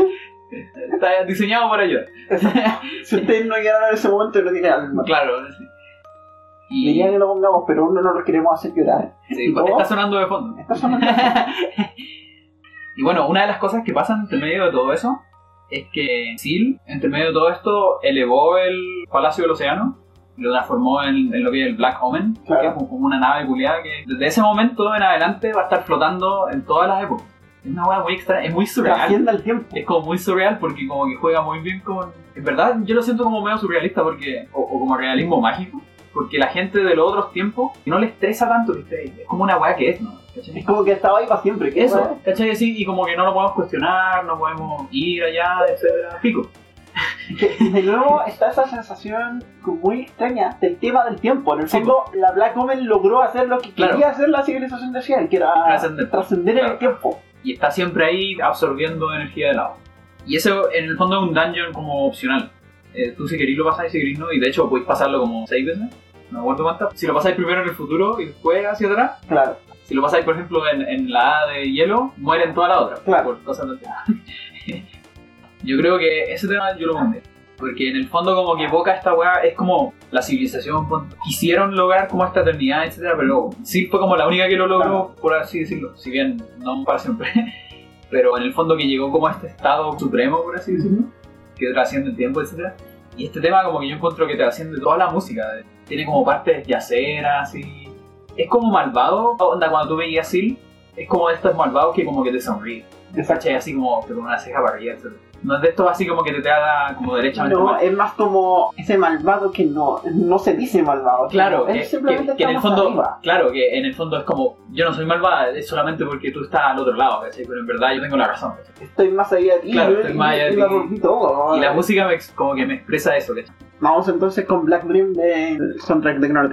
Está diseñado para ayudar. Si ustedes no llegaron a ese momento, no tiene alma. Claro, sí. Y Dirían que lo pongamos, pero uno no lo queremos hacer llorar. sí, ¿Y está sonando de fondo. Está sonando. y bueno, una de las cosas que pasan entre medio de todo eso es que Seal, entre medio de todo esto, elevó el Palacio del Océano y lo transformó en, en lo que es el Black Omen, Claro. que es como como una nave culiada que desde ese momento en adelante va a estar flotando en todas las épocas. Es una hueá muy extraña, es muy surreal. El tiempo. Es como muy surreal porque como que juega muy bien con... En verdad yo lo siento como medio surrealista porque... O, o como realismo mágico. Porque la gente de los otros tiempos no le estresa tanto que esté ahí. Es como una weá que es, ¿no? ¿Cachai? Es como que estaba ahí para siempre. ¿qué Eso, wea? ¿cachai? Así, y como que no lo podemos cuestionar, no podemos ir allá, etcétera. Pico. De nuevo está esa sensación muy extraña del tema del tiempo. En el Sí, fondo, la Black Omen logró hacer lo que Claro. quería hacer la civilización de Ciel, que era Trascender. trascender en Claro. el tiempo. Y está siempre ahí absorbiendo energía del agua. Y eso en el fondo es un dungeon como opcional. Eh, tú si querís lo pasáis, si querís no. Y de hecho podéis pasarlo como 6 veces. No me acuerdo cuántas. Si lo pasáis primero en el futuro y después hacia atrás. Claro. Si lo pasáis, por ejemplo, en, en la A de hielo, mueren todas las otras. Claro. Por cosas de Yo creo que ese tema yo lo mandé. Porque en el fondo como que evoca esta weá, es como la civilización, quisieron lograr como esta eternidad, etcétera, pero sí fue como la única que lo logró, por así decirlo. Si bien no para siempre. Pero en el fondo que llegó como a este estado supremo, por así decirlo, que trasciende el tiempo, etcétera. Y este tema como que yo encuentro que trasciende toda la música. Tiene como partes yaceras, así. Es como malvado, onda cuando tú veías Seal, es como de estos malvados que como que te sonríe. Exacto. ¿Cachai? Así como con una ceja para arriba, etc. No es de estos así como que te trata como derechamente No, mal. es más como ese malvado que no, no se dice malvado. Claro, que, simplemente que- que en el fondo, arriba. claro, que en el fondo es como, yo no soy malvada, es solamente porque tú estás al otro lado, ¿cachai? Pero en verdad yo tengo la razón. Estoy más allá de ti. Claro, y- estoy más allá de y ti. la. Y música me, como que me expresa eso, ¿cachai? Vamos entonces con Black Dream de soundtrack de Chrono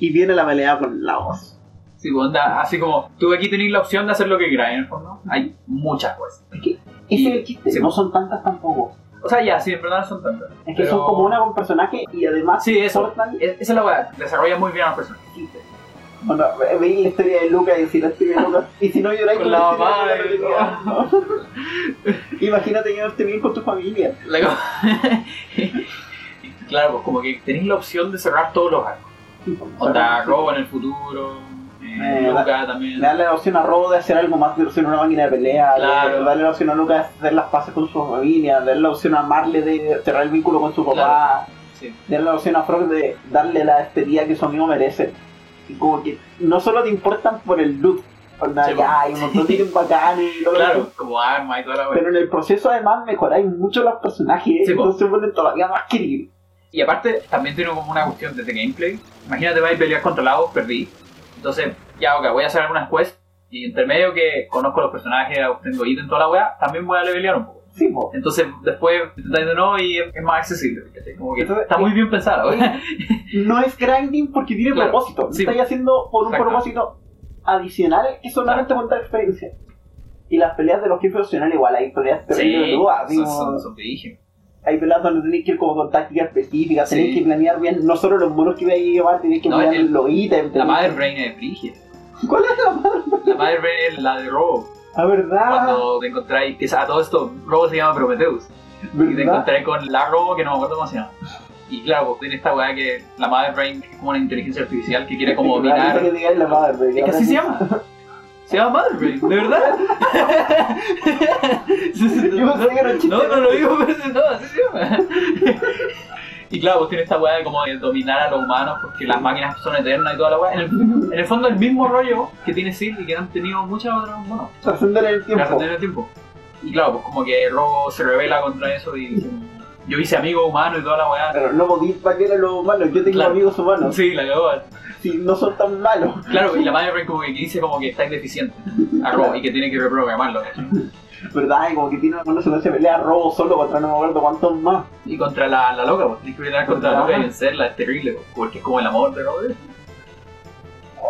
Y viene la pelea con la voz. Sí, pues, onda, así como, tú aquí tenéis la opción de hacer lo que queráis, en el fondo. Hay muchas cosas. Es que ese es el chiste, pues. no son tantas tampoco. O sea, ya, sí, en verdad no son tantas. Es que Pero- son como una con personaje y además Sí, eso. cortan. Esa es la weá, desarrolla muy bien a los personajes. Bueno, ve- veis la historia de Lucas y si la historia de Lucas. Y si no lloráis Con con, la mamá. Imagínate llevarte bien con tu familia. Claro, pues como que tenéis la opción de cerrar todos los arcos. Onda, Robo en el futuro, eh, Luca también. Le dan la opción a Robo de hacer algo más de ser una máquina de pelea, Claro. darle la opción a Lucas de hacer las paces con su familia, darle la opción a Marley de cerrar el vínculo con su papá, Sí. darle la opción a Frog de darle la despedida que su amigo merece. Y como que no solo te importan por el loot, onda, Sí, ya hay un montón de bacanes y todo Claro, eso. como arma y toda la. Pero en el proceso además mejoráis mucho los personajes, Sí, entonces se ponen todavía más queribles. Y aparte, también tiene como una cuestión de gameplay. Imagínate, vais a pelear contra lados, perdí. Entonces, ya, ok, voy a hacer algunas quests. Y entre medio que conozco los personajes, obtengo ítem, toda la weá, también voy a levelear un poco. Sí, po. Entonces, después intentáis de nuevo y es es más accesible. Como que Entonces, está muy bien pensado. No es grinding porque tiene Claro. propósito. Sí. estáis haciendo por un Exacto. propósito adicional que solamente contar experiencia. Y las peleas de los jefes opcionales igual, hay peleas terribles dudas, son, digo, son, son brígidos. Hay peleas donde tenéis que ir como con tácticas específicas, tenéis Sí. que planear bien, no solo los monos que vais a llevar, tenéis que No, planear el- los ítems. La que- Brain es brígida. ¿Cuál es la madre? La Mother Brain es la de Robo. La verdad, Cuando te encontráis, que a todo esto, Robo se llama Prometheus. Y te verdad. encontré con la Robo que no me acuerdo cómo se llama. Y claro, tiene esta weá que la Mother Brain es como una inteligencia artificial que quiere como dominar. madre, Es que así se llama. Se llama Brain, ¿de verdad? Chiste. No, no lo digo, pero no, así se llama. Y claro, pues tiene esta weá de como de dominar a los humanos porque las máquinas son eternas y toda la weá. En el, en el fondo, el mismo rollo que tiene Sil y que han tenido muchas otras monos. Trascender en el tiempo. Trascender el tiempo. Y claro, pues como que Robo se revela contra eso y yo hice amigo humano y toda la weá. Pero no podéis paquear a los humanos, yo tengo Claro. amigos humanos, Sí, la cagó. si no son tan malos. Claro, y la Brain como que dice como que está indeficiente a Robo y que tiene que reprogramarlo. ¿Verdad? Y como que tiene una de pelea robo solo contra no me acuerdo cuántos más. Y contra la, la loca, pues tienes que pelear contra la loca y vencerla, es terrible, pues, porque es como el amor de Robo.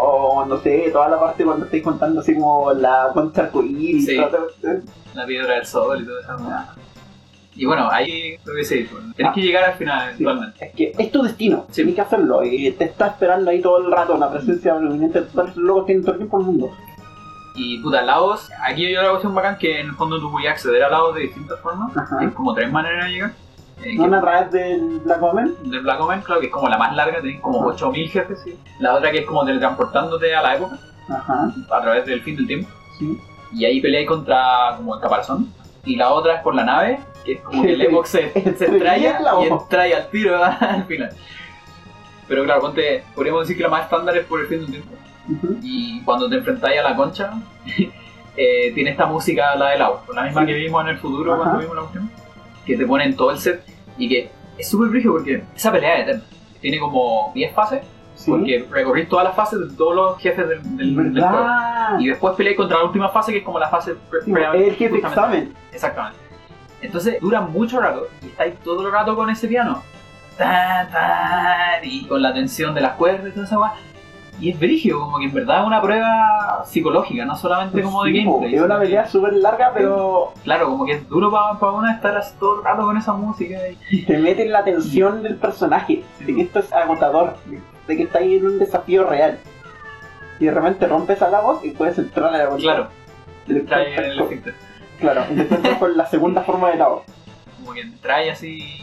O no sé, toda la parte cuando estáis contando así como la concha arcoíris Sí. y todo la piedra del sol y todo eso. Y bueno, ahí lo que se dice, tenés que llegar al final eventualmente. Es que es tu destino, Sí. tienes que hacerlo. Y te está esperando ahí todo el rato la presencia prominente de todos los locos tienen todo el tiempo el mundo. Y puta, lados, aquí hay una cuestión bacán que en el fondo tú puedes acceder a lados de distintas formas. Ajá. Hay como tres maneras de llegar. Eh, a través del Black Omen. de Black Omen, claro, que es como la más larga, tenés como Ajá. 8000 jefes. sí. La otra que es como teletransportándote a la época, Ajá, a través del fin del tiempo. sí. Y ahí peleáis contra como el caparazón. Y la otra es por la nave, que es como que el Epoch se, se Estrella estrella y entra al tiro al final. Pero claro, ponte, podríamos decir que la más estándar es por el fin del tiempo. Ujú. Y cuando te enfrentáis a la concha, eh, tiene esta música, la del agua, la misma Sí. que vimos en el futuro Ajá. cuando vimos la cuestión, que te ponen todo el set y que es súper brígido porque esa pelea es eterna. Tiene como 10 fases, Sí. porque recorrís todas las fases de todos los jefes del, del, del juego. Y después peleáis contra la última fase, que es como la fase Sí, el jefe examen. Exactamente. Entonces dura mucho rato y estáis todo el rato con ese piano. Tan, tan, y con la tensión de las cuerdas y toda esa. Y es brígido, como que en verdad es una prueba psicológica, no solamente como de Sí, gameplay. Es una pelea súper larga, pero Claro, como que es duro para uno estar así todo el rato con esa música. Y... te mete en la tensión del personaje, de que esto es agotador, de que está ahí en un desafío real. Y de repente rompes a la voz y puedes entrar a la voz. Claro, el efecto. Claro, entras con la segunda forma de la. Como que trae así.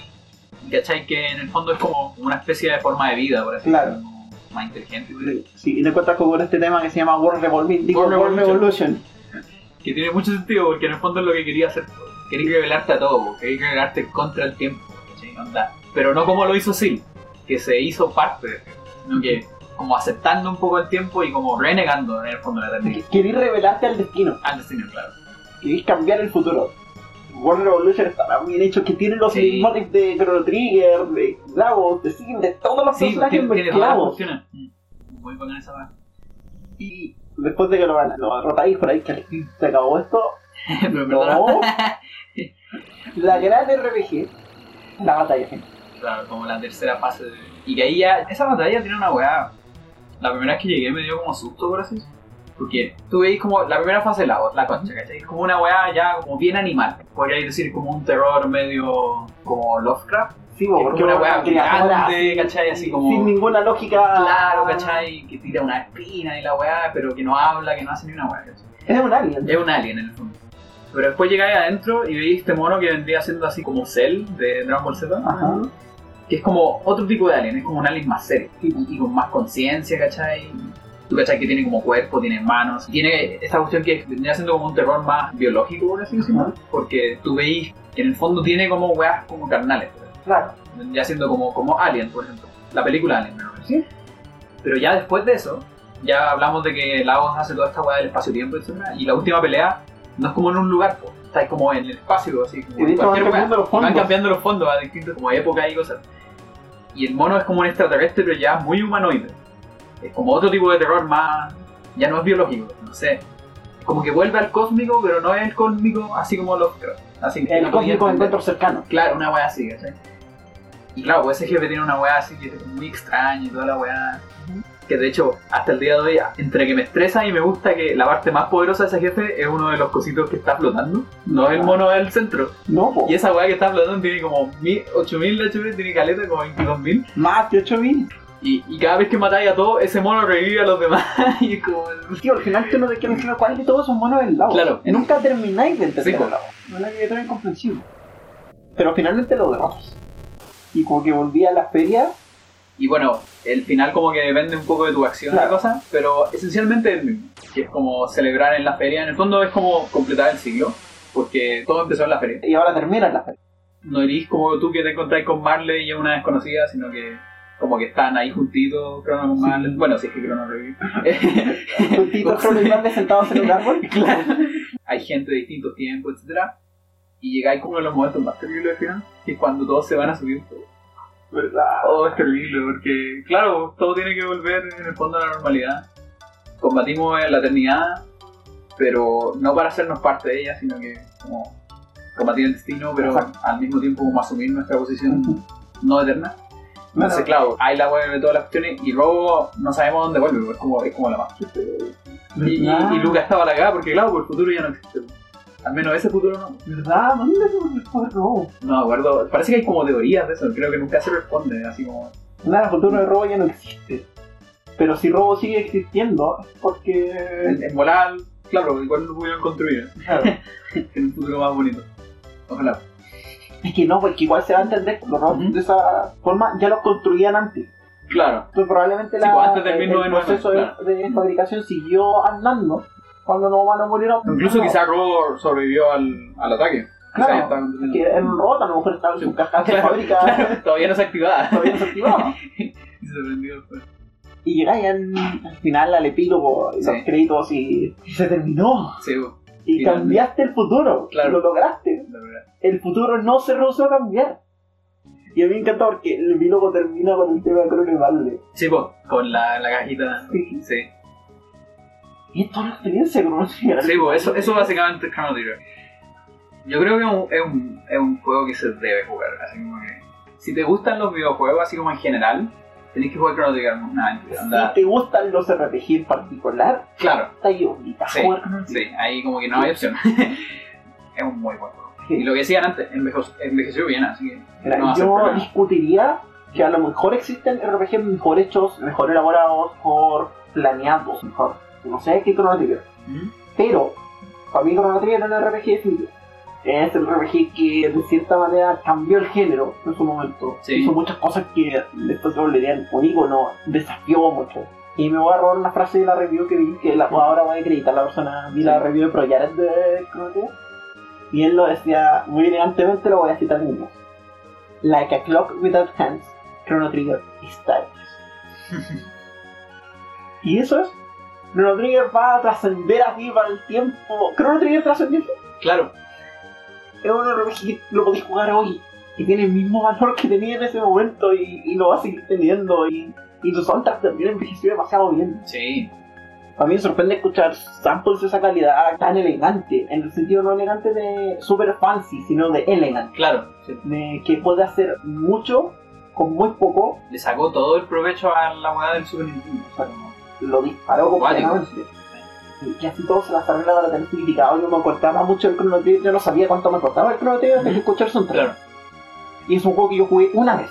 ¿Cachai? Que en el fondo es como una especie de forma de vida, por así Claro. decirlo, como Más inteligente. Sí, y te encuentras como con este tema que se llama World Revolution. Digo, World World Revolution. Que tiene mucho sentido porque en el fondo es lo que quería hacer. Quería revelarte a todo, quería revelarte contra el tiempo. ¿cachai? Onda. Pero no como lo hizo Sil, que se hizo parte de sino que como aceptando un poco el tiempo y como renegando en el fondo de la eternidad. Querís revelarte al destino, Al destino, claro. Querís cambiar el futuro. World Revolution está tan bien hecho que tiene los Sí. de Chrono Trigger, de Lavos, de Sim, de todos los Sí, personajes mezclados. Mm, Muy bacán esa. Y después de que lo, lo derrotáis por ahí, que al fin se acabó esto, no. la gran RPG, la batalla claro, como la tercera fase. de- Y que ahí ya, esa batalla tiene una weá La primera vez que llegué me dio como susto, por así decirlo. Porque tú veis como la primera fase de la, la concha, ¿cachai? Es como una weá ya como bien animal. Podríais decir como un terror medio como Lovecraft. Sí, Es porque una weá grande, ¿cachai? Así como... Sin ninguna lógica. Claro, ¿cachai? Que tira una espina y la weá, pero que no habla, que no hace ni una weá, ¿cachai? Es un alien. Es un alien en el fondo. Pero después llegáis adentro y veis este mono que vendría siendo así como Cell de Dragon Ball Z. Ajá. Que es como otro tipo de alien, es como un alien más serio y, y con más conciencia, ¿cachai? Tú, ¿cachai? Que tiene como cuerpo, tiene manos. Tiene esta cuestión que vendría siendo como un terror más biológico, por así decirlo. Ajá. Porque tú veis que en el fondo tiene como weas como carnales. Claro. Vendría siendo como, como Alien, por ejemplo. La película Alien, ¿no? Sí. Pero ya después de eso, ya hablamos de que Lagos hace toda esta weá del espacio-tiempo, etc. Y la última pelea no es como en un lugar, po. está como en el espacio, así como Y van cualquier weá. cambiando los Y Van fondos. cambiando los fondos a distintos como épocas y cosas. Y el mono es como un extraterrestre, pero ya muy humanoide. Es como otro tipo de terror más. Ya no es biológico, no sé. Como que vuelve al cósmico, pero no es el cósmico así como los. Así El cósmico de entender. encuentros cercanos. Claro, una weá así, ¿cachai? Y claro, pues ese jefe tiene una weá así que es muy extraña y toda la weá. Que de hecho, hasta el día de hoy, entre que me estresa y me gusta que la parte más poderosa de ese jefe es uno de los cositos que está flotando. No es el mono del centro. No, po. Y esa weá que está flotando tiene como mil- 8000 de HP, tiene caleta como 22000. Más de 8000. Y, y cada vez que matáis a todos, ese mono revive a los demás. y es como. Tío, al final tú no te quieres decir cuál de todos son monos del lago. Claro. Nunca termináis de entender Sí, el lago. Una criatura incomprensible. Pero finalmente lo derrotas. Y como que volví a la feria. Y bueno, el final como que depende un poco de tu acción y Claro. cosas, pero esencialmente es el mismo. Que es como celebrar en la feria. En el fondo es como completar el siglo, porque todo empezó en la feria. Y ahora termina en la feria. No eres como tú que te encontráis con Marley y es una desconocida, sino que como que están ahí juntitos, Crono Marley. Bueno, si es que Crono revive. Juntitos los sentados en un árbol. Claro. Hay gente de distintos tiempos, etcétera Y llegáis como de los momentos más terribles al final, que es cuando todos se van a subir. ¿Verdad? Oh, es terrible, porque claro, todo tiene que volver en el fondo a la normalidad. Combatimos en la eternidad, pero no para hacernos parte de ella, sino que como combatir el destino, pero Exacto. al mismo tiempo como asumir nuestra posición no eterna. Entonces, Bueno, claro, hay la web de todas las cuestiones y Robo no sabemos dónde vuelve, es como, es como la más. Y, y, Lucas estaba la cagada porque, claro, pues el futuro ya no existe. Al menos ese futuro no. ¿Verdad? ¿Dónde se robo? No me acuerdo. Parece que hay como teorías de eso. Creo que nunca se responde. Así como. Nada, el futuro de robo ya no existe. Pero si robo sigue existiendo, es porque. En volar, claro, igual lo pudieron construir. Claro. En un futuro más bonito. Ojalá. Es que no, porque igual se va a entender los robots de esa forma ya los construían antes. Claro. Entonces probablemente Sí, la, pues, antes del el, 1909, proceso de- claro. de, fabricación siguió andando cuando los humanos murieron. Incluso No, quizás Robo sobrevivió al, al ataque. Claro, estaba construyendo. que era un robot, a lo mejor estaba en su caja de Claro, fábrica, claro, todavía no se activaba. todavía no se activaba. y se prendió después. Y llegáis al, al final al epílogo Sí. los créditos y, y se terminó. Sí, bo, Y Finalmente. cambiaste el futuro. Claro. Lo lograste. El futuro no se rehusó a cambiar. Y a mí me encanta porque el epílogo termina con el tema de Crone Vale. Sí, po, con la, la cajita. Sí. Sí. Y es toda una experiencia Trigger. Sí, pues eso, eso básicamente es Chrono. Yo creo que es un, es, un, es un juego que se debe jugar. Así como que, si te gustan los videojuegos, así como en general, tenés que jugar Chrono Trigger. Anda- Si te gustan los RPG en particular, Claro, está ahí obligado Sí, sí, ahí como que no hay opción. es un muy buen juego. Y lo que decían antes, envejeció, envejeció bien, así que Mira, no yo discutiría que a lo mejor existen RPG mejor hechos, mejor elaborados, mejor planeados, mejor. No sé qué Chrono Trigger. Pero, para mí Chrono Trigger era un RPG definitivo. Es el RPG que de cierta manera cambió el género en su momento. Sí. Hizo muchas cosas que después se volverían un icono, desafió mucho. Y me voy a robar una frase de la review que vi, que la, ahora voy a acreditar a la persona, vi la review de Proyaret de Chrono Trigger. Y él lo decía muy elegantemente, lo voy a citar en inglés. Like a clock without hands, Chrono Trigger is timeless. y eso es. Chrono Trigger va a trascender así para el tiempo. Chrono Trigger trascendió. Claro, Es un RPG que lo podéis jugar hoy. Y tiene el mismo valor que tenía en ese momento. Y, y lo va a seguir teniendo. Y, y su soundtrack también envejeció demasiado bien. sí, A mí me sorprende escuchar samples de esa calidad tan elegante. En el sentido no elegante de super fancy, sino de elegante. claro. sí. de que puede hacer mucho con muy poco, Le sacó todo el provecho a la weá del Super Nintendo. O sea, lo disparó completamente. Y que así todo se las arreglaba para tener significado. Yo me cortaba mucho el Chrono Trigger, yo no sabía cuánto me cortaba el Chrono Trigger hasta que escuché el soundtrack. Claro. Y es un juego que yo jugué una vez.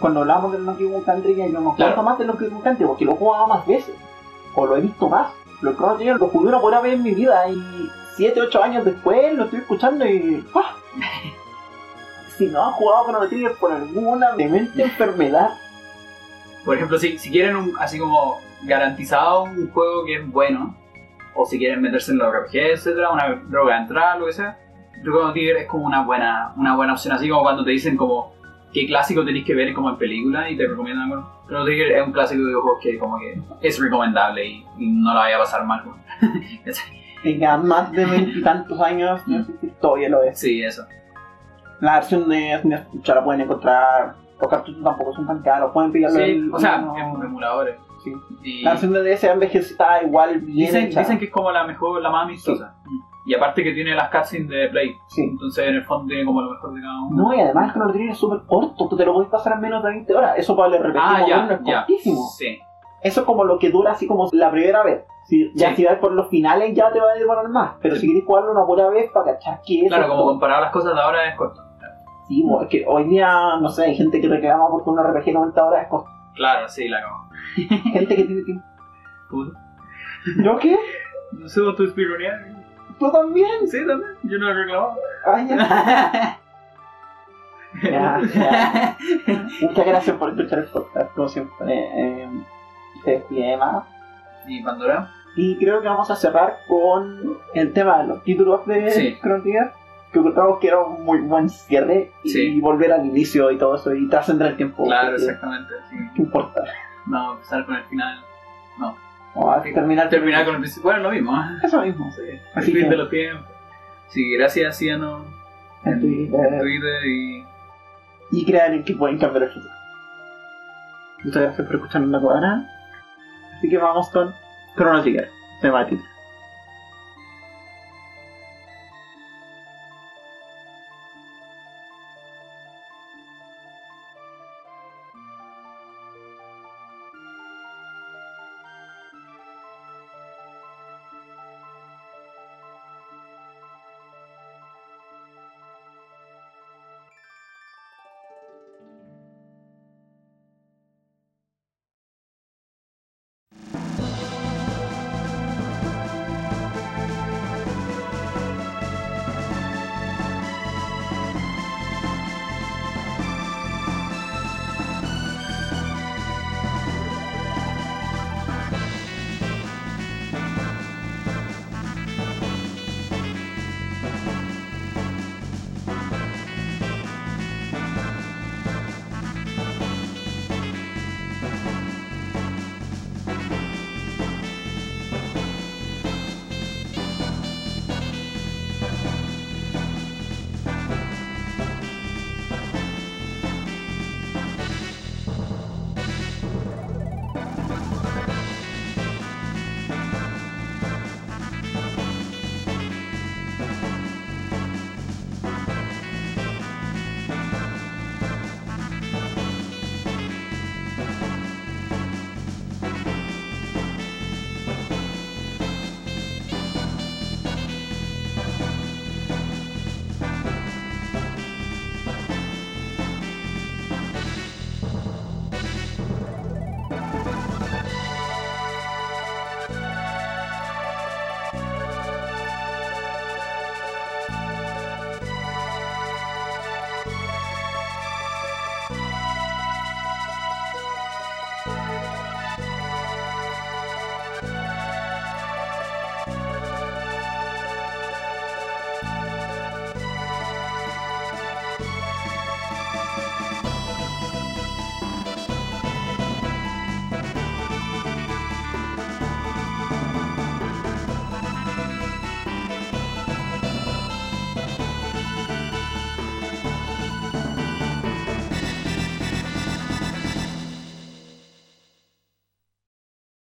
Cuando hablábamos del Donkey Kong Country, yo no Claro. acuerdo más del Donkey Kong Country porque lo he jugado más veces. O lo he visto más. Lo Chrono Trigger lo jugué una buena vez en mi vida y 7, 8 años después lo estoy escuchando y. ¡ah! Si no has jugado Chrono Trigger por alguna demente enfermedad, Por ejemplo, si, si quieren un, así como garantizado un juego que es bueno, o si quieren meterse en los RPG, etcétera, una droga de entrada, lo que sea, Chrono Trigger es como una buena, una buena opción. Así como cuando te dicen como qué clásico tenéis que ver como en película y te recomiendan bueno, Chrono Trigger es un clásico de videojuegos que como que es recomendable y, y no la vaya a pasar mal. tenga más de veintitantos años, no sé si todavía lo es. sí, eso. La versión de ya la pueden encontrar. Los cartuchos tampoco son tan caros, pueden pillarlo Sí, en- o sea, en emuladores. Sí. Y La versión de DS está igual bien dicen, hecha. dicen que es como la mejor, la más amistosa. Y aparte que tiene las cutscenes de Play. Sí. Entonces en el fondo tiene como lo mejor de cada uno. No, y además el Chrono Trigger es súper corto, tú te lo puedes pasar en menos de 20 horas. Eso para el RPG Ah, ya, es ya. cortísimo. Sí. Eso es como lo que dura así como la primera vez. Si, ya Sí. si vas por los finales ya te va a demorar más. Pero Sí. si quieres jugarlo una pura vez para cachar que eso Claro, como todo. comparar las cosas de ahora es corto. Sí, bo, es que hoy día, no sé, hay gente que reclama porque un RPG 90 horas es corto. Claro, sí, la acabo. Gente que tiene tiempo. ¿Tú? ¿Yo qué? No sé tu espironía. ¿Tú también? Sí, también. Yo no he reclamado. Ay, ya. Ya, ya. Muchas gracias por escuchar el podcast, como siempre. Eh, se despide más. ¿Y Pandora? Y creo que vamos a cerrar con el tema de los títulos de Sí. Que encontramos que era un muy buen cierre y Sí. volver al inicio y todo eso y trascender el tiempo. Claro, exactamente. Sí. ¿Qué importa? No, empezar con el final. Vamos a terminar, Terminar con el principio. Bueno, lo mismo. eso mismo. Sí. El Así fin que- de los tiempos. Sí, gracias, Ciano. En Twitter. en Twitter y. Y crean que pueden cambiar el futuro. Muchas gracias por escucharnos la cuadra. Así que vamos con Chrono Trigger, temática.